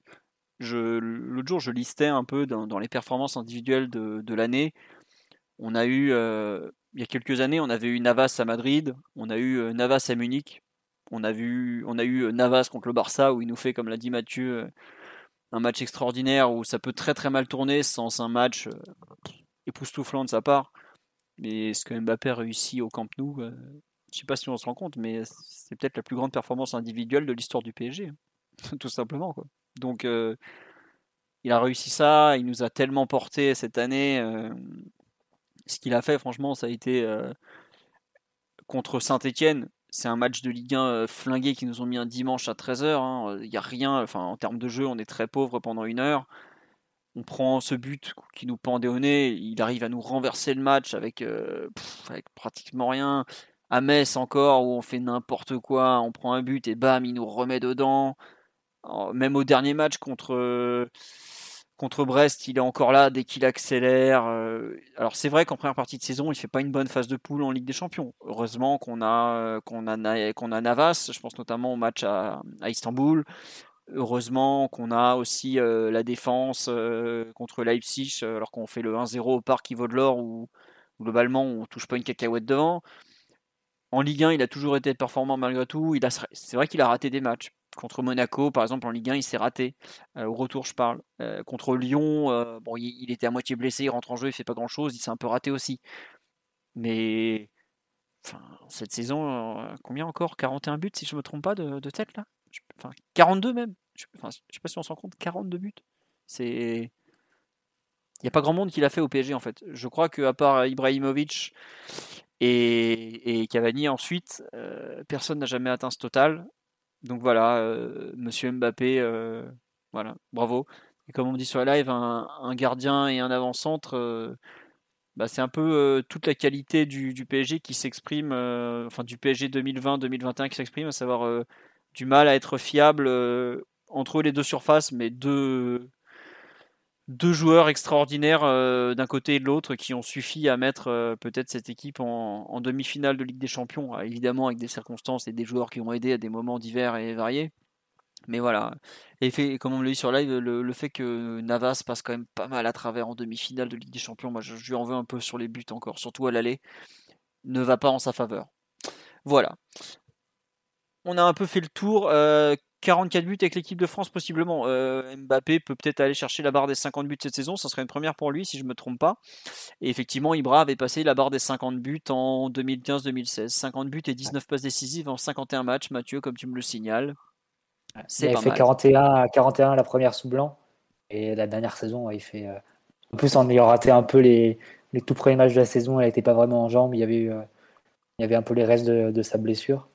l'autre jour, je listais un peu dans, les performances individuelles de, l'année. On a eu, euh, il y a quelques années, on avait eu Navas à Madrid, on a eu euh, Navas à Munich, on a, vu, on a eu Navas contre le Barça où il nous fait, comme l'a dit Mathieu, un match extraordinaire où ça peut très très mal tourner sans un match époustouflant de sa part. Mais ce que Mbappé a réussi au Camp Nou, je ne sais pas si on se rend compte, mais c'est peut-être la plus grande performance individuelle de l'histoire du PSG, hein. tout simplement. Quoi. Donc, euh, il a réussi ça. Il nous a tellement porté cette année. Euh, ce qu'il a fait, franchement, ça a été euh, contre Saint-Etienne. C'est un match de Ligue 1 flingué qui nous ont mis un dimanche à 13h. Hein. Il n'y a rien. Enfin, en termes de jeu, on est très pauvre pendant une heure. On prend ce but qui nous pendait au nez. Il arrive à nous renverser le match avec, avec pratiquement rien. À Metz encore, où on fait n'importe quoi. On prend un but et bam, il nous remet dedans même au dernier match contre, Brest, il est encore là dès qu'il accélère. Euh, alors c'est vrai qu'en première partie de saison, il fait pas une bonne phase de poule en Ligue des Champions. Heureusement qu'on a, a Navas, je pense notamment au match à, Istanbul. Heureusement qu'on a aussi euh, la défense euh, contre Leipzig, alors qu'on fait le 1-0 au parc vaut de l'or où, globalement on touche pas une cacahuète devant. En Ligue 1, il a toujours été performant malgré tout. c'est vrai qu'il a raté des matchs. Contre Monaco, par exemple, en Ligue 1, il s'est raté. Euh, au retour, je parle. Euh, contre Lyon, euh, bon, il, était à moitié blessé, il rentre en jeu, il fait pas grand-chose, il s'est un peu raté aussi. Mais enfin, cette saison, combien encore? 41 buts, si je me trompe pas, de, tête, là? Enfin, 42 même. Je, je sais pas si on s'en compte, 42 buts. C'est... Il n'y a pas grand monde qui l'a fait au PSG, en fait. Je crois qu'à part Ibrahimovic et, Cavani, ensuite, personne n'a jamais atteint ce total. Donc voilà, euh, Monsieur Mbappé, euh, voilà, bravo. Et comme on dit sur la live, un, gardien et un avant-centre, euh, bah, c'est un peu toute la qualité du, PSG qui s'exprime, enfin du PSG 2020-2021 qui s'exprime, à savoir du mal à être fiable entre les deux surfaces, mais deux, deux joueurs extraordinaires euh, d'un côté et de l'autre qui ont suffi à mettre euh, peut-être cette équipe en, demi-finale de Ligue des Champions, ah, évidemment avec des circonstances et des joueurs qui ont aidé à des moments divers et variés. Mais voilà, et comme on l'a dit sur live, le, fait que Navas passe quand même pas mal à travers en demi-finale de Ligue des Champions, moi je, lui en veux un peu sur les buts encore, surtout à l'aller, ne va pas en sa faveur. Voilà. On a un peu fait le tour. Euh, 44 buts avec l'équipe de France possiblement. Euh, Mbappé peut peut-être aller chercher la barre des 50 buts cette saison, ça serait une première pour lui si je ne me trompe pas. Et effectivement, Ibra avait passé la barre des 50 buts en 2015-2016. 50 buts et 19 passes décisives en 51 matchs, Mathieu, comme tu me le signales. Il a fait 41, 41 la première sous blanc. Et la dernière saison, il fait. En plus, en ayant raté un peu les, les tout premiers matchs de la saison, elle n'était pas vraiment en jambes. Il y avait, eu, il y avait un peu les restes de, de sa blessure.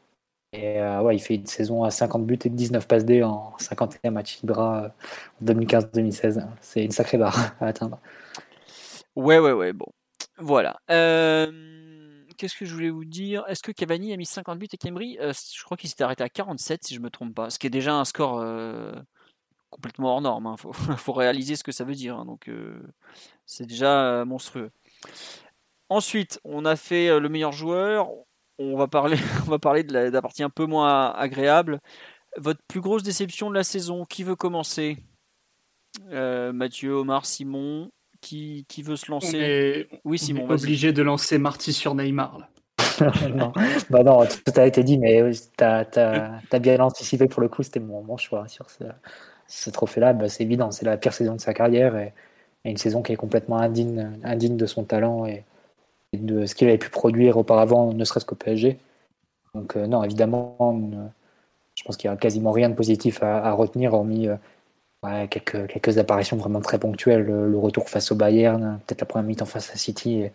Et euh, ouais, il fait une saison à 50 buts et 19 passes D en 51 matchs Ibra en 2015-2016. C'est une sacrée barre à atteindre. Ouais, ouais, ouais. Bon, voilà. Euh, qu'est-ce que je voulais vous dire? Est-ce que Cavani a mis 50 buts et Kembry euh, Je crois qu'il s'était arrêté à 47, si je me trompe pas. Ce qui est déjà un score complètement hors norme. Il hein. faut, réaliser ce que ça veut dire. Hein. Donc, c'est déjà monstrueux. Ensuite, on a fait le meilleur joueur on va parler, on va parler de la, partie un peu moins agréable. Votre plus grosse déception de la saison, qui veut commencer? Euh, Mathieu, Omar, Simon, qui, qui, veut se lancer? Oui, Simon. On est obligé de lancer Marty sur Neymar. non. Bah non, tout a été dit, mais tu as, bien anticipé pour le coup, c'était mon, choix sur ce, trophée-là. Bah, c'est évident, c'est la pire saison de sa carrière et, et, une saison qui est complètement indigne, indigne de son talent et, de ce qu'il avait pu produire auparavant, ne serait-ce qu'au PSG. Donc euh, non, évidemment, je pense qu'il n'y a quasiment rien de positif à, retenir, hormis euh, quelques, quelques apparitions vraiment très ponctuelles, le, retour face au Bayern, peut-être la première mi-temps face à City, et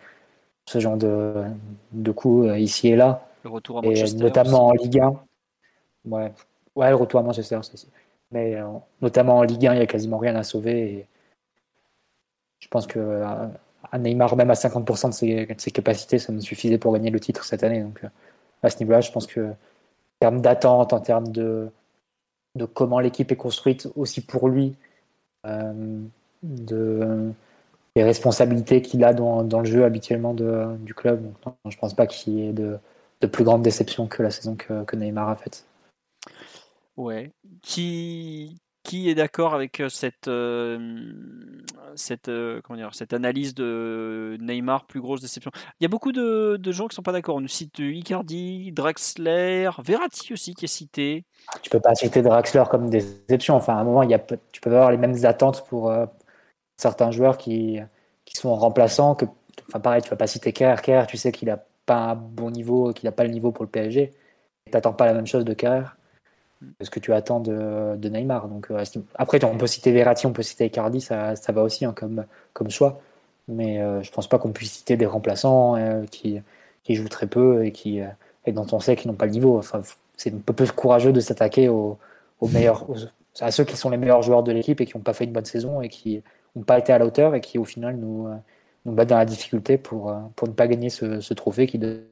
ce genre de, de coups euh, ici et là. Le retour à Manchester. Et notamment en Ligue 1. Ouais, ouais, le retour à Manchester aussi. Mais notamment en Ligue 1, il n'y a quasiment rien à sauver. Et je pense que Neymar, même à 50% de ses, capacités, ça me suffisait pour gagner le titre cette année. Donc, euh, à ce niveau-là, je pense que en termes d'attente, en termes de, comment l'équipe est construite, aussi pour lui, euh, de, des responsabilités qu'il a dans, le jeu habituellement du club. Je ne pense pas qu'il y ait de, de, plus grande déception que la saison que, que Neymar a faite. Ouais. Qui, qui est d'accord avec euh, cette, euh, cette, euh, comment dire, cette analyse de Neymar, plus grosse déception? Il y a beaucoup de, de gens qui ne sont pas d'accord. On nous cite Icardi, Draxler, Verratti aussi qui est cité. Tu peux pas citer Draxler comme déception. Enfin, à un moment, il y a, tu peux avoir les mêmes attentes pour certains joueurs qui, qui sont remplaçants. Que, enfin, pareil, tu vas pas citer Kerr. Kerr, tu sais qu'il n'a pas un bon niveau, qu'il n'a pas le niveau pour le PSG. Tu n'attends pas la même chose de Kerr ce que tu attends de, Neymar. Donc, euh, après, on peut citer Verratti, on peut citer Icardi, ça, ça va aussi hein, comme, comme choix. Mais euh, je pense pas qu'on puisse citer des remplaçants euh, qui, qui jouent très peu et, qui, et dont on sait qu'ils n'ont pas le niveau. Enfin, c'est un peu plus courageux de s'attaquer aux, meilleurs, à ceux qui sont les meilleurs joueurs de l'équipe et qui n'ont pas fait une bonne saison et qui n'ont pas été à la hauteur et qui au final nous, nous battent dans la difficulté pour, pour ne pas gagner ce, ce trophée qui est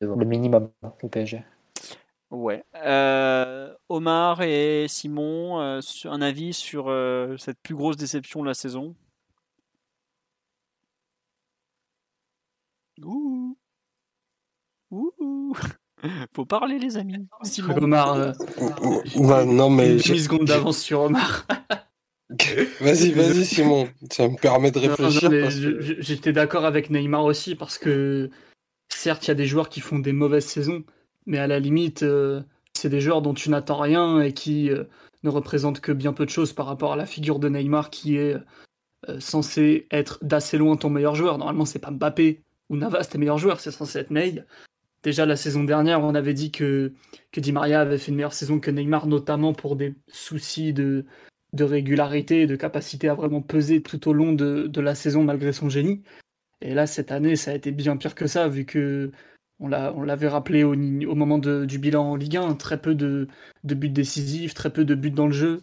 le minimum au PSG. Ouais. Euh, Omar et Simon, euh, un avis sur euh, cette plus grosse déception de la saison? Ouh. Ouh. Faut parler, les amis. Simon. Omar. non, mais. J'ai secondes d'avance sur Omar. vas-y, vas-y, Simon. Ça me permet de réfléchir. J'étais d'accord avec Neymar aussi parce que, certes, il y a des joueurs qui font des mauvaises saisons mais à la limite, euh, c'est des joueurs dont tu n'attends rien et qui euh, ne représentent que bien peu de choses par rapport à la figure de Neymar qui est euh, censé être d'assez loin ton meilleur joueur. Normalement, c'est pas Mbappé ou Navas tes meilleurs joueurs, c'est censé être Ney. Déjà la saison dernière, on avait dit que, que Di Maria avait fait une meilleure saison que Neymar, notamment pour des soucis de, de régularité et de capacité à vraiment peser tout au long de, de la saison malgré son génie. Et là, cette année, ça a été bien pire que ça, vu que on l'avait rappelé au, moment du bilan en Ligue 1, très peu de, buts décisifs, très peu de buts dans le jeu.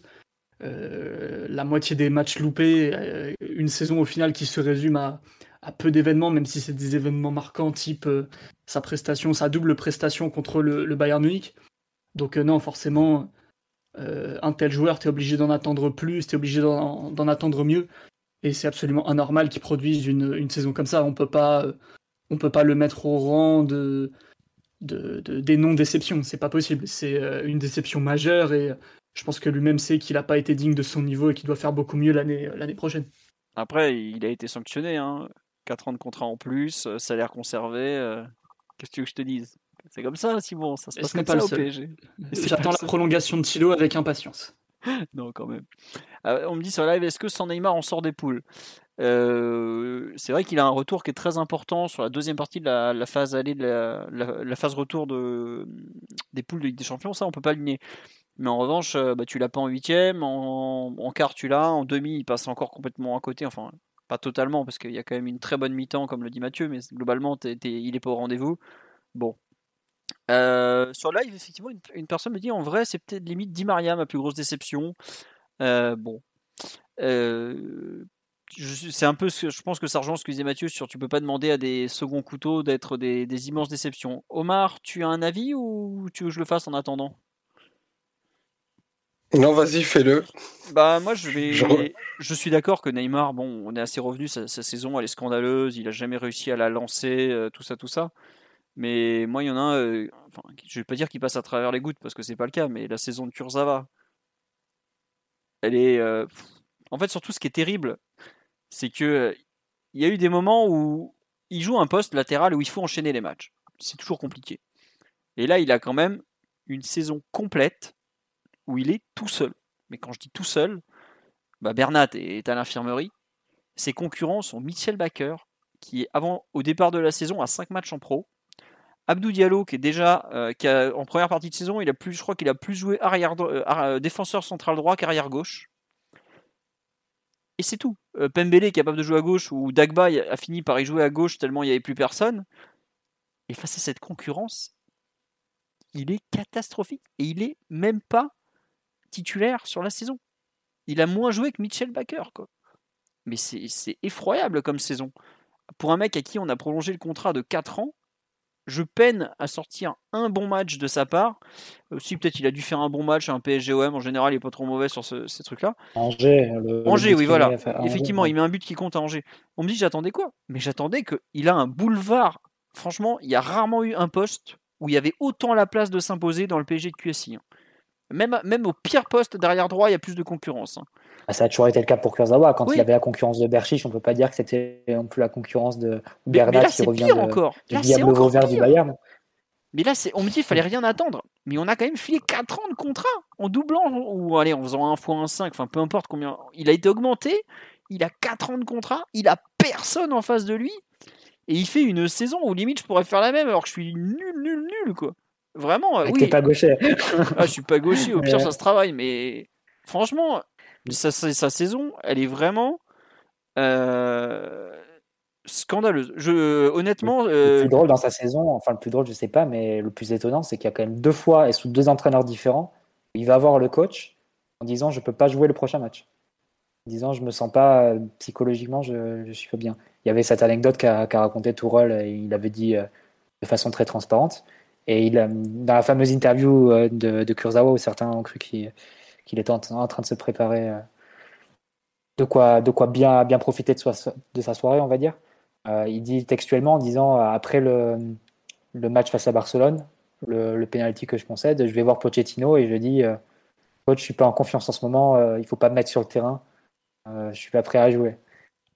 Euh, la moitié des matchs loupés, euh, une saison au final qui se résume à, peu d'événements, même si c'est des événements marquants, type euh, sa prestation, sa double prestation contre le, Bayern Munich. Donc non, forcément, un tel joueur, tu es obligé d'en attendre plus, tu es obligé d'en attendre mieux. Et c'est absolument anormal qu'il produise une, une, saison comme ça. On peut pas on peut pas le mettre au rang de, des non-déceptions. C'est pas possible. C'est euh, une déception majeure et je pense que lui-même sait qu'il n'a pas été digne de son niveau et qu'il doit faire beaucoup mieux l'année, l'année prochaine. Après, il a été sanctionné. Hein. 4 ans de contrat en plus, euh, salaire conservé. Euh, qu'est-ce que tu veux que je te dise? C'est comme ça, Simon. Ça se passe comme pas ça au PSG. J'attends la prolongation de Thilo avec impatience. non, quand même. on me dit sur live, est-ce que sans Neymar on sort des poules? Euh, c'est vrai qu'il a un retour qui est très important sur la deuxième partie de la, phase aller de la, phase retour de, des poules de Ligue des Champions. Ça, on peut pas le. Mais en revanche, bah, tu l'as pas en huitième, en, en quart tu l'as, en demi il passe encore complètement à côté. Enfin, pas totalement parce qu'il y a quand même une très bonne mi-temps comme le dit Mathieu, mais globalement il est pas au rendez-vous. Bon. sur live, effectivement, une, personne me dit en vrai, c'est peut-être limite Di Maria ma plus grosse déception. bon. C'est un peu ce que je pense que ça rejoint ce que disait Mathieu sur tu peux pas demander à des seconds couteaux d'être des, des immenses déceptions. Omar, tu as un avis ou tu veux que je le fasse en attendant? Non, vas-y, fais-le. Bah moi je vais. Je, suis d'accord que Neymar, bon, on est assez revenu. Sa, saison, elle est scandaleuse. Il a jamais réussi à la lancer, euh, tout ça, tout ça. Mais moi, il y en a un. Euh, enfin, je vais pas dire qu'il passe à travers les gouttes parce que c'est pas le cas. Mais la saison de Kurzawa, elle est. Euh, en fait, surtout, ce qui est terrible, c'est que il y a eu des moments où il joue un poste latéral où il faut enchaîner les matchs. C'est toujours compliqué. Et là, il a quand même une saison complète où il est tout seul. Mais quand je dis tout seul, bah Bernat est à l'infirmerie. Ses concurrents sont Michel Baker, qui est avant, au départ de la saison, à 5 matchs en pro. Abdou Diallo, qui est déjà euh, qui en première partie de saison, il a plus, je crois qu'il a plus joué arrière, euh, euh, défenseur central droit qu'arrière gauche. Et c'est tout. Pembele est capable de jouer à gauche, ou Dagba a fini par y jouer à gauche tellement il n'y avait plus personne. Et face à cette concurrence, il est catastrophique. Et il est même pas titulaire sur la saison. Il a moins joué que Mitchell Baker, quoi. Mais c'est effroyable comme saison. Pour un mec à qui on a prolongé le contrat de 4 ans, je peine à sortir un bon match de sa part. Aussi, peut-être il a dû faire un bon match à un PSGOM. En général, il n'est pas trop mauvais sur ces trucs-là. Angers, Angers, oui, voilà. Effectivement, il met un but qui compte à Angers. On me dit, j'attendais quoi? Mais j'attendais qu'il a un boulevard. Franchement, il y a rarement eu un poste où il y avait autant la place de s'imposer dans le PSG de QSI. Hein. Même, même au pire poste derrière droit, il y a plus de concurrence. Hein. Ah, ça a toujours été le cas pour Kurzawa. Quand il avait la concurrence de Berchich, on ne peut pas dire que c'était non plus la concurrence de Bernat qui revient de, encore. du vert du Bayern. Mais là, on me dit qu'il fallait rien attendre. Mais on a quand même filé 4 ans de contrat en doublant, ou allez, en faisant 1 fois 1 5, enfin peu importe combien. Il a été augmenté, il a 4 ans de contrat, il a personne en face de lui, et il fait une saison où limite je pourrais faire la même alors que je suis nul, nul, nul, quoi. Vraiment, euh, oui. pas gaucher. ah, je suis pas gaucher, au pire, ça se travaille, mais franchement, sa, sa saison, elle est vraiment euh, scandaleuse. Je, honnêtement. Le, euh, plus drôle dans sa saison, enfin, le plus drôle, je sais pas, mais le plus étonnant, c'est qu'il y a quand même deux fois et sous deux entraîneurs différents, il va voir le coach en disant Je peux pas jouer le prochain match. En disant Je me sens pas psychologiquement, je, je suis pas bien. Il y avait cette anecdote qu'a raconté Tourol, il avait dit de façon très transparente et il, dans la fameuse interview euh, de, de Kurzawa, où certains ont cru qu'il était en, train de se préparer euh, de quoi, de quoi bien, bien profiter de, sa soirée, on va dire. Euh, il dit textuellement en disant après le, match face à Barcelone, le, le, penalty que je concède, je vais voir Pochettino et je dis Coach, je suis pas en confiance en ce moment, il faut pas me mettre sur le terrain, je suis pas prêt à jouer.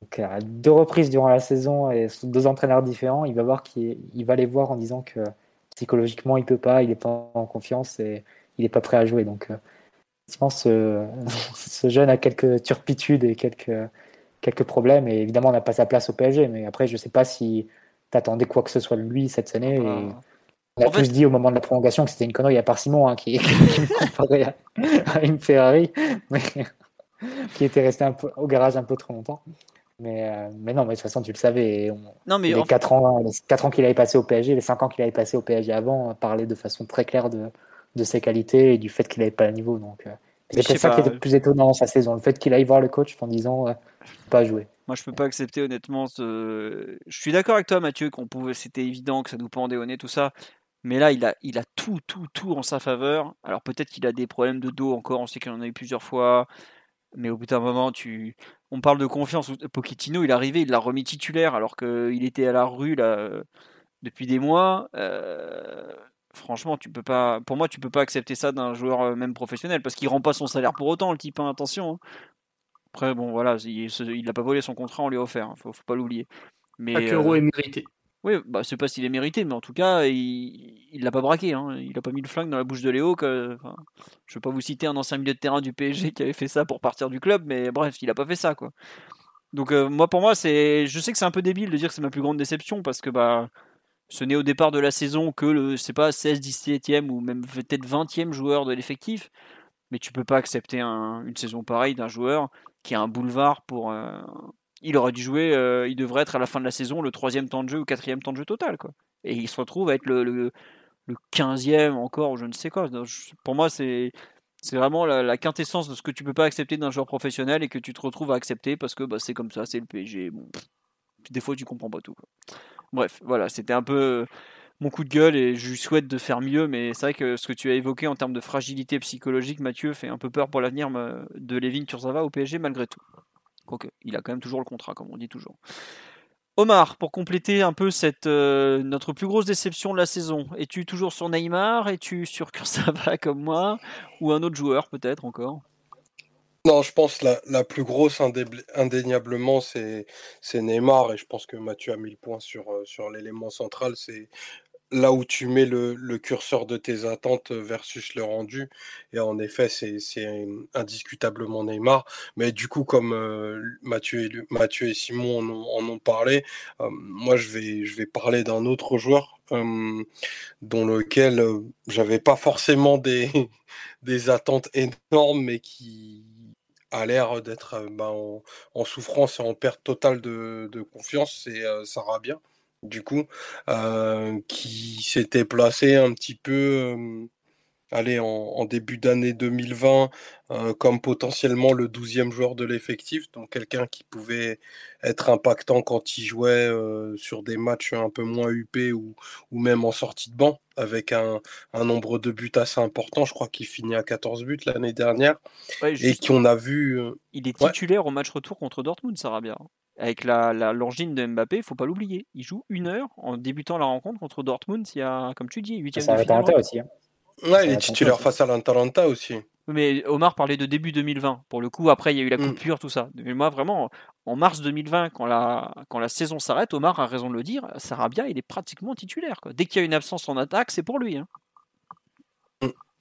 Donc, à deux reprises durant la saison et sous deux entraîneurs différents, il va voir qu'il va les voir en disant que psychologiquement, il peut pas, il n'est pas en confiance et il n'est pas prêt à jouer. Donc, effectivement, ce, ce, jeune a quelques turpitudes et quelques, quelques problèmes. Et évidemment, on n'a pas sa place au PSG. Mais après, je ne sais pas si tu attendais quoi que ce soit de lui cette année. Et on a tous dit au moment de la prolongation que c'était une connerie. Il y a par Simon hein, qui, qui, me comparait à, une Ferrari, mais qui était resté un peu, au garage un peu trop longtemps. Mais, euh, mais non, mais de toute façon, tu le savais. non, mais les, 4 ans, les 4 ans qu'il avait passé au PSG, les 5 ans qu'il avait passé au PSG avant, parlaient de façon très claire de, de ses qualités et du fait qu'il n'avait pas le niveau. Donc, euh, c'est peut-être ça qui était le plus étonnant dans sa saison. Le fait qu'il aille voir le coach en disant euh, pas jouer. Moi, je peux pas accepter honnêtement. Ce... Je suis d'accord avec toi, Mathieu, qu'on pouvait. C'était évident que ça nous pendait au nez, tout ça. Mais là, il a, il a tout, tout, tout en sa faveur. Alors peut-être qu'il a des problèmes de dos encore. On sait qu'il en a eu plusieurs fois. Mais au bout d'un moment, tu, on parle de confiance. Pochettino, il est arrivé, il l'a remis titulaire alors qu'il était à la rue là, depuis des mois. Euh, franchement, tu peux pas. Pour moi, tu peux pas accepter ça d'un joueur euh, même professionnel parce qu'il rend pas son salaire pour autant, le type. Hein, attention. Hein. Après, bon, voilà, il n'a pas volé son contrat, on lui a offert. Hein, faut, faut pas l'oublier. Mais euh, est mérité. Oui, bah, c'est pas s'il est mérité, mais en tout cas, il l'a pas braqué. Hein. Il a pas mis le flingue dans la bouche de Léo. Que, enfin, je vais pas vous citer un ancien milieu de terrain du PSG qui avait fait ça pour partir du club, mais bref, il a pas fait ça, quoi. Donc euh, moi, pour moi, c'est, je sais que c'est un peu débile de dire que c'est ma plus grande déception parce que bah, ce n'est au départ de la saison que le, c'est pas 16, 17e ou même peut-être 20e joueur de l'effectif. Mais tu peux pas accepter une saison pareille d'un joueur qui a un boulevard pour. Euh, il aurait dû jouer, euh, il devrait être à la fin de la saison le troisième temps de jeu ou quatrième temps de jeu total. Quoi. Et il se retrouve à être le, le, 15e encore, ou je ne sais quoi. pour moi, c'est. C'est vraiment la, quintessence de ce que tu peux pas accepter d'un joueur professionnel et que tu te retrouves à accepter parce que bah, c'est comme ça, c'est le PSG. Bon, des fois, tu comprends pas tout. Bref, voilà, c'était un peu mon coup de gueule et je souhaite de faire mieux. Mais c'est vrai que ce que tu as évoqué en termes de fragilité psychologique, Mathieu, fait un peu peur pour l'avenir de Levin Turzava au PSG malgré tout. Quoique, il a quand même toujours le contrat, comme on dit toujours. Omar, pour compléter un peu cette euh, notre plus grosse déception de la saison, es-tu toujours sur Neymar? Es-tu sur Kurzawa comme moi? Ou un autre joueur peut-être encore? Non, je pense la, la plus grosse indéniablement c'est Neymar et je pense que Mathieu a mis le point sur, euh, sur l'élément central, c'est là où tu mets le, curseur de tes attentes versus le rendu. Et en effet, c'est indiscutablement Neymar. Mais du coup, comme Mathieu, et, Simon en ont, parlé, moi, je vais, je vais parler d'un autre joueur dont lequel j'avais pas forcément des, attentes énormes, mais qui a l'air d'être bah, en, souffrance et en perte totale de, confiance, c'est euh, Sarabia, du coup, euh, qui s'était placé un petit peu allez, en, début d'année 2020 euh, comme potentiellement le 12e joueur de l'effectif, donc quelqu'un qui pouvait être impactant quand il jouait euh, sur des matchs un peu moins UP ou, ou même en sortie de banc, avec un, un nombre de buts assez important. Je crois qu'il finit à 14 buts l'année dernière. et qu'on a vu. Euh, il est titulaire au match retour contre Dortmund, Sarabia. Avec la, la l'angine de Mbappé, il faut pas l'oublier. Il joue une heure en débutant la rencontre contre Dortmund. Il y a, comme tu dis, 8 de finale. aussi. Hein. Ouais, il est titulaire face à l'Atalanta aussi. Mais Omar parlait de début 2020. Pour le coup, après, il y a eu la mm. coupure, tout ça. Mais moi, vraiment, en mars 2020, quand la, quand la saison s'arrête, Omar a raison de le dire, Sarabia, il est pratiquement titulaire. Quoi. Dès qu'il y a une absence en attaque, c'est pour lui. Hein.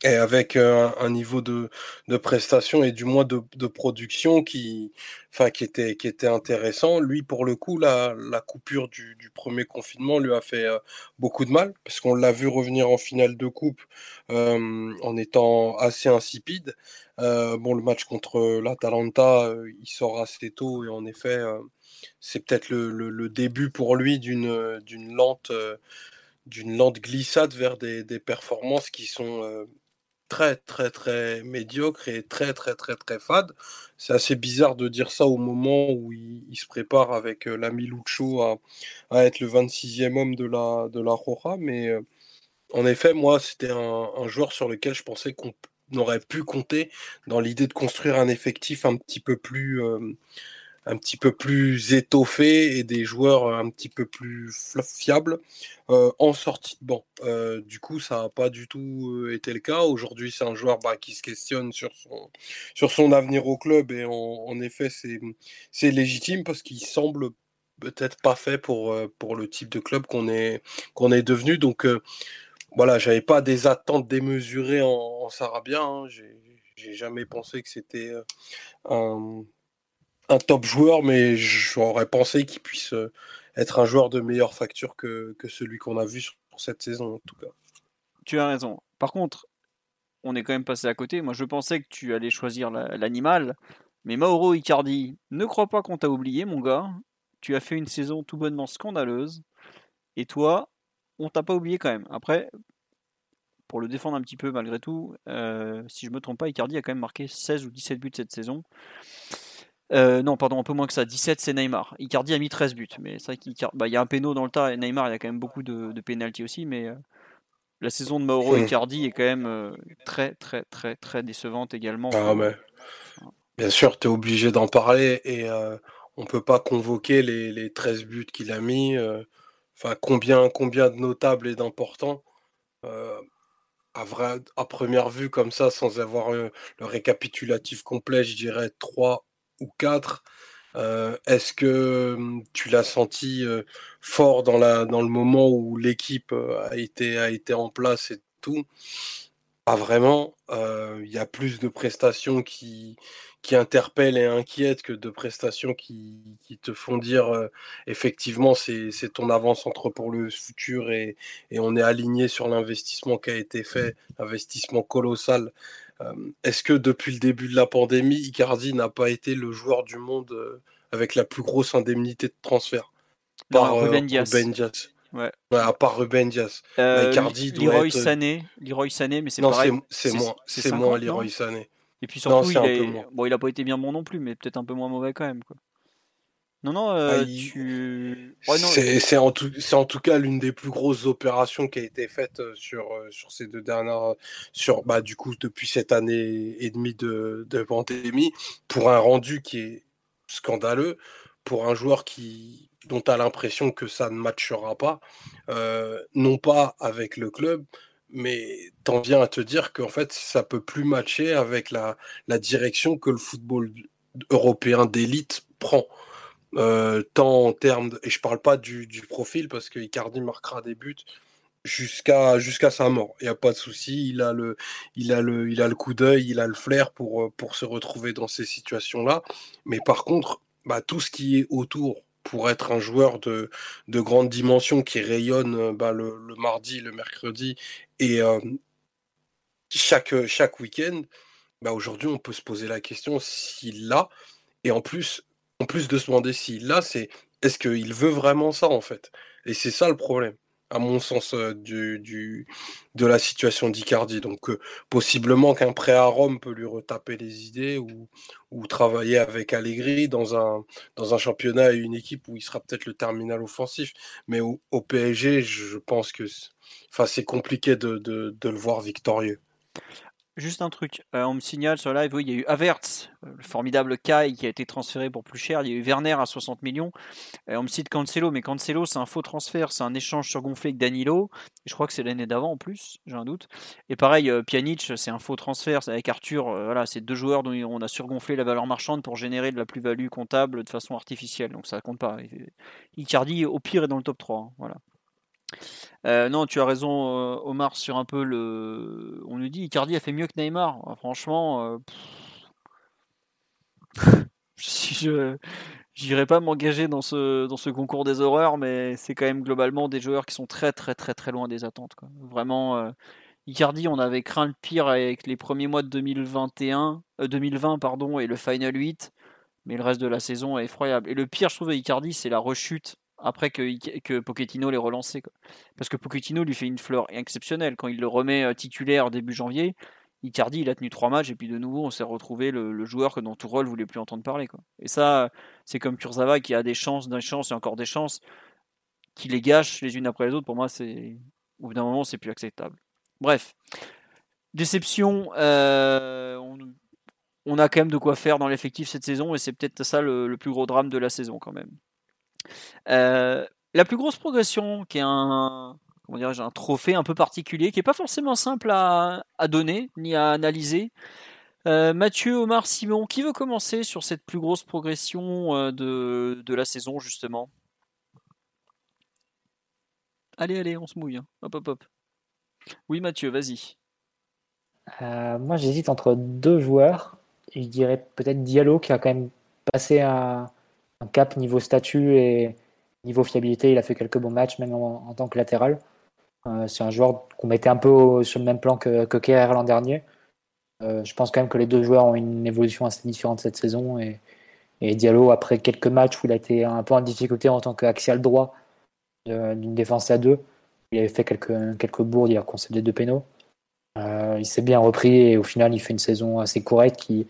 Et avec euh, un, niveau de, de, prestation et du moins de, de, production qui, enfin, qui, était, qui était intéressant. Lui, pour le coup, la, la coupure du, du, premier confinement lui a fait euh, beaucoup de mal, parce qu'on l'a vu revenir en finale de coupe euh, en étant assez insipide. bon, le match contre l'Atalanta, il sort assez tôt, et en effet, c'est peut-être le, le, début pour lui d'une lente d'une lente glissade vers des, des, performances qui sont très très très médiocre et très très très très fade. C'est assez bizarre de dire ça au moment où il, se prépare avec euh, l'ami Lucho à, à, être le 26e homme de la, de la Roja, mais euh, en effet, moi, c'était un, joueur sur lequel je pensais qu'on aurait pu compter dans l'idée de construire un effectif un petit peu plus... Euh, un petit peu plus étoffé et des joueurs un petit peu plus fiables euh, en sortie de banc. Euh, du coup, ça n'a pas du tout euh, été le cas. Aujourd'hui, c'est un joueur bah, qui se questionne sur son, avenir au club et en, effet, c'est légitime parce qu'il semble peut-être pas fait pour, le type de club qu'on est, devenu. Donc, voilà, j'avais pas des attentes démesurées en, en Sarabia. Hein. J'ai jamais pensé que c'était un un top joueur, mais j'aurais pensé qu'il puisse euh, être un joueur de meilleure facture que, celui qu'on a vu sur cette saison, en tout cas. Tu as raison. Par contre, on est quand même passé à côté. Moi, je pensais que tu allais choisir l'animal. Mais Mauro Icardi, ne crois pas qu'on t'a oublié, mon gars. Tu as fait une saison tout bonnement scandaleuse. Et toi, on t'a pas oublié quand même. Après, pour le défendre un petit peu malgré tout, euh, si je me trompe pas, Icardi a quand même marqué 16 ou 17 buts cette saison. Euh, non, pardon, un peu moins que ça. 17, c'est Neymar. Icardi a mis 13 buts. Mais c'est vrai qu'il bah, y a un péno dans le tas. Et Neymar, il y a quand même beaucoup de, de pénalty aussi. Mais euh, la saison de Mauro. Icardi est quand même euh, très, très, très, très décevante également. Ah, mais... Bien sûr, tu es obligé d'en parler. Et on peut pas convoquer les, les 13 buts qu'il a mis. Enfin, combien, combien de notables et d'importants à, vrai, à première vue, comme ça, sans avoir le récapitulatif complet, je dirais 3 ou quatre. Euh, est-ce que hum, tu l'as senti euh, fort dans, la, dans le moment où l'équipe euh, a été, a été en place et tout? Pas vraiment. Il y a plus de prestations qui, qui interpellent et inquiètent que de prestations qui, qui te font dire effectivement c'est ton avance-entre pour le futur et, et, on est aligné sur l'investissement qui a été fait, investissement colossal. Est-ce que depuis le début de la pandémie, Icardi n'a pas été le joueur du monde avec la plus grosse indemnité de transfert? Par Ruben Diaz. Ouais. à part Ruben Diaz. Euh, Leroy Sané, Leroy Sané, mais c'est pareil. c'est moins, c'est moins Leroy Sané. Et puis surtout, il, bon, il a pas été bien bon non plus, mais peut-être un peu moins mauvais quand même. Quoi. Non, non, euh, ah, tu... c'est en, tout, en tout cas l'une des plus grosses opérations qui a été faite euh, sur, sur ces deux dernières, sur, bah, du coup, depuis cette année et demie de, de pandémie, pour un rendu qui est scandaleux, pour un joueur qui, dont tu as l'impression que ça ne matchera pas, euh, non pas avec le club, mais t'en viens à te dire qu'en fait, ça peut plus matcher avec la, la direction que le football européen d'élite prend. Euh, tant en termes, et je parle pas du, du profil parce que Icardi marquera des buts jusqu'à jusqu'à sa mort. Il n'y a pas de souci, il a le il il a le coup d'œil, il a le flair pour pour se retrouver dans ces situations-là. Mais par contre, bah, tout ce qui est autour pour être un joueur de, de grande dimension qui rayonne euh, bah, le, mardi, le mercredi et euh, chaque, chaque week-end, bah, aujourd'hui on peut se poser la question s'il l'a. Et en plus, en plus de se demander s'il l'a, c'est est-ce qu'il veut vraiment ça en fait? Et c'est ça le problème à mon sens, euh, du, de la situation d'Icardi. Donc, euh, possiblement qu'un prêt à Rome peut lui retaper les idées ou, ou travailler avec Allegri dans un, dans un championnat et une équipe où il sera peut-être le terminal offensif. Mais au, PSG, je pense que c'est compliqué de, de le voir victorieux. Juste un truc, euh, on me signale sur live, oui, il y a eu Avertz, euh, le formidable Kai qui a été transféré pour plus cher. Il y a eu Werner à 60 millions. Et on me cite Cancelo, mais Cancelo, c'est un faux transfert, c'est un échange surgonflé avec Danilo. je crois que c'est l'année d'avant en plus, j'ai un doute. Et pareil, euh, c'est un faux transfert, avec Arthur. voilà, c'est deux joueurs dont on a surgonflé la valeur marchande pour générer de la plus-value comptable de façon artificielle. Donc ça compte pas. Icardi, au pire, est dans le top 3. Hein, voilà. Euh, non, tu as raison, euh, Omar, sur un peu le. On nous dit Icardi a fait mieux que Neymar. Ah, franchement, euh, je n'irai pas m'engager dans ce, concours des horreurs, mais c'est quand même globalement des joueurs qui sont très très très loin des attentes. Vraiment, Icardi, on avait craint le pire avec les premiers mois de 2021, 2020 pardon, et le Final 8, mais le reste de la saison est effroyable. Et le pire, je trouve, Icardi, c'est la rechute après que, que Pochettino l'ait relancé. Parce que Pochettino lui fait une fleur exceptionnelle. Quand il le remet euh, titulaire début janvier, Icardi, il a tenu trois matchs et puis de nouveau, on s'est retrouvé le, joueur que dont tout rôle voulait plus entendre parler. Quoi. Et ça, c'est comme Kurzawa qui a des chances, des chances et encore des chances, qui les gâche les unes après les autres. Pour moi, c'est au bout d'un moment, c'est plus acceptable. Bref, déception. Euh, on, a quand même de quoi faire dans l'effectif cette saison et c'est peut-être ça le plus gros drame de la saison quand même. Euh, la plus grosse progression, qui est un, comment un trophée un peu particulier, qui n'est pas forcément simple à, donner ni à analyser. Euh, Mathieu, Omar, Simon, qui veut commencer sur cette plus grosse progression euh, de, de la saison, justement? Allez, allez, on se mouille. Hein. Hop, hop, hop. Oui, Mathieu, vas-y. moi, j'hésite entre deux joueurs. Je dirais peut-être Diallo, qui a quand même passé un, un cap niveau statut et niveau fiabilité. Il a fait quelques bons matchs, même en, tant que latéral. Euh, c'est un joueur qu'on mettait un peu sur le même plan que, que l'an dernier. Euh, je pense quand même que les deux joueurs ont une évolution assez différente cette saison. Et, Diallo, après quelques matchs où il a été un peu en difficulté en tant qu'axial droit d'une défense à deux, il avait fait quelques, quelques bourdes, il a concédé deux pénaux. Euh, il s'est bien repris et au final, il fait une saison assez correcte qui,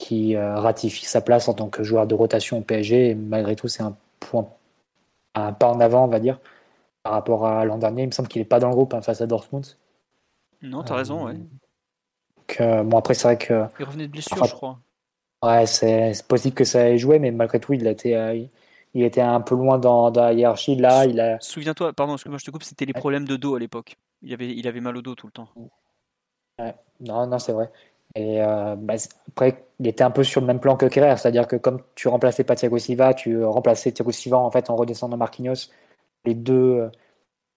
qui euh, ratifie sa place en tant que joueur de rotation au PSG. Et malgré tout, c'est un point, un pas en avant, on va dire, par rapport à l'an dernier. Il me semble qu'il n'est pas dans le groupe hein, face à Dortmund. Non, tu as raison, ouais. Euh, bon, après, c'est vrai que. Il revenait de blessure, je crois. Ouais, c'est possible que ça ait joué, mais malgré tout, il a été. Euh, il était un peu loin dans, dans la hiérarchie. Là, il a. Souviens-toi, pardon, excuse-moi, je te coupe, c'était les problèmes de dos à l'époque. Il avait, il avait mal au dos tout le temps. Ouais. Non, non, c'est vrai. Et euh, bah, après, il était un peu sur le même plan que Kerrer, c'est-à-dire que comme tu remplaçais pas Thiago Silva, tu remplaçais Thiago Silva en fait en redescendant Marquinhos. Les deux,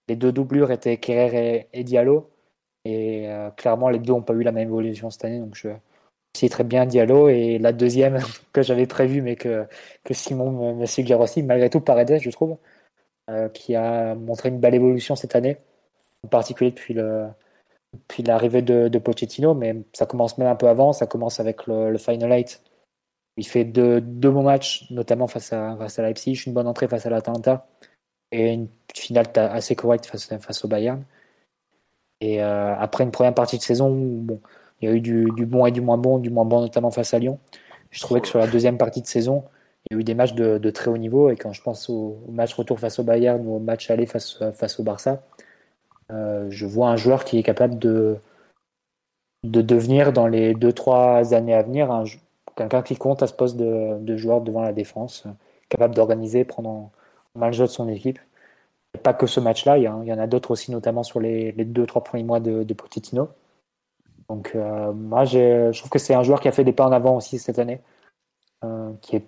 les deux doublures étaient Kerrer et, Diallo. Et clairement, les deux n'ont pas eu la même évolution cette année. Donc je très bien Diallo. Et la deuxième que j'avais prévue, mais que, que Simon me, suggère aussi, malgré tout, Paredes, je trouve, qui a montré une belle évolution cette année, en particulier depuis le, puis l'arrivée de, Pochettino, mais ça commence même un peu avant, ça commence avec le, Final Eight. Il fait deux, bons matchs, notamment face à, face à Leipzig, une bonne entrée face à l'Atalanta et une finale assez correcte face, au Bayern. Et euh, après une première partie de saison bon, il y a eu du, bon et du moins bon, du moins bon notamment face à Lyon, je trouvais que sur la deuxième partie de saison, il y a eu des matchs de, de très haut niveau. Et quand je pense au, au, match retour face au Bayern ou au match aller face, face au Barça, euh, je vois un joueur qui est capable de, de devenir dans les 2-3 années à venir quelqu'un qui compte à ce poste de, de joueur devant la défense, capable d'organiser, prendre en main le jeu de son équipe. Pas que ce match-là, il, y, en a d'autres aussi, notamment sur les 2-3 premiers mois de, de. Donc euh, moi, je trouve que c'est un joueur qui a fait des pas en avant aussi cette année, euh, qui, est,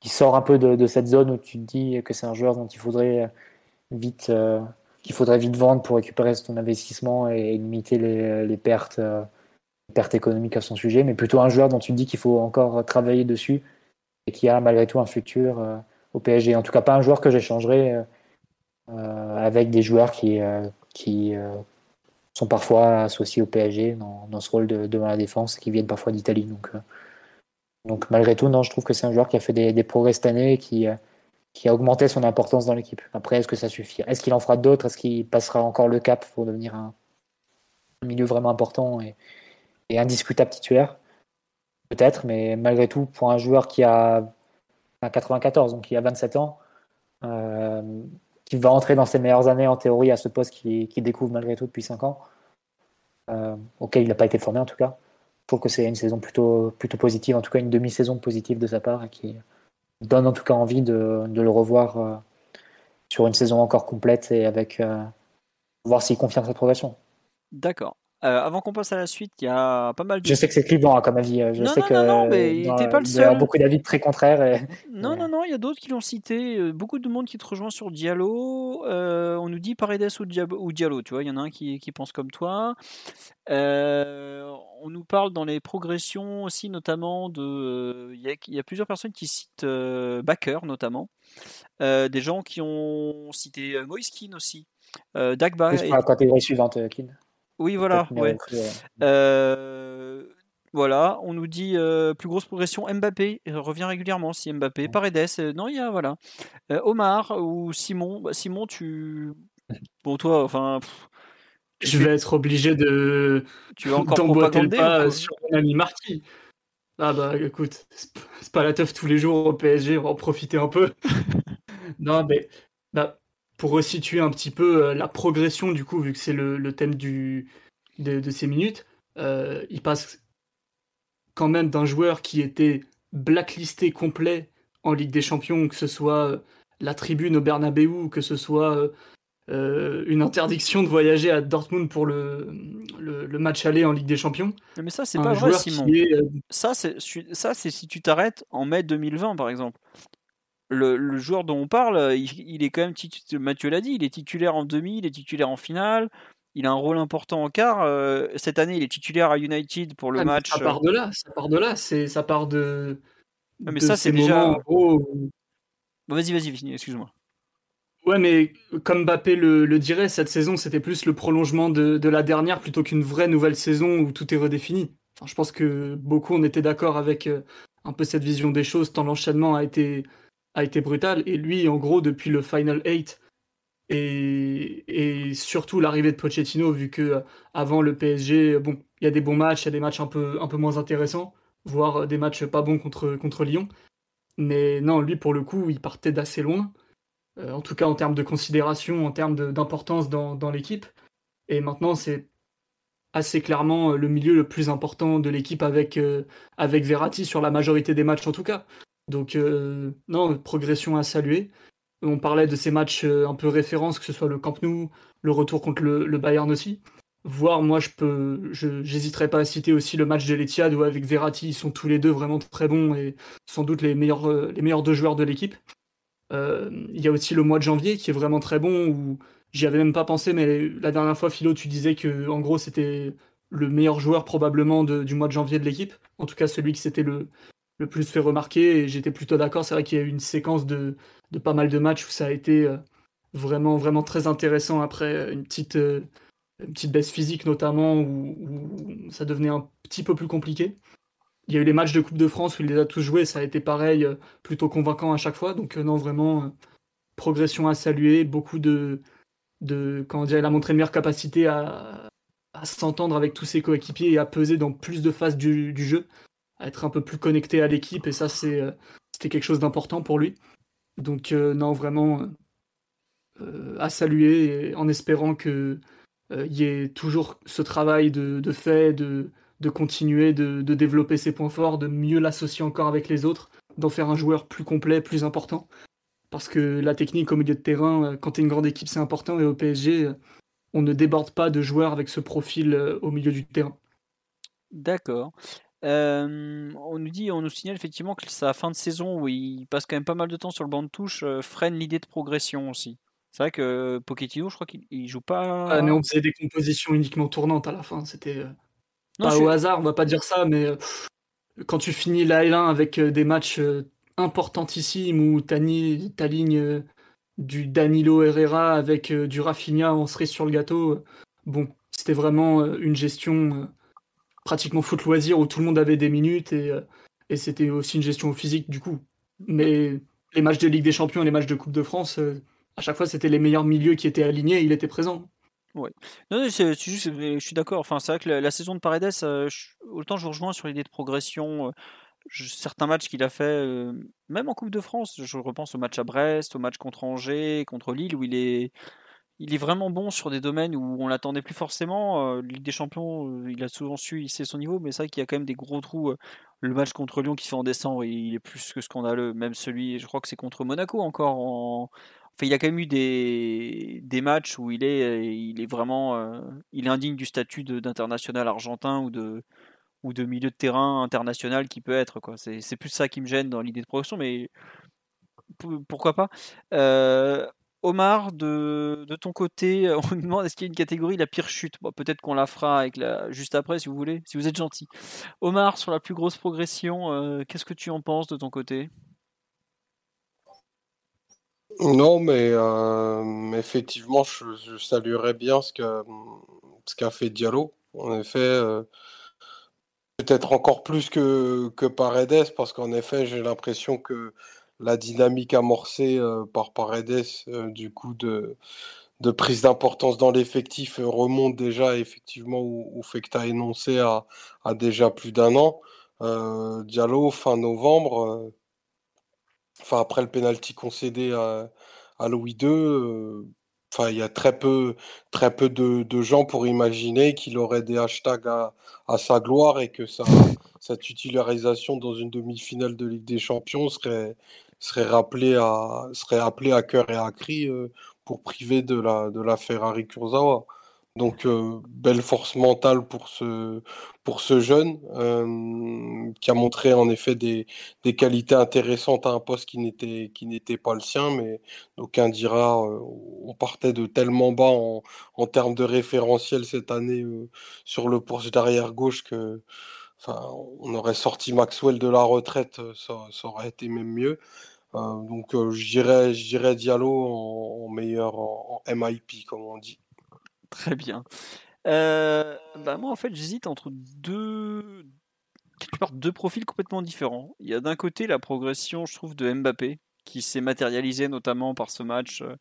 qui sort un peu de, cette zone où tu te dis que c'est un joueur dont il faudrait vite qu'il faudrait vite vendre pour récupérer son investissement et limiter les, les pertes, euh, économiques à son sujet, mais plutôt un joueur dont tu dis qu'il faut encore travailler dessus et qui a malgré tout un futur euh, au PSG. En tout cas, pas un joueur que j'échangerai euh, avec des joueurs qui, sont parfois associés au PSG dans, ce rôle de, la défense, qui viennent parfois d'Italie. Donc, donc malgré tout, non, je trouve que c'est un joueur qui a fait des, des progrès cette année et qui qui a augmenté son importance dans l'équipe. Après, est-ce que ça suffit? Est-ce qu'il en fera d'autres? Est-ce qu'il passera encore le cap pour devenir un, milieu vraiment important et, indiscutable titulaire? Peut-être, mais malgré tout, pour un joueur qui a 94, donc qui a 27 ans, euh, qui va entrer dans ses meilleures années en théorie à ce poste qu'il découvre malgré tout depuis 5 ans, euh, auquel il n'a pas été formé en tout cas. Je trouve que c'est une saison plutôt, plutôt positive, en tout cas une demi-saison positive de sa part, et qui, donne en tout cas envie de, le revoir euh, sur une saison encore complète et avec euh, voir s'il confirme sa progression. D'accord. Euh, avant qu'on passe à la suite, il y a pas mal de. Je sais que c'est clivant hein, comme avis. Je non, sais non, que non, mais il n'était pas le Il y a seul. beaucoup d'avis très contraires. Et... Non, non, non, il y a d'autres qui l'ont cité. euh, Beaucoup de monde qui te rejoint sur Diallo. Euh, on nous dit Paredes ou Diallo, tu vois. Il y en a un qui, qui pense comme toi. Euh, on nous parle dans les progressions aussi, notamment de. euh, Il y, a, il y a plusieurs personnes qui citent euh, Bakker, notamment. Euh, des gens qui ont cité euh, Moiskin aussi. Euh, Dagba. Plus et- pour la catégorie suivante, euh, Kin. Oui, voilà. Ouais. Euh, voilà, on nous dit euh, plus grosse progression. Mbappé euh, revient régulièrement si Mbappé. Paredes, euh, non, il y a voilà. Euh, Omar ou Simon. Bah, Simon, tu. Bon, toi, enfin. pff, Je vais être obligé de Tu vas encore le pas quoi sur mon ami Marty. Ah bah écoute, c'est pas la teuf tous les jours au PSG, on va en profiter un peu. non mais bah, pour resituer un petit peu euh, la progression du coup, vu que c'est le, le thème du, de, de ces minutes, euh, il passe quand même d'un joueur qui était blacklisté complet en Ligue des Champions, que ce soit euh, la tribune au Bernabeu, que ce soit euh, une interdiction de voyager à Dortmund pour le, le, le match aller en Ligue des Champions. Mais ça, c'est pas vrai, Simon. est, ça, c'est si tu t'arrêtes en mai 2020, par exemple. Le, le joueur dont on parle, euh, il, il est quand même Mathieu l'a dit, il est titulaire en demi, il est titulaire en finale, il a un rôle important en quart. euh, cette année, il est titulaire à United pour le Ah, match. Ça part de là, ça part de là, c'est ça part de. Ah, mais de ça, ces c'est déjà- où- Bon, Vas-y, vas-y, finis, excuse-moi. Ouais, mais comme Mbappé le, le dirait, cette saison c'était plus le prolongement de, de la dernière plutôt qu'une vraie nouvelle saison où tout est redéfini. Enfin, je pense que beaucoup on était d'accord avec euh, un peu cette vision des choses, tant l'enchaînement a été, a été brutal. Et lui, en gros, depuis le Final 8 et, surtout l'arrivée de Pochettino, vu que euh, avant le PSG, bon, il y a des bons matchs, il y a des matchs un peu, un peu moins intéressants, voire euh, des matchs pas bons contre, contre Lyon. Mais non, lui, pour le coup, il partait d'assez loin. Euh, en tout cas en termes de considération, en termes d'importance dans, dans l'équipe. Et maintenant, c'est assez clairement euh, le milieu le plus important de l'équipe avec, euh, avec Verratti sur la majorité des matchs en tout cas. Donc euh, non, progression à saluer. On parlait de ces matchs euh, un peu références, que ce soit le Camp Nou, le retour contre le, Bayern aussi. Voire moi, je peux, j'hésiterai pas à citer aussi le match de l'Etihad où avec Verratti, ils sont tous les deux vraiment très bons et sans doute les meilleurs, euh, les meilleurs deux joueurs de l'équipe. Il y a aussi le mois de janvier qui est vraiment très bon où j'y avais même pas pensé, mais la dernière fois, Philo, tu disais que en gros, c'était le meilleur joueur probablement du mois de janvier de l'équipe. En tout cas, celui qui s'était le, le plus fait remarquer. Et j'étais plutôt d'accord. C'est vrai qu'il y a eu une séquence de, de, pas mal de matchs où ça a été euh, vraiment, vraiment très intéressant après une petite, euh, petite baisse physique notamment où, où, ça devenait un petit peu plus compliqué. Il y a eu les matchs de Coupe de France où il les a tous joués. Ça a été pareil, euh, plutôt convaincant à chaque fois. Donc, non, vraiment, progression à saluer. Beaucoup de. de comment dire, il a montré une meilleure capacité à, à s'entendre avec tous ses coéquipiers et à peser dans plus de phases du, jeu, être un peu plus connecté à l'équipe, et ça, c'est, euh, c'était quelque chose d'important pour lui. Donc, euh, non, vraiment euh, à saluer, en espérant qu'il y ait toujours ce travail de, fait, de, de continuer de, de, développer ses points forts, de mieux l'associer encore avec les autres, d'en faire un joueur plus complet, plus important. Parce que la technique au milieu de terrain, quand tu es une grande équipe, c'est important, et au PSG, on ne déborde pas de joueurs avec ce profil au milieu du terrain. D'accord. Euh, on nous dit, on nous signale effectivement que sa fin de saison où il passe quand même pas mal de temps sur le banc de touche euh, freine l'idée de progression aussi. C'est vrai que Pochettino, je crois qu'il joue pas. Ah, mais on faisait des compositions uniquement tournantes à la fin. C'était pas au hasard, on va pas dire ça, mais quand tu finis la L1 avec des matchs importantissimes où ta, ligne du Danilo Herrera avec euh, du Rafinha en serait sur le gâteau. Bon, c'était vraiment euh, une gestion euh, pratiquement foot loisir où tout le monde avait des minutes et, et c'était aussi une gestion physique du coup. Mais les matchs de Ligue des Champions les matchs de Coupe de France, à chaque fois c'était les meilleurs milieux qui étaient alignés et il était présent. Ouais. Non, c'est, juste, je suis d'accord. Enfin, c'est vrai que la, saison de Paredes, autant je vous rejoins sur l'idée de progression certains matchs qu'il a fait, euh, même en Coupe de France, je repense au match à Brest, au match contre Angers, contre Lille, où il est, il est vraiment bon sur des domaines où on l'attendait plus forcément. Euh, Ligue des Champions, euh, il a souvent su hisser son niveau, mais c'est vrai qu'il y a quand même des gros trous. le match contre Lyon qui fait en décembre, il est plus que scandaleux. Même celui, je crois que c'est contre Monaco encore. En... Enfin, il a quand même eu des, des matchs où il est, il est vraiment, il est indigne du statut d'international argentin ou de, ou de milieu de terrain international qui peut être. C'est, plus ça qui me gêne dans l'idée de progression, mais pourquoi pas. Euh, Omar, de, ton côté, on nous demande est-ce qu'il y a une catégorie la pire chute? Peut-être qu'on la fera avec la, juste après si vous voulez, si vous êtes gentil. Omar, sur la plus grosse progression, euh, qu'est-ce que tu en penses de ton côté? Non, mais euh, effectivement, je, je, saluerais bien ce qu'a ce qu'a fait Diallo. En effet, Peut-être encore plus que, que Paredes, parce qu'en effet, j'ai l'impression que la dynamique amorcée euh, par Paredes, euh, du coup, de, prise d'importance dans l'effectif euh, remonte déjà effectivement que tu as énoncé à, déjà plus d'un an. Diallo, fin novembre, après le penalty concédé à, à Louis II, il y a très peu, très peu de, gens pour imaginer qu'il aurait des hashtags à, sa gloire et que sa, cette utilisation dans une demi-finale de Ligue des Champions serait, serait, à, serait appelée à cœur et à cri euh, pour priver de la, de la Ferrari Kurzawa. Donc, euh, belle force mentale pour ce, pour ce jeune euh, qui a montré en effet des, des, qualités intéressantes à un poste qui n'était, qui n'était pas le sien, mais d'aucuns dira on partait de tellement bas en, en termes de référentiel cette année sur le poste d'arrière gauche que on aurait sorti Maxwell de la retraite, ça, ça aurait été même mieux. donc, je dirais, Diallo en, meilleur en MIP, comme on dit. Très bien. Euh, bah moi, en fait, j'hésite entre deux, quelque part, deux profils complètement différents. Il y a d'un côté la progression, je trouve, de Mbappé, qui s'est matérialisée notamment par ce match euh,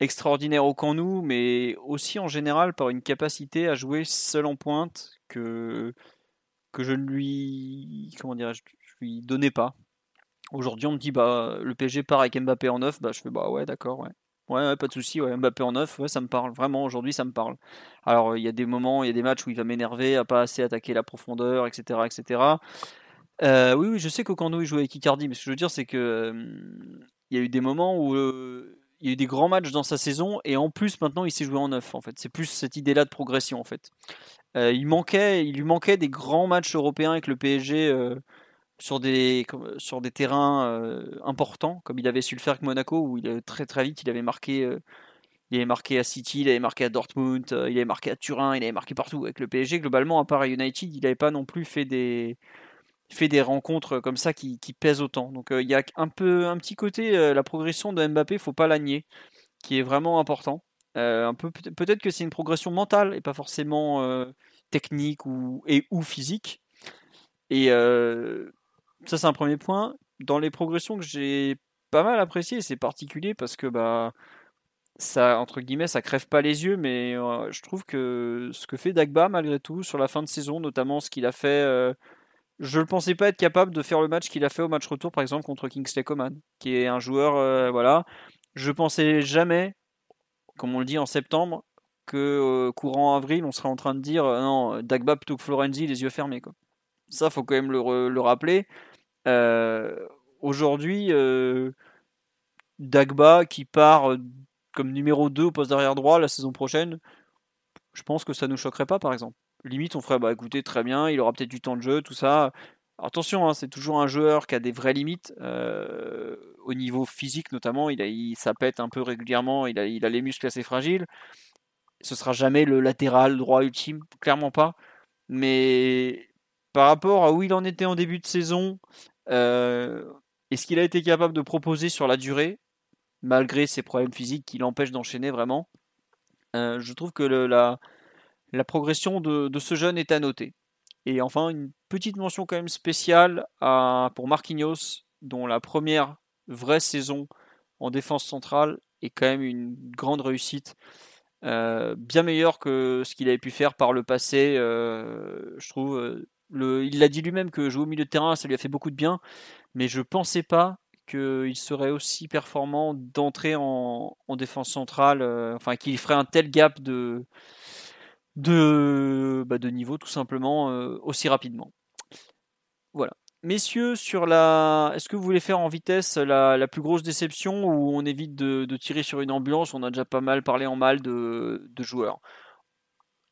extraordinaire au Camp mais aussi en général par une capacité à jouer seul en pointe que que je lui comment dirais je lui donnais pas. Aujourd'hui, on me dit bah le PSG part avec Mbappé en neuf, bah je fais bah ouais d'accord ouais. Ouais, pas de souci. Ouais. Mbappé en neuf, ouais, ça me parle. Vraiment, aujourd'hui, ça me parle. Alors, il y a des moments, il y a des matchs où il va m'énerver, à pas assez attaquer la profondeur, etc. etc. Euh, oui, oui, je sais qu'Okando il joue avec Icardi, mais ce que je veux dire, c'est que il y a eu des moments où euh, il y a eu des grands matchs dans sa saison, et en plus, maintenant, il s'est joué en neuf. En fait, c'est plus cette idée-là de progression. En fait, il manquait, il lui manquait des grands matchs européens avec le PSG sur des, sur des terrains euh, importants, comme il avait su le faire avec Monaco, où il, très très vite il avait marqué, euh, Il marqué à City, il est marqué à Dortmund, il est marqué à Turin, il est marqué partout. Avec le PSG, globalement, à part à United, il n'avait pas non plus fait des, fait des rencontres comme ça qui, pèsent autant. Donc il y a un, peu, un petit côté, la progression de Mbappé, faut pas la nier, qui est vraiment important. un peu, peut-être que c'est une progression mentale et pas forcément technique ou, et, ou physique. Et ça, c'est un premier point. Dans les progressions que j'ai pas mal appréciées, c'est particulier parce que bah, ça, entre guillemets, ça crève pas les yeux, mais je trouve que ce que fait Dagba, malgré tout, sur la fin de saison, notamment ce qu'il a fait. Je ne pensais pas être capable de faire le match qu'il a fait au match retour, par exemple, contre Kingsley Coman, qui est un joueur. voilà. Je pensais jamais, comme on le dit en septembre, que courant avril, on serait en train de dire non, Dagba plutôt que Florenzi, les yeux fermés. Quoi. Ça, faut quand même le, rappeler. Aujourd'hui, Dagba qui part comme numéro 2 au poste d'arrière droit la saison prochaine, je pense que ça nous choquerait pas par exemple. Limite, on ferait bah écoutez, très bien, il aura peut-être du temps de jeu, tout ça. attention, hein, c'est toujours un joueur qui a des vraies limites au niveau physique notamment. Il, a, ça un peu régulièrement, il a, les muscles assez fragiles ce sera jamais le latéral droit ultime, clairement pas. Mais par rapport à où il en était en début de saison, euh, et ce qu'il a été capable de proposer sur la durée, malgré ses problèmes physiques qui l'empêchent d'enchaîner vraiment, euh, je trouve que la, la, progression de, ce jeune est à noter. Et enfin, une petite mention quand même spéciale pour Marquinhos, dont la première vraie saison en défense centrale est quand même une grande réussite. Euh, bien meilleur que ce qu'il avait pu faire par le passé. Euh, je trouve. Euh, il l'a dit lui-même que jouer au milieu de terrain, ça lui a fait beaucoup de bien, mais je pensais pas qu'il serait aussi performant d'entrer en, défense centrale, enfin qu'il ferait un tel gap de, de, bah, de niveau tout simplement aussi rapidement. Voilà. Messieurs, sur la, est-ce que vous voulez faire en vitesse la, plus grosse déception ou on évite de, tirer sur une ambulance On a déjà pas mal parlé en mal de, joueurs.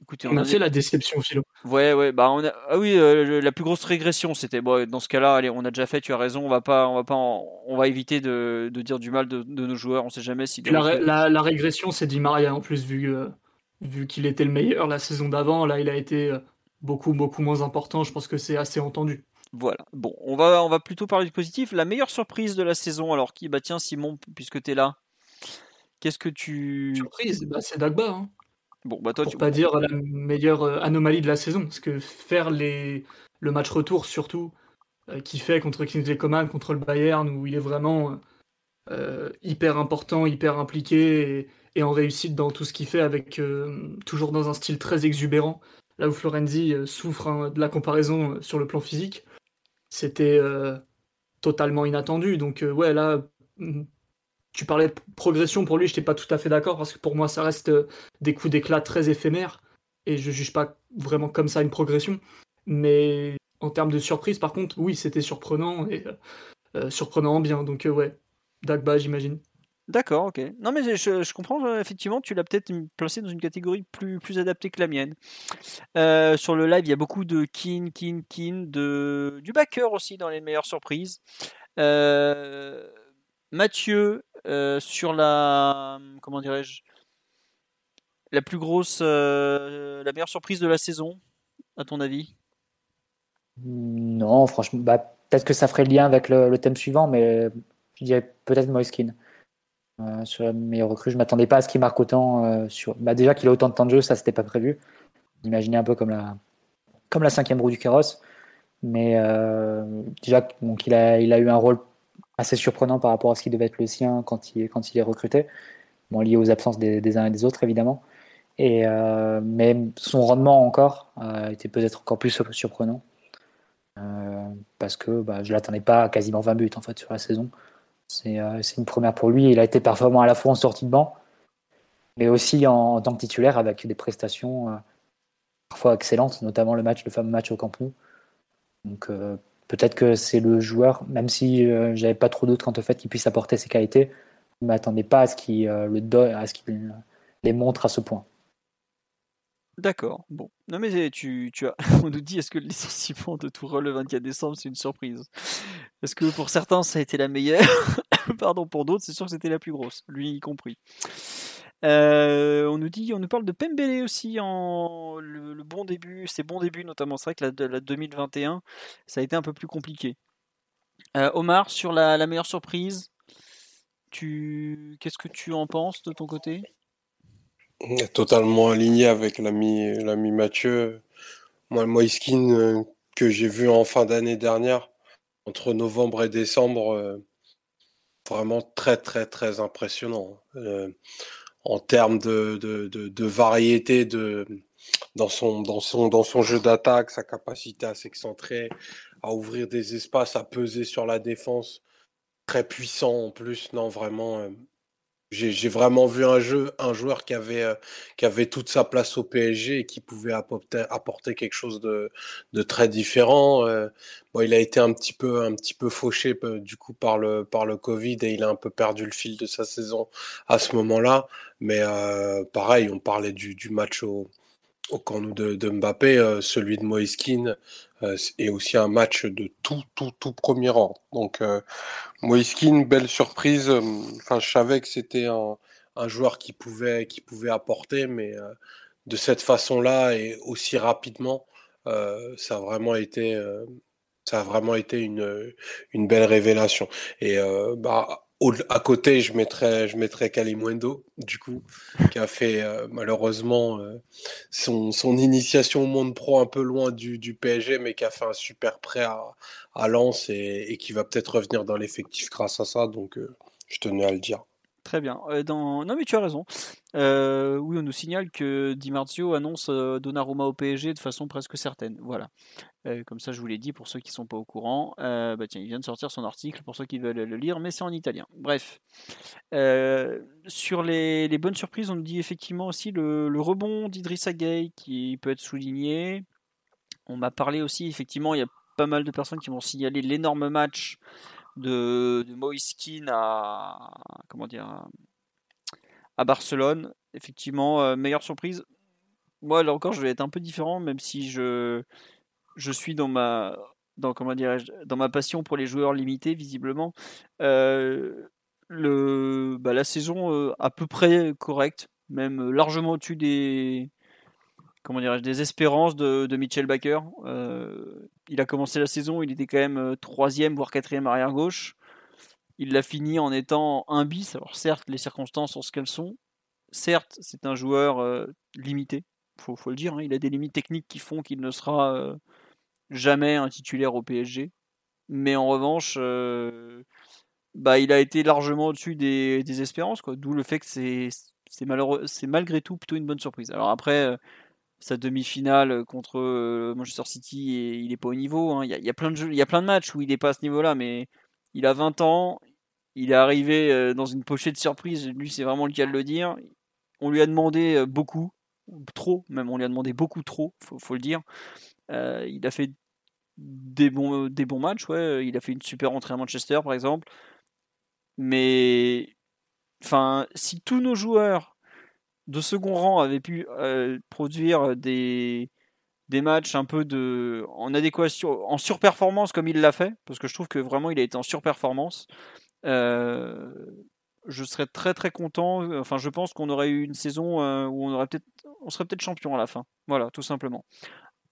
Écoutez, on, a, fait la déception, Philo. Ouais, ouais, bah on a... ah oui, euh, la plus grosse régression, c'était bon, dans ce cas-là, allez, on a déjà fait. Tu as raison, on va pas, on va pas, on va éviter de, dire du mal de, nos joueurs. On sait jamais si. La, régression, c'est Di Maria en plus vu euh, vu qu'il était le meilleur la saison d'avant. Là, il a été euh, beaucoup beaucoup moins important. Je pense que c'est assez entendu. Voilà. Bon, on va, on va plutôt parler du positif. La meilleure surprise de la saison, alors qui Bah tiens, Simon, puisque tu es là, qu'est-ce que tu. Surprise, bah, c'est Dagba. Hein. Bon, bah toi, Pour pas dire la meilleure euh, anomalie de la saison. Parce que faire les... le match retour, surtout, euh, qui fait contre Kingsley Coman, contre le Bayern, où il est vraiment euh, hyper important, hyper impliqué et, en réussite dans tout ce qu'il fait, avec toujours dans un style très exubérant. Là où Florenzi souffre hein, de la comparaison sur le plan physique c'était euh, totalement inattendu. Donc euh, ouais, là, mm, tu parlais de progression pour lui, je n'étais pas tout à fait d'accord parce que pour moi, ça reste euh, des coups d'éclat très éphémères et je juge pas vraiment comme ça une progression. Mais en termes de surprise, par contre, oui, c'était surprenant et surprenant bien. Donc ouais, Dagba, j'imagine. D'accord, ok. Non, mais je, comprends, euh, effectivement, tu l'as peut-être placé dans une catégorie plus, adaptée que la mienne. Euh, sur le live, il y a beaucoup de kin, kin, kin, de, du backer aussi dans les meilleures surprises. Euh, Mathieu, sur la. Comment dirais-je La plus grosse. la meilleure surprise de la saison, à ton avis? Non, franchement, bah, peut-être que ça ferait le lien avec le, le thème suivant, mais je dirais peut-être Moiskin. Euh, sur la meilleure recrue. Je m'attendais pas à ce qu'il marque autant. Euh, sur... Bah, déjà qu'il a autant de temps de jeu, ça c'était pas prévu. Imaginez un peu comme la, comme la cinquième roue du carrosse. Mais euh, déjà, donc, il, a, il a eu un rôle assez surprenant par rapport à ce qui devait être le sien quand il, quand il est recruté. Bon, lié aux absences des, uns et des autres, évidemment. Et, mais son rendement encore était peut-être encore plus surprenant. parce que bah, je ne l'attendais pas à quasiment 20 buts en fait sur la saison. Euh, c'est une première pour lui. Il a été performant à la fois en sortie de banc, mais aussi en, tant que titulaire avec des prestations euh, parfois excellentes, notamment le match, le fameux match au Camp Nou. Donc euh, peut-être que c'est le joueur, même si j'avais pas trop doute quant au fait qu'il puisse apporter ses qualités, je ne m'attendais pas à ce qu'il le à ce qu'il les montre à ce point. D'accord. Bon. Non, mais tu, tu as... on nous dit est-ce que le licenciement de Tourelle le 24 décembre, c'est une surprise? Est-ce que pour certains, ça a été la meilleure? Pardon, pour d'autres, c'est sûr que c'était la plus grosse, lui y compris. on nous dit, on nous parle de Pembele aussi en le, bon début, ses bons débuts notamment. C'est vrai que la, 2021, ça a été un peu plus compliqué. Omar, sur la, meilleure surprise, tu, qu'est-ce que tu en penses de ton côté? Totalement aligné avec l'ami, Mathieu. Moi, le Moiskin que j'ai vu en fin d'année dernière, entre novembre et décembre, vraiment très très très impressionnant. Euh, en termes de, de, de, variété de, dans, son, dans, son, dans son jeu d'attaque, sa capacité à s'excentrer, à ouvrir des espaces, à peser sur la défense, très puissant en plus. Non, vraiment, euh, j'ai vraiment vu un jeu, un joueur qui avait, euh, qui avait toute sa place au PSG et qui pouvait apporter, apporter quelque chose de, de très différent. Euh. bon, il a été un petit peu, un petit peu fauché euh, du coup par le, par le Covid et il a un peu perdu le fil de sa saison à ce moment-là. Mais pareil, on parlait du, du match au, au camp de, Mbappé, celui de Moïskine est aussi un match de tout, tout, tout premier rang. Donc, Moïskine, belle surprise. Enfin, je savais que c'était un, un, joueur qui pouvait, qui pouvait apporter, mais de cette façon-là et aussi rapidement, ça a vraiment été, ça vraiment été une, une belle révélation. Et bah, à côté, je mettrais, je mettrais du coup, qui a fait euh, malheureusement euh, son, initiation au monde pro un peu loin du, PSG, mais qui a fait un super prêt à, à Lens et, qui va peut-être revenir dans l'effectif grâce à ça. Donc, euh, je tenais à le dire. Très bien. Non, mais tu as raison. Oui, on nous signale que Di Marzio annonce Donnarumma au PSG de façon presque certaine. Voilà. Euh, comme ça, je vous l'ai dit pour ceux qui ne sont pas au courant. Euh, bah tiens, il vient de sortir son article pour ceux qui veulent le lire, mais c'est en italien. Bref. Euh, sur les, bonnes surprises, on nous dit effectivement aussi le, rebond d'Idrissa Gueye qui peut être souligné. On m'a parlé aussi, effectivement, il y a pas mal de personnes qui m'ont signalé l'énorme match de, de à, comment dire, Barcelone. Effectivement, meilleure surprise. Moi, là encore, je vais être un peu différent, même si je je suis dans ma dans comment dans ma passion pour les joueurs limités visiblement euh, le bah, la saison euh, à peu près correcte même largement au-dessus des comment dirais des espérances de, de Mitchell Baker euh, il a commencé la saison il était quand même troisième voire quatrième arrière gauche il l'a fini en étant un bis alors certes les circonstances sont ce qu'elles sont certes c'est un joueur limité faut, le dire hein. il a des limites techniques qui font qu'il ne sera jamais un titulaire au PSG. Mais en revanche, euh, bah, il a été largement au-dessus des, espérances. D'où le fait que c'est, malheureux, c'est malgré tout plutôt une bonne surprise. Alors après, euh, sa demi-finale contre euh, Manchester City, il n'est pas au niveau. Il y a plein de matchs où il n'est pas à ce niveau-là, mais il a 20 ans. Il est arrivé dans une pochette de surprise. Lui, c'est vraiment le cas de le dire. On lui a demandé beaucoup, trop, même on lui a demandé beaucoup trop, faut, faut le dire. Euh, il a fait des bons, matchs, ouais. Il a fait une super entrée à Manchester, par exemple. Mais, enfin, si tous nos joueurs de second rang avaient pu euh, produire des, des matchs un peu de en adéquation, en surperformance comme il l'a fait, parce que je trouve que vraiment il a été en surperformance. Euh, je serais très très content. Enfin, je pense qu'on aurait eu une saison où on aurait peut-être, on serait peut-être champion à la fin. Voilà, tout simplement.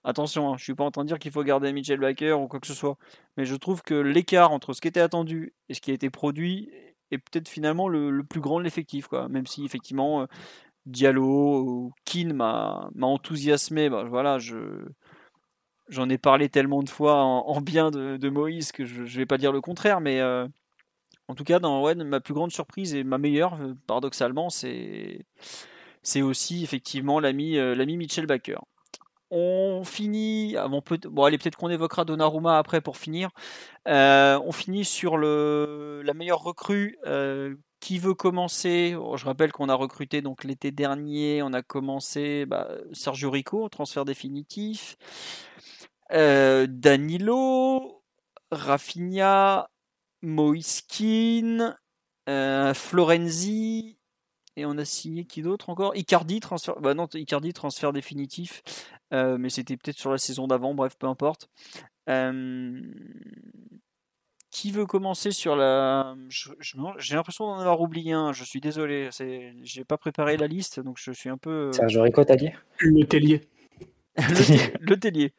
Attention, hein, je suis pas en train de dire qu'il faut garder Mitchell Baker ou quoi que ce soit, mais je trouve que l'écart entre ce qui était attendu et ce qui a été produit est peut-être finalement le, plus grand de l'effectif. Même si effectivement euh, Diallo ou Keane m'a enthousiasmé, bah, voilà, je j'en ai parlé tellement de fois en, bien de, Moïse que je, ne vais pas dire le contraire, mais euh, en tout cas, dans ouais, ma plus grande surprise et ma meilleure, euh, paradoxalement, c'est c'est aussi effectivement l'ami l'ami Mitchell Baker. On finit, peut, bon allez peut-être qu'on évoquera Donnarumma après pour finir. Euh, on finit sur la meilleure recrue. Euh, qui veut commencer? Je rappelle qu'on a recruté donc l'été dernier, on a commencé bah, Sergio Rico, transfert définitif. Euh, Danilo, Rafinha, Moiskin, Florenzi, et on a signé qui d'autre encore? Icardi transfert bah non Icardi transfert définitif mais c'était peut-être sur la saison d'avant bref peu importe qui veut commencer sur la. J'ai l'impression d'en avoir oublié un. Je suis désolé. J'ai pas préparé la liste, donc je suis un peu. Serge Rico, t'as dit? Le Tellier. le, Tellier.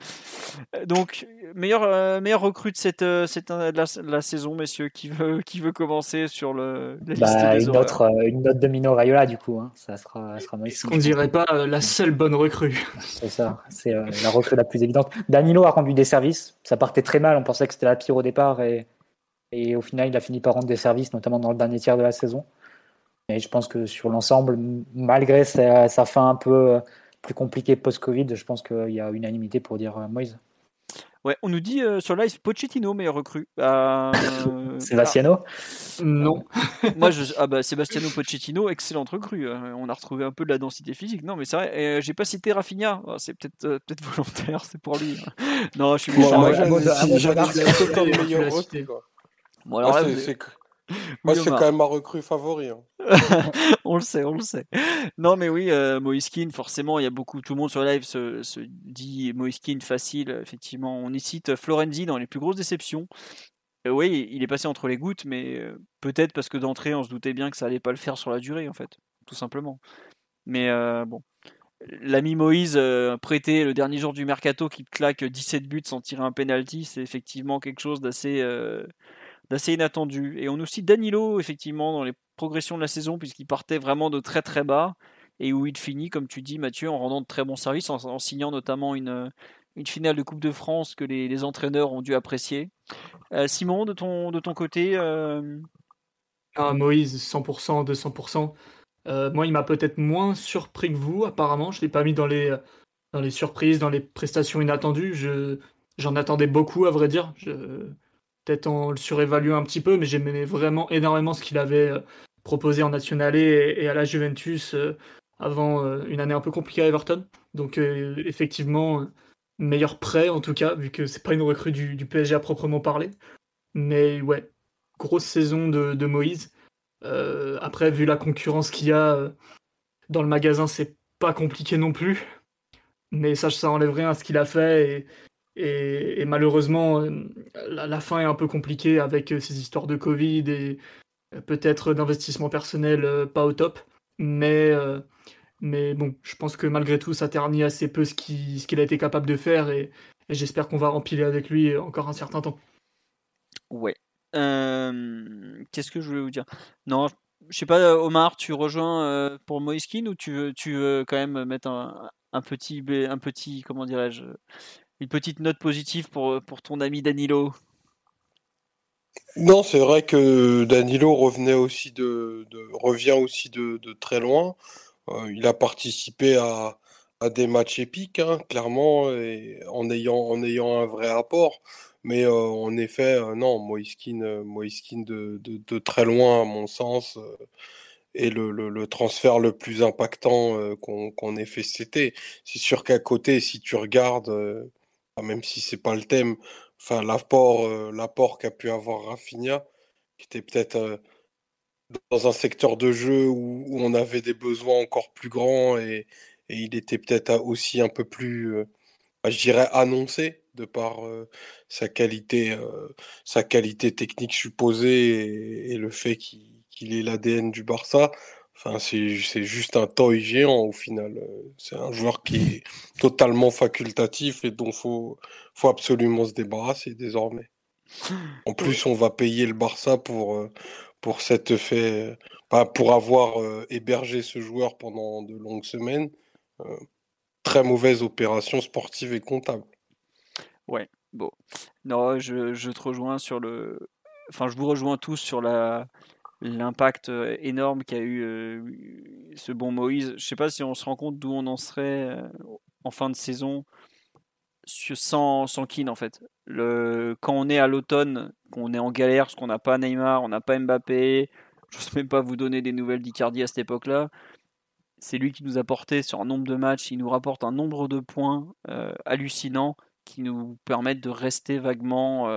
Donc, meilleur, euh, meilleur recrue de cette, euh, cette la, la, saison, messieurs. Qui veut, qui veut commencer sur le, la bah, liste des une, autre, une note de Mino Raiola, du coup. Hein. Ça sera, sera Est-ce qu'on dirait pas la seule bonne recrue? C'est ça. C'est la recrue la plus évidente. Danilo a rendu des services. Ça partait très mal. On pensait que c'était la pire au départ. Et et au final, il a fini par rendre des services, notamment dans le dernier tiers de la saison. Et je pense que sur l'ensemble, malgré sa, fin un peu euh, plus compliquée post-Covid, je pense qu'il y a unanimité pour dire euh, Moïse. Ouais, on nous dit euh, sur live Pochettino, meilleur recrue. Euh, Sebastiano Non. Moi, je, ah bah, Sebastiano Pochettino, excellente recrue. on a retrouvé un peu de la densité physique. Non, mais c'est vrai, j'ai pas cité Rafinha. Oh, c'est peut-être peut-être volontaire, c'est pour lui. non, je suis méchant. Moi, c'est quand même ma recrue favori. Hein. on le sait, on le sait. Non, mais oui, euh, Moiskin, forcément, il y a beaucoup, tout le monde sur le live se, se dit Moiskin facile. Effectivement, on y cite Florenzi dans les plus grosses déceptions. Euh, oui, il est passé entre les gouttes, mais euh, peut-être parce que d'entrée, on se doutait bien que ça allait pas le faire sur la durée, en fait, tout simplement. Mais euh, bon, l'ami Moïse prêté le dernier jour du mercato qui claque 17 buts sans tirer un penalty, c'est effectivement quelque chose d'assez d'assez inattendu. Et on aussi Danilo, effectivement, dans les progressions de la saison, puisqu'il partait vraiment de très très bas, et où il finit, comme tu dis, Mathieu, en rendant de très bons services, en, signant notamment une, une finale de Coupe de France que les, entraîneurs ont dû apprécier. Euh, Simon, de ton, côté euh, ah, Moïse, 100%, 200%. Euh, moi, il m'a peut-être moins surpris que vous, apparemment. Je ne l'ai pas mis dans les, dans les surprises, dans les prestations inattendues. Je, j'en attendais beaucoup, à vrai dire. Je, peut-être en le surévaluant un petit peu, mais j'aimais vraiment énormément ce qu'il avait euh, proposé en National et, à la Juventus euh, avant euh, une année un peu compliquée à Everton. Donc effectivement, meilleur prêt en tout cas, vu que c'est pas une recrue du, PSG à proprement parler. Mais ouais, grosse saison de, Moïse. après, vu la concurrence qu'il y a dans le magasin, c'est pas compliqué non plus. Mais ça, ça enlève rien à ce qu'il a fait. Et, malheureusement, euh, la, fin est un peu compliquée avec euh, ces histoires de Covid et euh, peut-être d'investissement personnel pas au top. Mais, mais bon, je pense que malgré tout, ça ternit assez peu ce qu'il a été capable de faire et, j'espère qu'on va rempiler avec lui encore un certain temps. Ouais. Qu'est-ce que je voulais vous dire? Non, je sais pas, Omar, tu rejoins pour Moiskin ou tu veux, tu veux quand même mettre un, un petit, un petit, comment dirais-je, une petite note positive pour, euh, pour ton ami Danilo Non, c'est vrai que Danilo revenait aussi de, revient aussi de, très loin. Euh, il a participé à, des matchs épiques, hein, clairement, et en, ayant, en ayant un vrai apport. Mais euh, en effet, non, Moiskin, de, de, très loin, à mon sens, est le, transfert le plus impactant qu'on ait fait cet été. C'est sûr qu'à côté, si tu regardes même si c'est pas le thème, enfin l'apport, euh, l'apport qu'a pu avoir Rafinha, qui était peut-être euh, dans un secteur de jeu où, on avait des besoins encore plus grands et, il était peut-être aussi un peu plus, euh, bah, je dirais, annoncé de par sa qualité, sa qualité technique supposée et, le fait qu'il, qu'il ait l'ADN du Barça. Enfin, c'est juste un toy géant au final. C'est un joueur qui est totalement facultatif et dont il faut, faut absolument se débarrasser désormais. En plus, on va payer le Barça pour, euh, pour cet pour avoir euh, hébergé ce joueur pendant de longues semaines. Euh, très mauvaise opération sportive et comptable. Ouais, bon. Non, je, je te rejoins sur le. Enfin, je vous rejoins tous sur la, l'impact euh, énorme qu'a eu euh, ce bon Moïse. Je sais pas si on se rend compte d'où on en serait euh, en fin de saison sans, sans Keane en fait. Le, quand on est à l'automne, qu'on est en galère parce qu'on n'a pas Neymar, on n'a pas Mbappé, je ne sais même pas vous donner des nouvelles d'Icardi à cette époque-là. C'est lui qui nous a porté sur un nombre de matchs, il nous rapporte un nombre de points hallucinants qui nous permettent de rester vaguement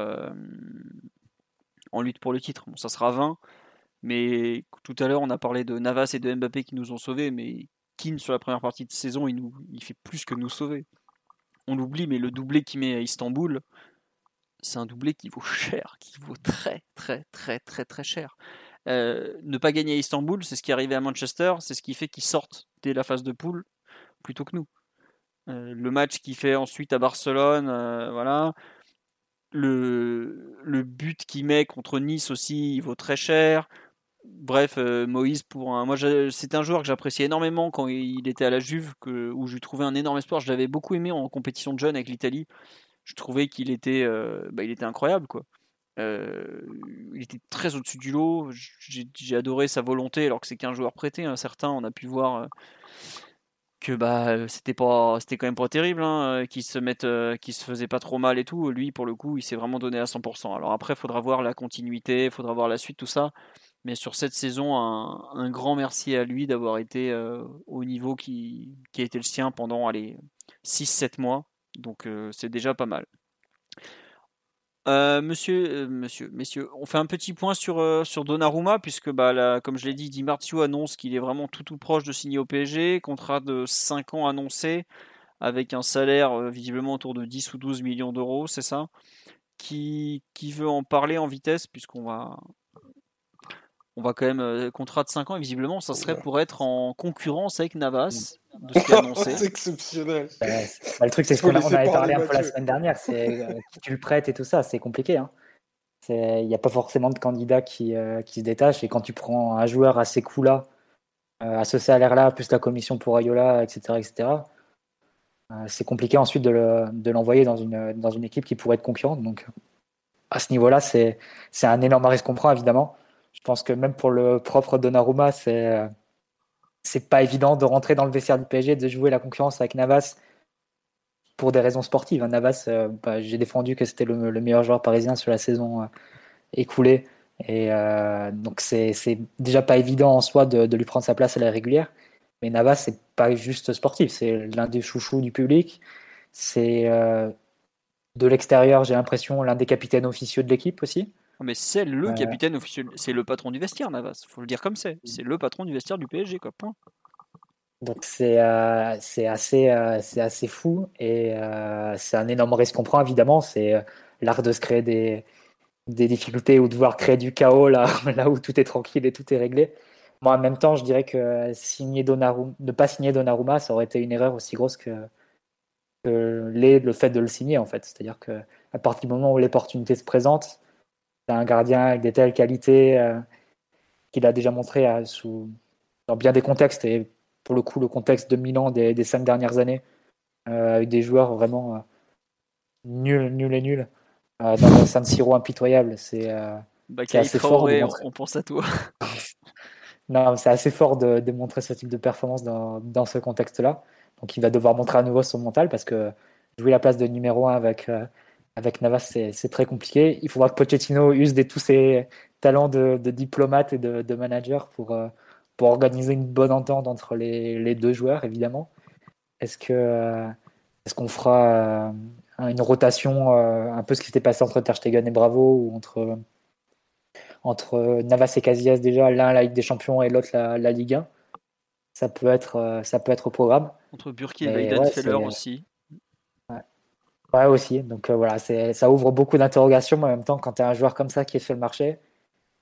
en lutte pour le titre. Bon, ça sera 20, mais tout à l'heure, on a parlé de Navas et de Mbappé qui nous ont sauvés, mais Keane sur la première partie de saison, il, nous, il fait plus que nous sauver. On l'oublie, mais le doublé qu'il met à Istanbul, c'est un doublé qui vaut cher, qui vaut très très très très très cher. Euh, ne pas gagner à Istanbul, c'est ce qui est arrivé à Manchester, c'est ce qui fait qu'ils sortent dès la phase de poule plutôt que nous. Euh, le match qu'il fait ensuite à Barcelone, euh, voilà. Le, le but qu'il met contre Nice aussi, il vaut très cher. Bref, Moïse pour un. Moi, c'est un joueur que j'appréciais énormément quand il était à la Juve, où je trouvais un énorme espoir. Je l'avais beaucoup aimé en compétition de jeunes avec l'Italie. Je trouvais qu'il était, bah, il était incroyable, quoi. Euh, il était très au-dessus du lot. J'ai adoré sa volonté, alors que c'est qu'un joueur prêté. Hein. Certains, on a pu voir euh, que bah c'était pas, c'était quand même pas terrible, hein, qu'il se mette, euh, se faisait pas trop mal et tout. Lui, pour le coup, il s'est vraiment donné à 100%. Alors après, il faudra voir la continuité, il faudra voir la suite, tout ça. Mais sur cette saison, un, grand merci à lui d'avoir été au niveau qui, qui, a été le sien pendant les 6-7 mois. Donc c'est déjà pas mal. Euh, monsieur, euh, monsieur, messieurs, on fait un petit point sur, euh, sur Donnarumma, puisque, bah, comme je l'ai dit, Di Marzio annonce qu'il est vraiment tout tout proche de signer au PSG, contrat de 5 ans annoncé, avec un salaire visiblement autour de 10 ou 12 millions d'euros, c'est ça? Qui, qui veut en parler en vitesse, puisqu'on va, on va quand même, contrat de 5 ans, et visiblement, ça serait pour être en concurrence avec Navas de ce qui est annoncé. c'est exceptionnel. Bah, le truc, c'est ce qu'on avait parlé un peu la semaine dernière, c'est euh, qui tu le prêtes et tout ça, c'est compliqué. Hein. Il n'y a pas forcément de candidats qui, euh, qui, se détachent. Et quand tu prends un joueur à ces coûts-là, euh, à ce salaire-là, plus la commission pour Ayola, etc., etc., c'est compliqué ensuite de l'envoyer dans, une, dans une équipe qui pourrait être concurrente. Donc, à ce niveau-là, c'est un énorme risque qu'on prend, évidemment. Je pense que même pour le propre Donnarumma, c'est c'est pas évident de rentrer dans le vestiaire du PSG, de jouer la concurrence avec Navas pour des raisons sportives. Hein. Navas, euh, bah, j'ai défendu que c'était le, meilleur joueur parisien sur la saison euh, écoulée. Et euh, donc c'est déjà pas évident en soi de, lui prendre sa place à la régulière. Mais Navas, c'est pas juste sportif, c'est l'un des chouchous du public. C'est de l'extérieur, j'ai l'impression, l'un des capitaines officieux de l'équipe aussi. Mais c'est le capitaine officiel, c'est le patron du vestiaire, Navas. Faut le dire comme c'est. C'est le patron du vestiaire du PSG, quoi. Point. Donc c'est euh, c'est assez euh, c'est assez fou et euh, c'est un énorme risque qu'on prend évidemment. C'est l'art de se créer des des difficultés ou de voir créer du chaos là là où tout est tranquille et tout est réglé. Moi en même temps, je dirais que signer Donnarumma, ne pas signer Donnarumma, ça aurait été une erreur aussi grosse que, que le fait de le signer en fait. C'est-à-dire que à partir du moment où l'opportunité se présente, un gardien avec des telles qualités euh, qu'il a déjà montré euh, sous, dans bien des contextes, et pour le coup, le contexte de Milan des, cinq dernières années, euh, avec des joueurs vraiment nuls, nuls et nuls, dans un San Siro impitoyable. C'est bah, assez fort. on pense à toi. non, c'est assez fort de, de, montrer ce type de performance dans, dans ce contexte-là. Donc il va devoir montrer à nouveau son mental parce que jouer la place de numéro 1 avec avec Navas, c'est très compliqué. Il faudra que Pochettino use de tous ses talents de, diplomate et de, manager pour, euh, pour organiser une bonne entente entre les, deux joueurs, évidemment. Est-ce que euh, est-ce qu'on fera euh, une rotation, un peu ce qui s'était passé entre Ter Stegen et Bravo, ou entre, entre Navas et Casillas déjà, l'un la Ligue des Champions et l'autre la, Ligue 1 ça peut être ça peut être au programme. Entre Burki et Weiden Feller aussi. Ouais, aussi. Donc euh, voilà, ça ouvre beaucoup d'interrogations. Mais en même temps, quand tu as un joueur comme ça qui est sur le marché,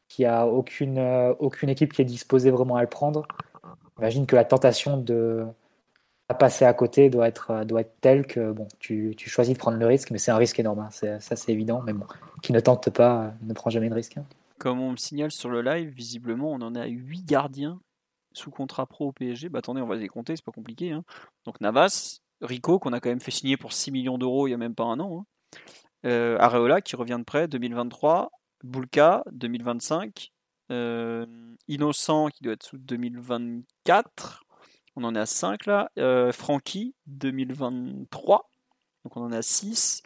qui a aucune, euh, aucune équipe qui est disposée vraiment à le prendre, imagine que la tentation de passer à côté doit être, euh, doit être telle que bon, tu, tu choisis de prendre le risque, mais c'est un risque énorme. Hein. Ça, c'est évident. Mais bon, qui ne tente pas ne prend jamais de risque. Hein. Comme on me signale sur le live, visiblement, on en a 8 gardiens sous contrat pro au PSG. Bah attendez, on va les compter, c'est pas compliqué. Hein. Donc Navas, Rico, qu'on a quand même fait signer pour 6 millions d'euros il n'y a même pas un an. Hein. Euh, Areola, qui revient de près, 2023. Bulka, 2025. Euh, Innocent, qui doit être sous 2024. On en est à 5 là. Euh, Francky, 2023. Donc on en est à 6.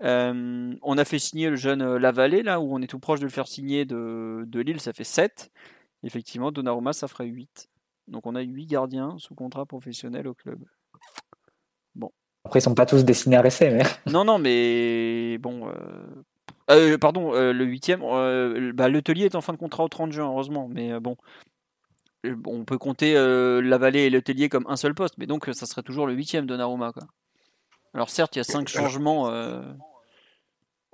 on a fait signer le jeune Lavallée, là, où on est tout proche de le faire signer de, de Lille, ça fait 7. Effectivement, Donnarumma, ça ferait 8. Donc on a 8 gardiens sous contrat professionnel au club. Après, ils sont pas tous destinés à rester. Mais... Non, non, mais bon. Euh, euh, pardon, euh, le huitième, bah, l'hôtelier est en fin de contrat au 30 juin, heureusement. Mais bon, on peut compter la vallée et l'hôtelier comme un seul poste, mais donc ça serait toujours le huitième de Naruma. Quoi. Alors certes, il y a cinq changements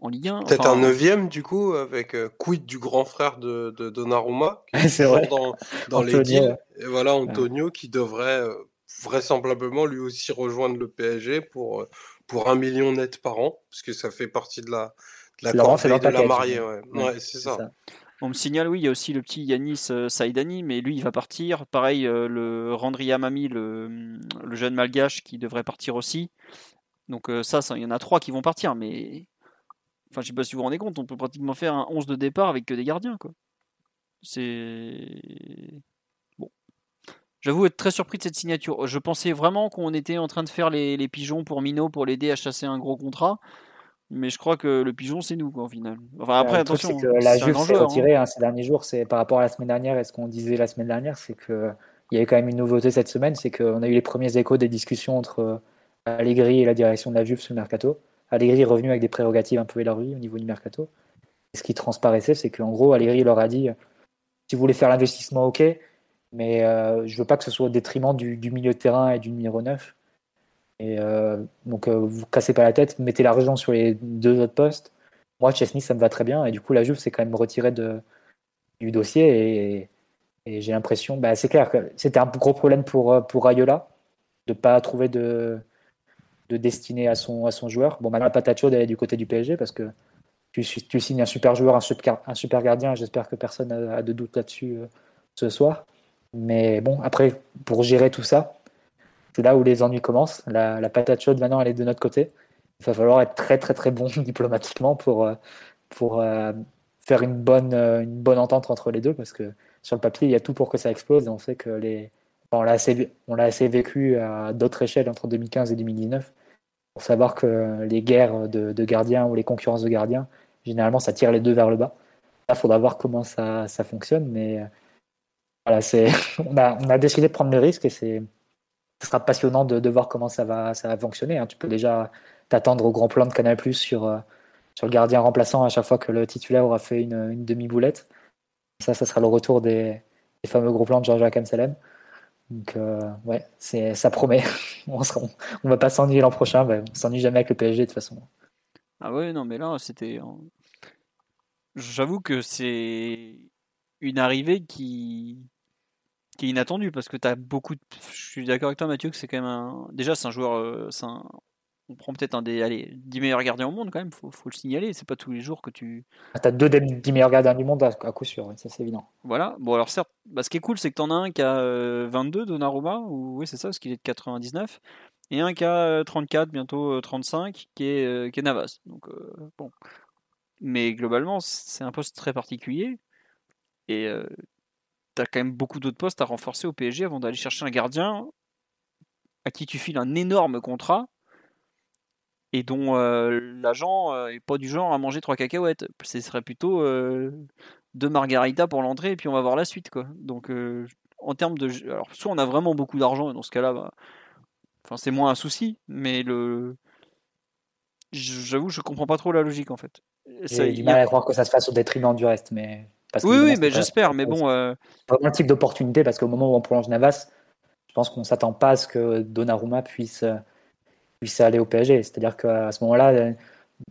en Ligue 1. Peut-être Enfin, un neuvième du coup, avec euh, quid du grand frère de, de Donnarumma, qui est C'est toujours vrai. dans, dans les deals. Et voilà, Antonio qui devrait euh, vraisemblablement lui aussi rejoindre le PSG pour, euh, pour un million net par an, parce que ça fait partie de la, de la dans de la mariée. ouais. Ouais, Ouais, Ouais, c'est ça. On me signale, oui, il y a aussi le petit Yanis euh, Saïdani, mais lui, il va partir. Pareil, euh, le Randri Amami, le, le jeune malgache, qui devrait partir aussi. Donc ça, ça, il y en a trois qui vont partir, mais... Enfin, je sais pas si vous vous rendez compte, on peut pratiquement faire un 11 de départ avec que des gardiens, quoi. C'est... J'avoue être très surpris de cette signature. Je pensais vraiment qu'on était en train de faire les, les pigeons pour Mino pour l'aider à chasser un gros contrat. Mais je crois que le pigeon, c'est nous, quoi, au final. Enfin, après, le truc, attention, que la Juve s'est joueur, hein. retirée hein, ces derniers jours. C'est par rapport à la semaine dernière et ce qu'on disait la semaine dernière, c'est que il y avait quand même une nouveauté cette semaine, c'est qu'on a eu les premiers échos des discussions entre euh, Allegri et la direction de la Juve sur le mercato. Allegri est revenu avec des prérogatives un peu élargies au niveau du mercato. Et ce qui transparaissait, c'est qu'en gros, Allegri leur a dit si vous voulez faire l'investissement, ok, mais euh, je veux pas que ce soit au détriment du, milieu de terrain et du numéro 9. Et euh, donc, euh, vous cassez pas la tête, mettez l'argent sur les deux autres postes. Moi, Chesney, ça me va très bien. Et du coup, la Juve s'est quand même retirée de, du dossier. Et, j'ai l'impression, bah, c'est clair que c'était un gros problème pour, euh, pour Rayola de pas trouver de, de destinée à son, à son joueur. Bon, maintenant, la patate chaude, du côté du PSG parce que tu, signes un super joueur, un super, un super gardien. J'espère que personne a, a de doute là-dessus euh, ce soir. Mais bon, après, pour gérer tout ça, c'est là où les ennuis commencent. La, patate chaude, maintenant, elle est de notre côté. Il va falloir être très, très, très bon diplomatiquement pour, euh, pour euh, faire une bonne, euh, une bonne entente entre les deux parce que sur le papier, il y a tout pour que ça explose. Et on sait que les. on l'a assez, on l'a assez vécu à d'autres échelles entre 2015 et 2019 pour savoir que les guerres de, gardiens ou les concurrences de gardiens, généralement, ça tire les deux vers le bas. Là, il faudra voir comment ça, ça fonctionne. Mais voilà, c'est, on, a, on a décidé de prendre le risque et c'est, ce sera passionnant de, voir comment ça va, ça va fonctionner. hein. Tu peux déjà t'attendre au grand plan de Canal Plus sur, euh, sur le gardien remplaçant à chaque fois que le titulaire aura fait une, demi-boulette. Ça, ça sera le retour des, des fameux gros plans de Jean-Jacques Amsalem. Donc, euh, ouais, c'est, ça promet. on, sera, va pas s'ennuyer l'an prochain. bah, on s'ennuie jamais avec le PSG de toute façon. Ah ouais, non, mais là, c'était. J'avoue que c'est une arrivée qui... qui est inattendue parce que tu as beaucoup de. Je suis d'accord avec toi, Mathieu, que c'est quand même un. Déjà, c'est un joueur. euh, c'est un- On prend peut-être un des allez, 10 meilleurs gardiens au monde quand même, faut, faut le signaler. C'est pas tous les jours que tu. Tu as deux des dix meilleurs gardiens du monde à, à coup sûr, ça c'est évident. Voilà. Bon, alors certes, bah, ce qui est cool, c'est que t'en as un qui a euh, 22, Donnarumma, ou oui, c'est ça, parce qu'il est de 99, et un qui a euh, 34, bientôt euh, 35, qui est, euh, qui est Navas. Donc, euh, bon. Mais globalement, c'est un poste très particulier, et euh, t'as quand même beaucoup d'autres postes à renforcer au PSG avant d'aller chercher un gardien à qui tu files un énorme contrat et dont euh, l'agent euh, est pas du genre à manger trois cacahuètes. Ce serait plutôt euh, deux margaritas pour l'entrée et puis on va voir la suite quoi. Donc euh, en termes de alors soit on a vraiment beaucoup d'argent et dans ce cas-là bah, enfin c'est moins un souci mais le j'avoue je comprends pas trop la logique en fait. J'ai du mal à croire que ça se fasse au détriment du reste. Mais parce Oui oui mais j'espère mais bon euh, le type d'opportunité parce qu'au moment où on prolonge Navas, je pense qu'on s'attend pas à ce que Donnarumma puisse, euh, puisse aller au PSG. C'est-à-dire qu'à ce moment-là, euh,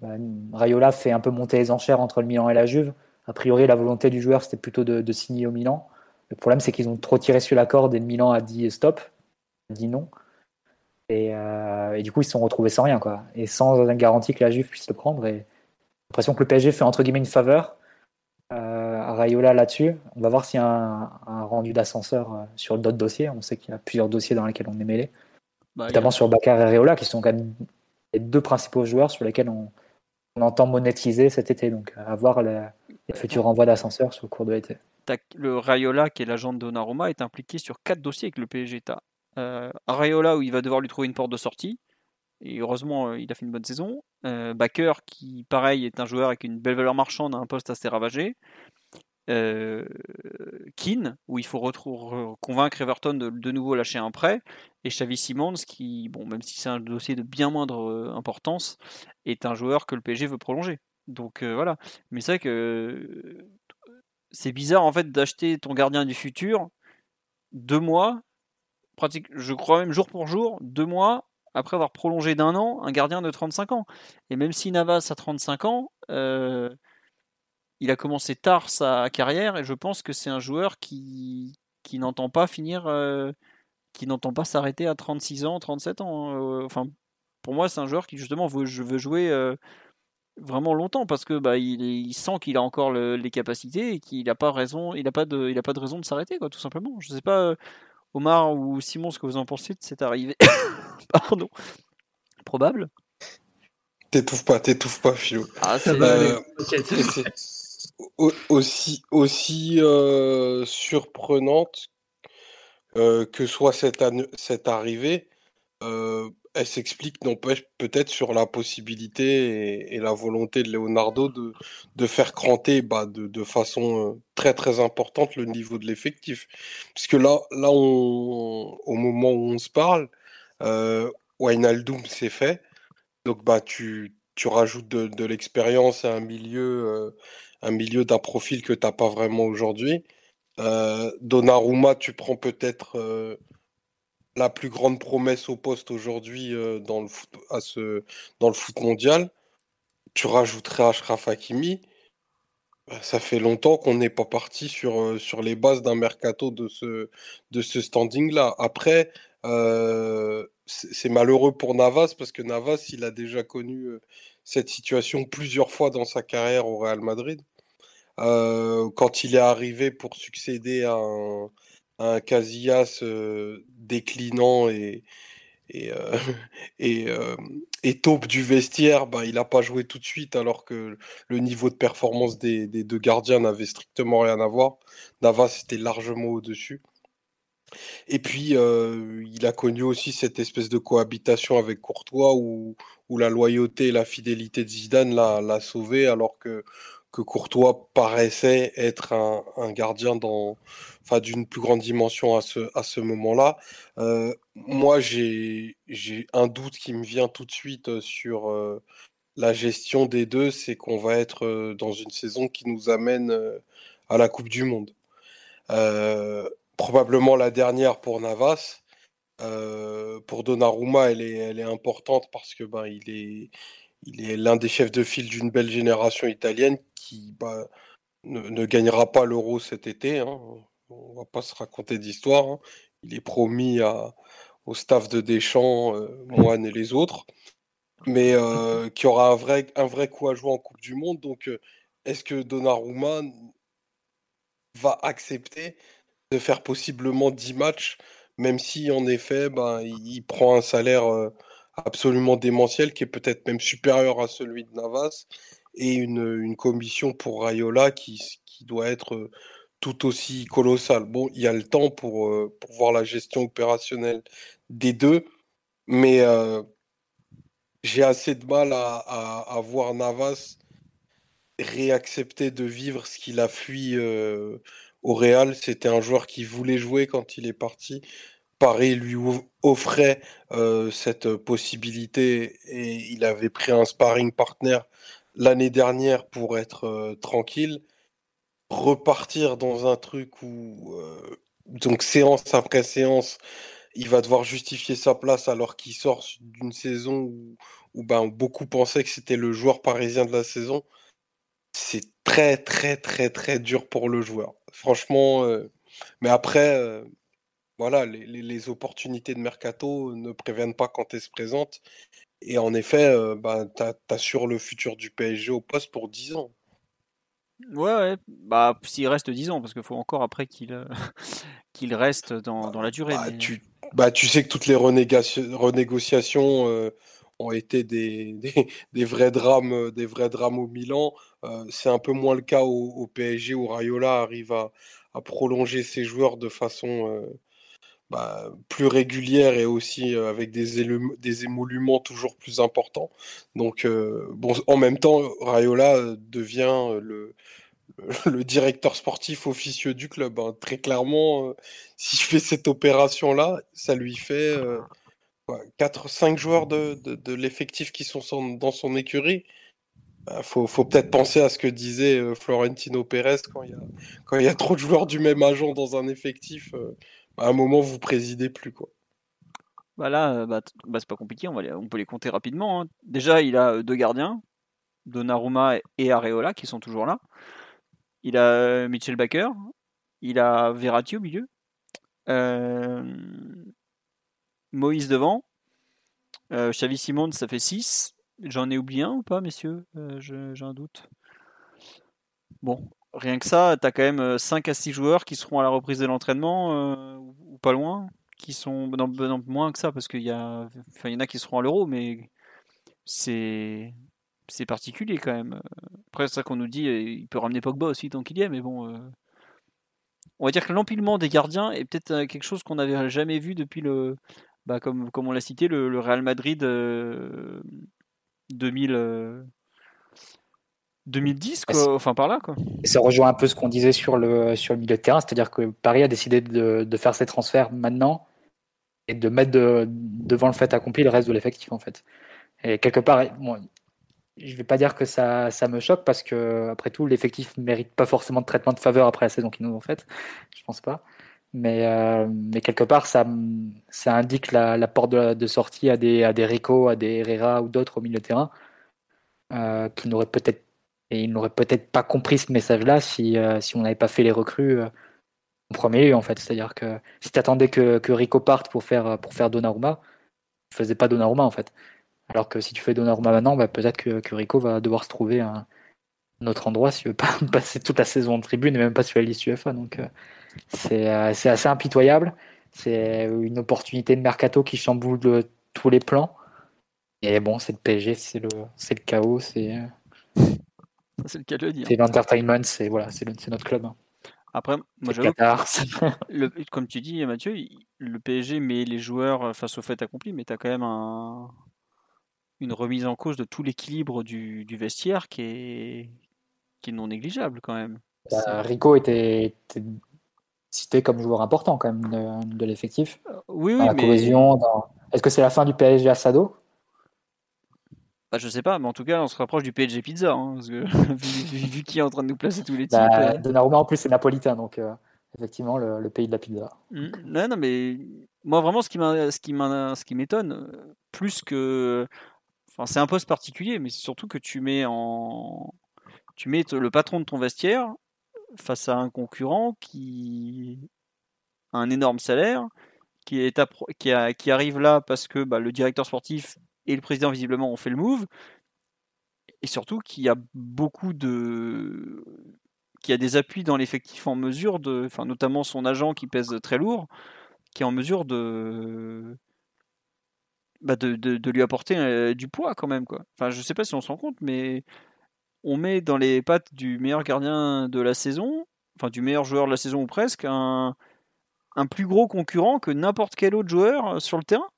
bah, Rayola fait un peu monter les enchères entre le Milan et la Juve. A priori, la volonté du joueur, c'était plutôt de, de signer au Milan. Le problème, c'est qu'ils ont trop tiré sur la corde et le Milan a dit stop, a dit non. Et, euh, et du coup, ils se sont retrouvés sans rien, quoi. Et sans une garantie que la Juve puisse le prendre. Et j'ai l'impression que le PSG fait entre guillemets une faveur euh, à Rayola là-dessus. On va voir s'il y a un, un rendu d'ascenseur euh, sur d'autres dossiers. On sait qu'il y a plusieurs dossiers dans lesquels on est mêlé, bah, a- notamment sur Bakar et Rayola, qui sont quand même les deux principaux joueurs sur lesquels on, on entend monétiser cet été. Donc, à voir le- les futurs renvois d'ascenseur sur le cours de l'été. le Rayola, qui est l'agent de Donnarumma, est impliqué sur quatre dossiers avec le PSG. Euh, Rayola, où il va devoir lui trouver une porte de sortie. Et heureusement, euh, il a fait une bonne saison. Euh, Baker, qui, pareil, est un joueur avec une belle valeur marchande, a un poste assez ravagé. Euh, Keane, où il faut convaincre Everton de de nouveau lâcher un prêt. Et Xavi Simons, qui, bon, même si c'est un dossier de bien moindre euh, importance, est un joueur que le PSG veut prolonger. Donc euh, voilà. Mais c'est vrai que euh, c'est bizarre en fait d'acheter ton gardien du futur deux mois, pratique, je crois même jour pour jour, deux mois après avoir prolongé d'un an un gardien de 35 ans. Et même si Navas a 35 ans, il a commencé tard sa carrière et je pense que c'est un joueur qui, qui n'entend pas finir, qui n'entend pas s'arrêter à 36 ans, 37 ans. Hein, enfin, pour moi, c'est un joueur qui justement veut, veut jouer vraiment longtemps parce que bah, il, sent qu'il a encore les capacités et qu'il n'a pas raison, il n'a pas de, il a pas de raison de s'arrêter quoi, tout simplement. Je sais pas, Omar ou Simon, ce que vous en pensez de cette arrivée. Pardon. Probable. T'étouffes pas, t'étouffes pas, Philo. Ah, c'est euh, aussi aussi euh, surprenante euh, que soit cette, cette arrivée. Euh, elle s'explique, n'empêche, peut-être sur la possibilité et, la volonté de Leonardo de, de faire cranter bah, de, de, façon très très importante le niveau de l'effectif. Puisque là, là on, au moment où on se parle, euh, Wijnaldum c'est fait. Donc bah, tu, tu rajoutes de, de l'expérience à un milieu, un milieu d'un profil que tu n'as pas vraiment aujourd'hui. Euh, Donnarumma, tu prends peut-être euh, la plus grande promesse au poste aujourd'hui euh, dans, le foot, à ce, dans le foot mondial. Tu rajouterais Ashraf Hakimi. Bah, ça fait longtemps qu'on n'est pas parti sur, euh, sur les bases d'un mercato de ce, de ce standing-là. Après, euh, c'est malheureux pour Navas parce que Navas, il a déjà connu cette situation plusieurs fois dans sa carrière au Real Madrid. Quand il est arrivé pour succéder à un, Casillas déclinant et, et, euh, et, taupe du vestiaire, bah, il n'a pas joué tout de suite alors que le niveau de performance des, des deux gardiens n'avait strictement rien à voir. Navas était largement au-dessus. Et puis, il a connu aussi cette espèce de cohabitation avec Courtois où, où la loyauté et la fidélité de Zidane l'a sauvé alors que que Courtois paraissait être un, gardien d'une plus grande dimension à ce, moment-là. Euh, moi, j'ai, j'ai un doute qui me vient tout de suite euh, sur euh, la gestion des deux, c'est qu'on va être dans une saison qui nous amène à la Coupe du Monde. probablement la dernière pour Navas. pour Donnarumma, elle est, elle est importante parce que ben, il est, il est l'un des chefs de file d'une belle génération italienne qui bah, ne, gagnera pas l'euro cet été. Hein. On va pas se raconter d'histoire. Hein. Il est promis au staff de Deschamps, euh, Moine et les autres, mais euh, qui aura un vrai, un vrai coup à jouer en Coupe du Monde. Donc, euh, est-ce que Donnarumma va accepter de faire possiblement 10 matchs, même si en effet, ben, il prend un salaire absolument démentiel, qui est peut-être même supérieur à celui de Navas, et une, commission pour Rayola qui, qui, doit être euh, tout aussi colossale. Bon, il y a le temps pour, euh, pour voir la gestion opérationnelle des deux, mais euh, j'ai assez de mal à, à, voir Navas réaccepter de vivre ce qu'il a fui au Real. C'était un joueur qui voulait jouer quand il est parti. Paris lui offrait cette possibilité et il avait pris un sparring partner l'année dernière pour être tranquille. Repartir dans un truc où, donc séance après séance, il va devoir justifier sa place alors qu'il sort d'une saison où, ben, beaucoup pensaient que c'était le joueur parisien de la saison. C'est très très très très dur pour le joueur. Franchement, mais après, voilà, les, opportunités de mercato ne préviennent pas quand elles se présentent. Et en effet, euh, bah, tu assures le futur du PSG au poste pour 10 ans. Ouais, ouais. bah s'il reste 10 ans, parce qu'il faut encore après qu'il euh, qu'il reste dans, dans, la durée. Bah, tu, bah, tu sais que toutes les renégociations euh, ont été des, des, vrais drames, des vrais drames au Milan. C'est un peu moins le cas au, au, PSG où Rayola arrive à, à prolonger ses joueurs de façon bah, plus régulière et aussi euh, avec des, des émoluments toujours plus importants. Donc, euh, en même temps, Rayola euh, devient le, directeur sportif officieux du club. Hein. Très clairement, si je fais cette opération-là, ça lui fait 4-5 joueurs de, l'effectif qui sont dans son écurie. Il bah, faut, peut-être penser à ce que disait Florentino Pérez quand il y a trop de joueurs du même agent dans un effectif à un moment, vous présidez plus. Quoi. bah là, bah, bah, c'est pas compliqué, on, peut les compter rapidement. Hein. Déjà, il a deux gardiens, Donnarumma et Areola, qui sont toujours là. Il a Mitchell Baker, il a Verratti au milieu, Moïse devant, Xavi Simon, ça fait 6. J'en ai oublié un ou pas, messieurs? J'ai un doute. Bon, rien que ça, tu as quand même 5 à 6 joueurs qui seront à la reprise de l'entraînement, ou pas loin qui sont non, moins que ça parce qu'il y enfin y en a qui seront à l'euro mais c'est c'est particulier quand même. Après c'est ça qu'on nous dit il peut ramener Pogba aussi tant qu'il y est mais bon euh, on va dire que l'empilement des gardiens est peut-être euh, quelque chose qu'on n'avait jamais vu depuis le bah, comme comme on l'a cité le, Real Madrid 2000 2010 quoi, enfin par là quoi. Ça rejoint un peu ce qu'on disait sur le sur le milieu de terrain, c'est-à-dire que Paris a décidé de, de faire ses transferts maintenant et de mettre devant le fait accompli le reste de l'effectif en fait. Et quelque part, bon, je vais pas dire que ça, ça me choque parce que après tout, l'effectif ne mérite pas forcément de traitement de faveur après la saison qu'ils nous ont faite. Je pense pas. Mais, euh, mais quelque part, ça, ça indique la, porte de, sortie à des, à des Rico, à des Herrera ou d'autres au milieu de terrain euh, qui n'auraient peut-être et ils n'auraient peut-être pas compris ce message-là si, euh, si on n'avait pas fait les recrues en premier lieu, en fait. C'est-à-dire que si tu attendais que, Rico parte pour faire, pour faire Donnarumma, tu faisais pas Donnarumma, en fait. Alors que si tu fais Donnarumma maintenant, bah, peut-être que, Rico va devoir se trouver un, autre endroit s'il veut pas passer toute la saison en tribune et même pas sur la liste UEFA. Donc euh, euh, c'est assez impitoyable. C'est une opportunité de mercato qui chamboule tous les plans. Et bon, c'est le PSG, c'est le, le chaos, c'est. C'est le cas de le dire. C'est l'entertainment, c'est voilà, notre club. Hein. Après, moi j'avoue, comme tu dis Mathieu, le PSG met les joueurs face au fait accompli, mais tu as quand même un, une remise en cause de tout l'équilibre du, vestiaire qui est, qui est non négligeable quand même. Bah, Rico était, cité comme joueur important quand même de, l'effectif. Euh, oui, oui, la cohésion. Est-ce que c'est la fin du PSG à Sado? Bah, je sais pas, mais en tout cas, on se rapproche du PSG Pizza, hein, vu, qui est en train de nous placer tous les types. Bah, euh. Donnarumma, en plus, c'est napolitain, donc euh, effectivement, le, pays de la pizza. Non, non, mais moi, vraiment, ce qui m'étonne, euh, plus que, enfin, c'est un poste particulier, mais c'est surtout que tu mets en, tu mets le patron de ton vestiaire face à un concurrent qui a un énorme salaire, qui est qui, a, qui arrive là parce que bah, le directeur sportif et le président visiblement ont fait le move. Et surtout qu'il y a beaucoup de. qu'il y a des appuis dans l'effectif en mesure de. Enfin, notamment son agent qui pèse très lourd, qui est en mesure de. Bah de, de, lui apporter euh, du poids quand même. Quoi. Enfin, je sais pas si on se rend compte, mais on met dans les pattes du meilleur gardien de la saison, enfin du meilleur joueur de la saison ou presque, un, un plus gros concurrent que n'importe quel autre joueur sur le terrain.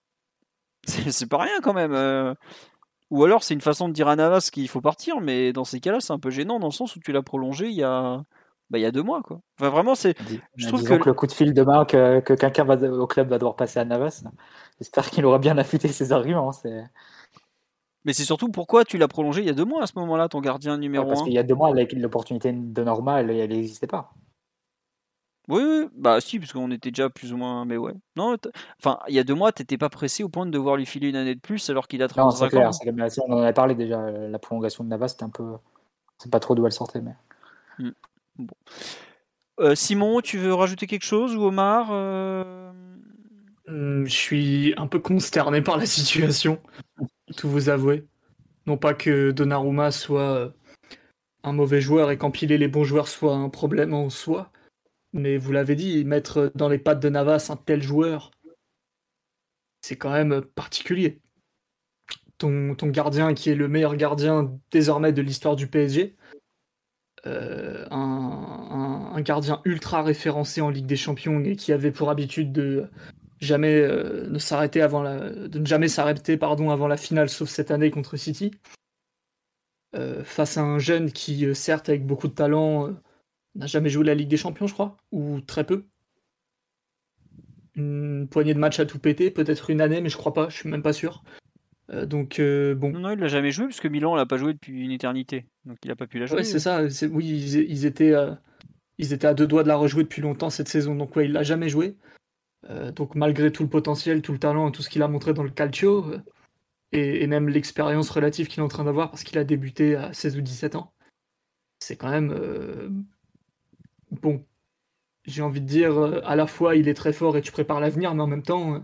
C'est pas rien quand même. Euh. Ou alors c'est une façon de dire à Navas qu'il faut partir, mais dans ces cas-là, c'est un peu gênant dans le sens où tu l'as prolongé il y a, bah, il y a deux mois. Quoi. Enfin, vraiment, c'est. Je trouve que... le coup de fil demain que, que quelqu'un au club va devoir passer à Navas, j'espère qu'il aura bien affûté ses arguments. C'est. Mais c'est surtout pourquoi tu l'as prolongé il y a deux mois à ce moment-là, ton gardien numéro 1 Parce qu'il y a deux mois, l'opportunité de Norma, elle n'existait pas. Oui, oui, bah si, parce qu'on était déjà plus ou moins. Mais ouais. Non, enfin, il y a deux mois, t'étais pas pressé au point de devoir lui filer une année de plus alors qu'il a 35 ans. on en avait parlé déjà. Euh, la prolongation de Navas, c'était un peu. C'est pas trop d'où elle sortait, mais. Mmh. Bon. Euh, Simon, tu veux rajouter quelque chose ou Omar euh? mmh, Je suis un peu consterné par la situation, tout vous avouer. Non pas que Donnarumma soit un mauvais joueur et qu'empiler les bons joueurs soit un problème en soi mais vous l'avez dit, mettre dans les pattes de Navas un tel joueur, c'est quand même particulier. Ton, gardien qui est le meilleur gardien désormais de l'histoire du PSG, euh, un, gardien ultra référencé en Ligue des Champions et qui avait pour habitude de jamais euh, ne s'arrêter avant de ne jamais s'arrêter pardon avant la finale sauf cette année contre City. Euh, face à un jeune qui certes avec beaucoup de talent n'a jamais joué la Ligue des Champions, je crois, ou très peu. Une poignée de matchs à tout péter, peut-être une année, mais je crois pas, je suis même pas sûr. Euh, donc euh, bon. Non, il l'a jamais joué puisque Milan l'a pas joué depuis une éternité, donc il a pas pu la jouer. Ouais, c'est ça. Oui, ils, étaient, euh, ils étaient à deux doigts de la rejouer depuis longtemps cette saison, donc ouais, il l'a jamais joué. Donc malgré tout le potentiel, tout le talent, tout ce qu'il a montré dans le calcio, et, même l'expérience relative qu'il est en train d'avoir parce qu'il a débuté à 16 ou 17 ans, c'est quand même bon. J'ai envie de dire, à la fois il est très fort et tu prépares l'avenir, mais en même temps,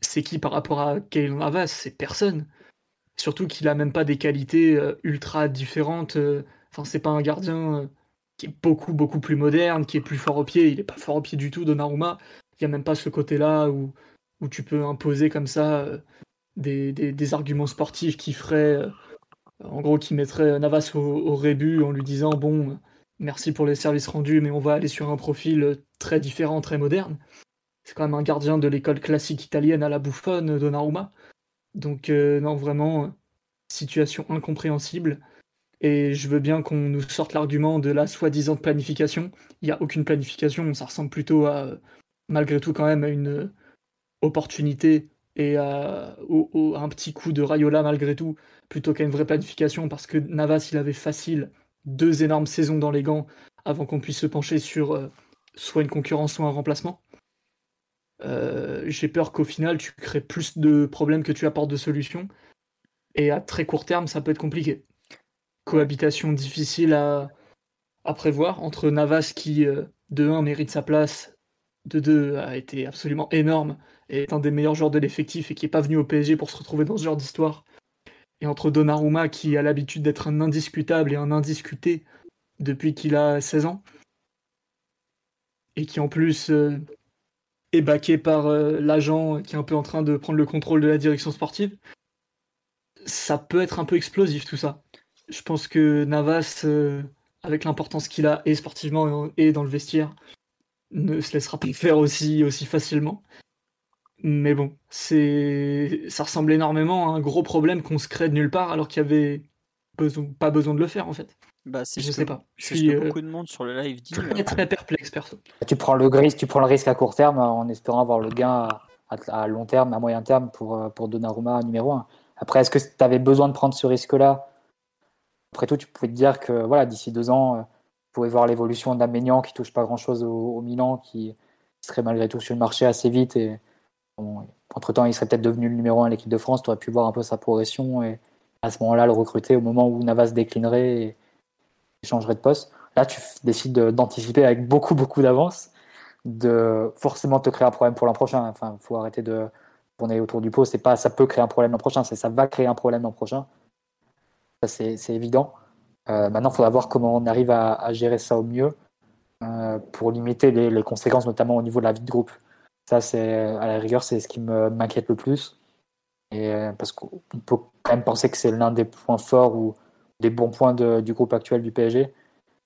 c'est qui par rapport à Kaylon Navas C'est personne. Surtout qu'il a même pas des qualités ultra différentes. Enfin, c'est pas un gardien qui est beaucoup, beaucoup plus moderne, qui est plus fort au pied. Il est pas fort au pied du tout, Donnarumma. Il n'y a même pas ce côté-là où, où tu peux imposer comme ça euh, des, arguments sportifs qui feraient, euh, en gros, qui mettraient Navas au, rébut en lui disant Bon, merci pour les services rendus, mais on va aller sur un profil très différent, très moderne. C'est quand même un gardien de l'école classique italienne à la bouffonne, Donnarumma. Donc, euh, non, vraiment, situation incompréhensible. Et je veux bien qu'on nous sorte l'argument de la soi-disant planification. Il n'y a aucune planification, ça ressemble plutôt à, malgré tout, quand même, à une opportunité et à, un petit coup de Rayola, malgré tout, plutôt qu'à une vraie planification, parce que Navas, il avait facile deux énormes saisons dans les gants avant qu'on puisse se pencher sur euh, soit une concurrence, soit un remplacement. Euh, j'ai peur qu'au final, tu crées plus de problèmes que tu apportes de solutions. Et à très court terme, ça peut être compliqué cohabitation difficile à, prévoir entre Navas qui, euh, de 1, mérite sa place, de 2, a été absolument énorme et est un des meilleurs joueurs de l'effectif et qui n'est pas venu au PSG pour se retrouver dans ce genre d'histoire. Et entre Donnarumma qui a l'habitude d'être un indiscutable et un indiscuté depuis qu'il a 16 ans. Et qui en plus euh, est baqué par euh, l'agent qui est un peu en train de prendre le contrôle de la direction sportive. Ça peut être un peu explosif tout ça je pense que Navas, euh, avec l'importance qu'il a, et sportivement et dans le vestiaire, ne se laissera pas faire aussi, aussi facilement. Mais bon, c'est, ça ressemble énormément à un gros problème qu'on se crée de nulle part alors qu'il y avait pas besoin de le faire en fait. Bah, je sais pas. Je suis euh, beaucoup de monde sur le live dit. Très, très perplexe perso. Tu prends le risque, tu prends le risque à court terme en espérant avoir le gain à, long terme, à moyen terme pour, euh, pour Donnarumma numéro 1. Après, est-ce que tu avais besoin de prendre ce risque-là? Après tout, tu pouvais te dire que voilà, d'ici deux ans, euh, tu pouvais voir l'évolution d'un Maignan qui touche pas grand-chose au, Milan, qui serait malgré tout sur le marché assez vite. Et entre-temps, il serait peut-être devenu le numéro un à l'équipe de France. Tu aurais pu voir un peu sa progression et à ce moment-là, le recruter au moment où Navas déclinerait et, changerait de poste. Là, tu décides d'anticiper avec beaucoup, beaucoup d'avance, de forcément te créer un problème pour l'an prochain. Enfin, il faut arrêter de tourner autour du pot. C'est pas ça peut créer un problème l'an prochain, c'est ça va créer un problème l'an prochain c'est évident. Euh, maintenant, il faudra voir comment on arrive à, gérer ça au mieux euh, pour limiter les, conséquences, notamment au niveau de la vie de groupe. Ça, c'est à la rigueur, c'est ce qui m'inquiète le plus. Et, euh, parce qu'on peut quand même penser que c'est l'un des points forts ou des bons points du groupe actuel du PSG.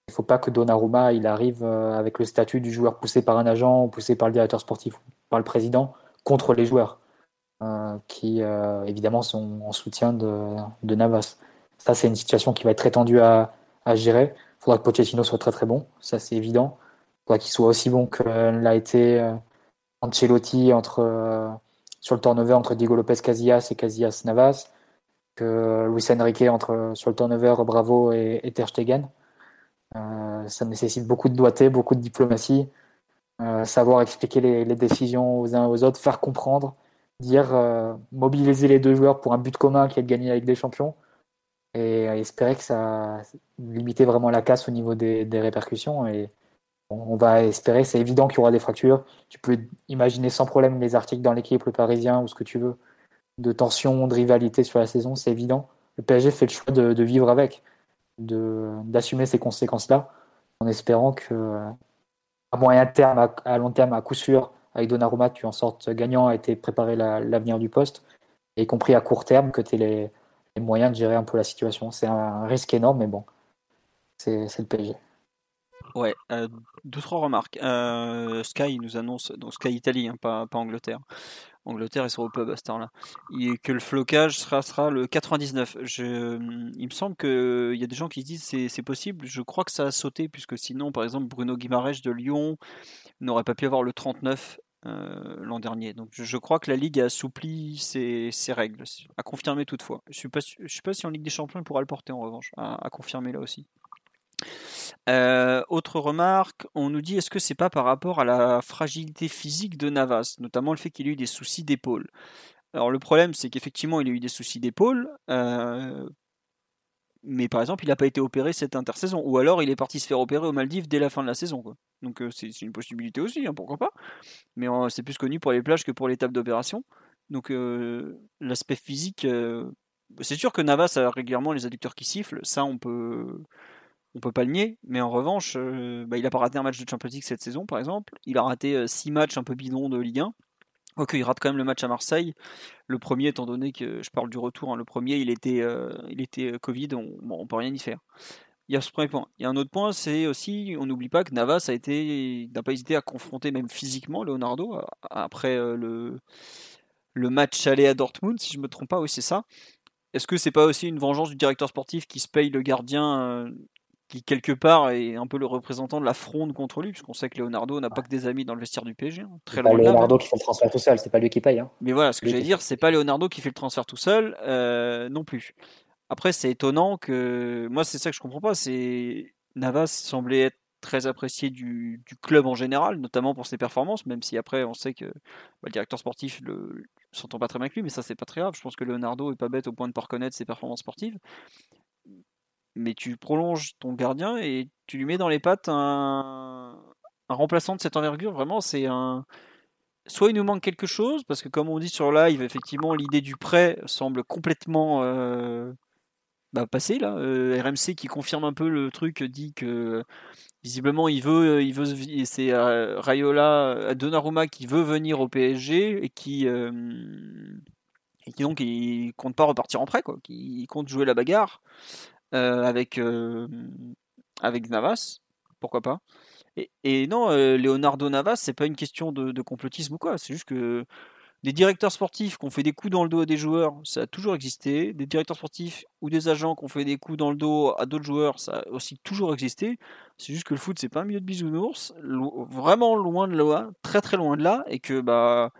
Il ne faut pas que Donnarumma il arrive avec le statut du joueur poussé par un agent ou poussé par le directeur sportif ou par le président contre les joueurs qui évidemment sont en soutien de Navas. Ça, c'est une situation qui va être très tendue à, gérer. Il faudra que Pochettino soit très très bon, ça c'est évident. Il faudra qu'il soit aussi bon que l'a été euh, Ancelotti entre, euh, sur le turnover entre Diego Lopez Casillas et Casillas Navas, que Luis Enrique entre, sur le turnover Bravo et, Ter Stegen. Euh, ça nécessite beaucoup de doigté, beaucoup de diplomatie, savoir expliquer les, décisions aux uns aux autres, faire comprendre, dire mobiliser les deux joueurs pour un but commun qui est de gagner avec des champions et espérer que ça limite vraiment la casse au niveau des, répercussions. Et on va espérer, c'est évident qu'il y aura des fractures. Tu peux imaginer sans problème les articles dans l'équipe, le Parisien ou ce que tu veux, de tension, de rivalité sur la saison, c'est évident. Le PSG fait le choix de, vivre avec, d'assumer ces conséquences-là, en espérant que à moyen terme, à, long terme, à coup sûr, avec Donnarumma, tu en sortes gagnant, a été préparé l'avenir du poste, et y compris à court terme, que tu es les, les moyens de gérer un peu la situation. C'est un risque énorme, mais bon, c'est le PSG. Ouais, euh, deux trois remarques. Euh, Sky nous annonce, donc Sky Italie, hein, pas, pas, Angleterre. Angleterre ils sont au pub à cette heure-là. Et que le flocage sera, sera le 99. Je, il me semble qu'il y a des gens qui se disent c'est c'est possible. Je crois que ça a sauté puisque sinon, par exemple, Bruno Guimaraes de Lyon n'aurait pas pu avoir le 39 euh, l'an dernier. Donc je, crois que la Ligue a assoupli ses, règles, à confirmer toutefois. Je ne sais pas si en Ligue des Champions il pourra le porter en revanche, à, confirmer là aussi. Autre remarque, on nous dit est-ce que c'est pas par rapport à la fragilité physique de Navas, notamment le fait qu'il ait eu des soucis d'épaule? Alors le problème, c'est qu'effectivement, il a eu des soucis d'épaule, mais par exemple, il n'a pas été opéré cette intersaison, ou alors il est parti se faire opérer aux Maldives dès la fin de la saison. Quoi. Donc c'est une possibilité aussi, hein, pourquoi pas. Mais c'est plus connu pour les plages que pour l'étape d'opération. Donc l'aspect physique, c'est sûr que Navas a régulièrement les adducteurs qui sifflent, ça on peut on peut pas le nier, mais en revanche, bah, il a pas raté un match de Champions League cette saison par exemple, il a raté six matchs un peu bidons de Ligue 1. Ok, il rate quand même le match à Marseille. Le premier, étant donné que je parle du retour, hein, le premier, il était, était Covid, on, bon, peut rien y faire. Il y a ce premier point. Il y a un autre point, c'est aussi, on n'oublie pas que Navas a été, n'a pas hésité à confronter même physiquement Leonardo après le, match aller à Dortmund, si je me trompe pas, oui c'est ça. Est-ce que c'est pas aussi une vengeance du directeur sportif qui se paye le gardien euh, qui quelque part est un peu le représentant de la fronde contre lui, puisqu'on sait que Leonardo n'a pas que des amis dans le vestiaire du PSG. Hein, très loin Leonardo qui fait le transfert tout seul, c'est pas lui qui paye. Hein. Mais voilà, ce que j'allais dire, c'est pas Leonardo qui fait le transfert tout seul euh, non plus. Après, c'est étonnant que moi, c'est ça que je comprends pas. C'est Navas semblait être très apprécié du, club en général, notamment pour ses performances, même si après on sait que bah, le directeur sportif le, s'entend pas très bien avec lui, mais ça c'est pas très grave. Je pense que Leonardo est pas bête au point de pas reconnaître ses performances sportives. Mais tu prolonges ton gardien et tu lui mets dans les pattes un, remplaçant de cette envergure. Vraiment, c'est un. Soit il nous manque quelque chose, parce que comme on dit sur live, effectivement, l'idée du prêt semble complètement euh, bah, passée. Là. Euh, RMC qui confirme un peu le truc dit que visiblement il veut, il veut, c'est euh, Rayola, euh, Donnarumma qui veut venir au PSG et qui, et qui donc il compte pas repartir en prêt, quoi. Qui compte jouer la bagarre avec avec Navas, pourquoi pas. Et, non, Leonardo Navas, c'est pas une question de, de complotisme ou quoi. C'est juste que des directeurs sportifs qui ont fait des coups dans le dos à des joueurs, ça a toujours existé. Des directeurs sportifs ou des agents qui ont fait des coups dans le dos à d'autres joueurs, ça a aussi toujours existé. C'est juste que le foot, c'est pas un milieu de bisounours, vraiment loin de là, très très loin de là, et que bah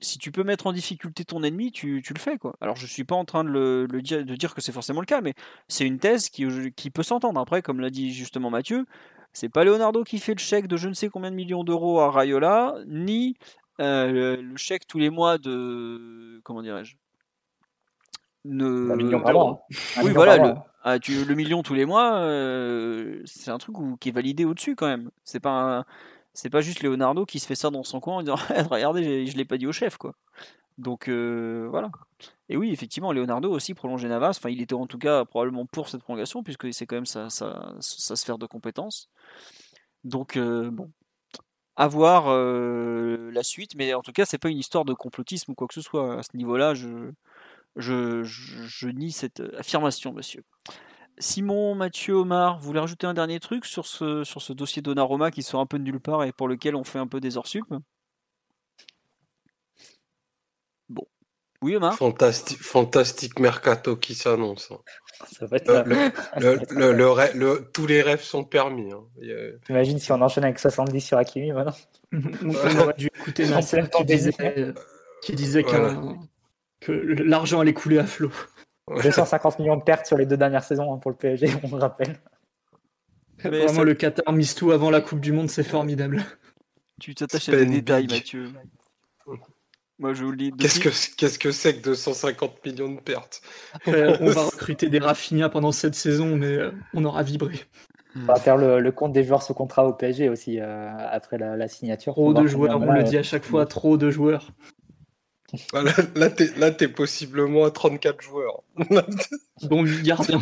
si tu peux mettre en difficulté ton ennemi, tu, le fais quoi. Alors je suis pas en train de, le, dire, de dire que c'est forcément le cas, mais c'est une thèse qui, qui peut s'entendre. Après, comme l'a dit justement Mathieu, c'est pas Leonardo qui fait le chèque de je ne sais combien de millions d'euros à Rayola, ni euh, le, chèque tous les mois de comment dirais-je ne... Un million par mois. Hein. oui, voilà, le, ah, tu, le million tous les mois, euh, c'est un truc qui est validé au-dessus quand même. C'est pas c'est pas juste Leonardo qui se fait ça dans son coin en disant regardez, je l'ai pas dit au chef quoi. Donc euh, voilà. Et oui, effectivement, Leonardo aussi prolongé Navas. Enfin, il était en tout cas probablement pour cette prolongation puisque c'est quand même sa, sphère de compétence. Donc bon, à voir euh, la suite, mais en tout cas, c'est pas une histoire de complotisme ou quoi que ce soit. À ce niveau-là, je, nie cette affirmation, monsieur. Simon, Mathieu, Omar, vous voulez rajouter un dernier truc sur ce, sur ce dossier Donnarumma qui sort un peu de nulle part et pour lequel on fait un peu des hors sup Bon. Oui, Omar? Fantastique, fantastique mercato qui s'annonce. Ça va être le, tous les rêves sont permis. Hein. Imagine si on enchaîne avec 70 sur Hakimi maintenant? on aurait dû écouter Nasser qui disait, qui disait que, l'argent allait couler à flot. 250 millions de pertes sur les deux dernières saisons hein, pour le PSG, on me rappelle. Vraiment, le Qatar mise tout avant la Coupe du Monde, c'est formidable. Tu t'attaches à des détails, Mathieu. Moi, je vous le dis. Qu'est-ce que qu'est-ce que c'est que 250 millions de pertes? On va recruter des Rafinha pendant cette saison, mais euh, on aura vibré. On va faire le, compte des joueurs sous contrat au PSG aussi euh, après la, signature. Trop de joueurs, on le dit à chaque fois, trop de joueurs. Là, là t'es possiblement à 34 joueurs. Dont 8 gardiens.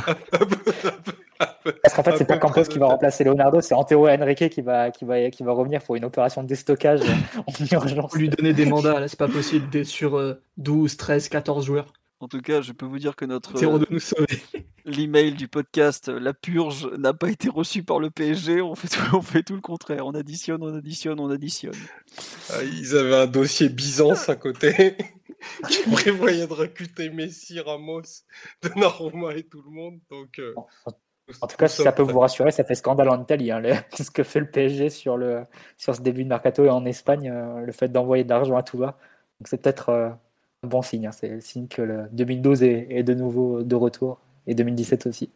Parce qu'en fait, c'est pas Campos qui va remplacer Leonardo, c'est Antero Henrique qui va, qui, va, qui va revenir pour une opération de déstockage en urgence. Lui donner des mandats, là, c'est pas possible d'être sur 12, 13, 14 joueurs. En tout cas, je peux vous dire que notre l'email du podcast La Purge n'a pas été reçu par le PSG. On fait tout, on fait tout le contraire. On additionne, on additionne, on additionne. Ah, ils avaient un dossier Byzance à côté qui prévoyait de recruter Messi, Ramos, Donnarumma et tout le monde. Donc, euh, en tout cas, si ça peut vous rassurer, ça fait scandale en Italie. Hein, ce que fait le PSG sur, le, sur ce début de mercato et en Espagne, euh, le fait d'envoyer de l'argent à tout va. Donc c'est peut-être euh, bon signe. Hein. C'est le signe que le 2012 est, de nouveau de retour et 2017 aussi.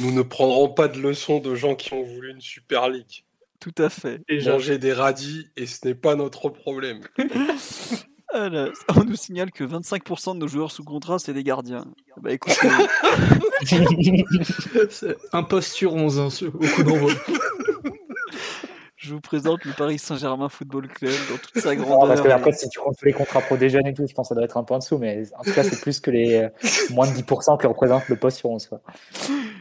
Nous, ne prendrons pas de leçons de gens qui ont voulu une Super League. Tout à fait. Manger des radis et ce n'est pas notre problème. Alors, on nous signale que 25% de nos joueurs sous contrat, c'est des gardiens. Bah écoute, poste sur 11 hein, au coup d'envoi. Je vous présente le Paris Saint-Germain Football Club dans toute sa grandeur. parce que après, si tu comptes tous les contrats pro des jeunes et tout, je pense que ça doit être un peu en dessous, mais en tout cas, c'est plus que les euh, moins de 10% que représente le poste sur 11. quoi.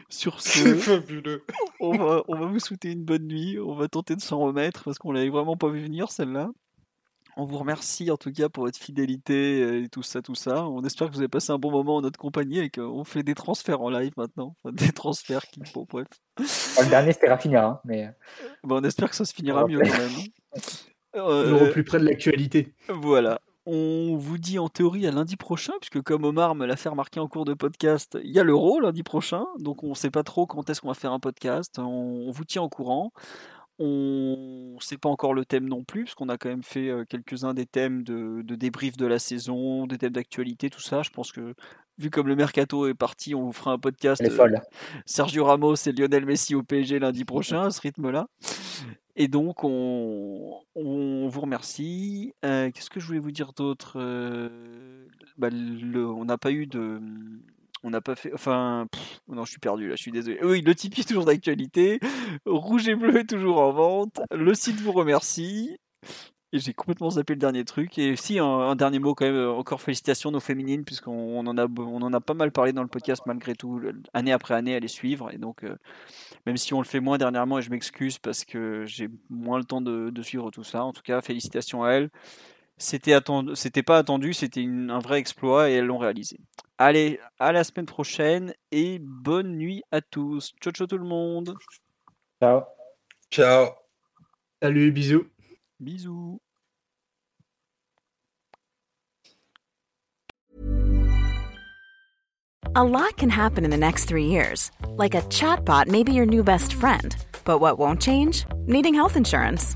Sur C'est ce, fabuleux. on va, on va vous souhaiter une bonne nuit. On va tenter de s'en remettre parce qu'on l'avait vraiment pas vu venir celle-là. On vous remercie en tout cas pour votre fidélité euh, et tout ça, tout ça. On espère que vous avez passé un bon moment en notre compagnie et qu'on fait des transferts en live maintenant. Enfin, des transferts qui, bon, bref. Enfin, le dernier, c'était Rafinha, hein, mais Bon, on espère que ça se finira mieux quand même. On Euh, est au plus près de l'actualité. Voilà. On vous dit en théorie à lundi prochain, puisque comme Omar me l'a fait remarquer en cours de podcast, il y a l'euro lundi prochain, donc on ne sait pas trop quand est-ce qu'on va faire un podcast. On, on vous tient au courant. On ne sait pas encore le thème non plus, parce qu'on a quand même fait euh, quelques-uns des thèmes de, de débrief de la saison, des thèmes d'actualité, tout ça. Je pense que, vu comme le mercato est parti, on vous fera un podcast. euh. Sergio Ramos et Lionel Messi au PSG lundi prochain, à ce rythme-là. Et donc, on, on vous remercie. Euh, Qu'est-ce que je voulais vous dire d'autre Euh, bah, On n'a pas eu de. On n'a pas fait. Enfin. pff, non, je suis perdu là, je suis désolé. Oui, le Tipeee est toujours d'actualité. Rouge et bleu est toujours en vente. Le site vous remercie. Et j'ai complètement zappé le dernier truc. Et si, un, dernier mot quand même, euh, encore félicitations nos féminines, puisqu'on on en, a, en a pas mal parlé dans le podcast malgré tout, année après année à les suivre. Et donc, euh, même si on le fait moins dernièrement, et je m'excuse parce que j'ai moins le temps de, de suivre tout ça, en tout cas, félicitations à elles. C'était attendu, c'était pas attendu, c'était une- un vrai exploit et elles l'ont réalisé. Allez, à la semaine prochaine et bonne nuit à tous. Ciao, ciao tout le monde. Ciao. Ciao. Salut, bisous. Bisous. A lot can happen in the next three years. Like a chatbot may be your new best friend. But what won't change? Needing health insurance.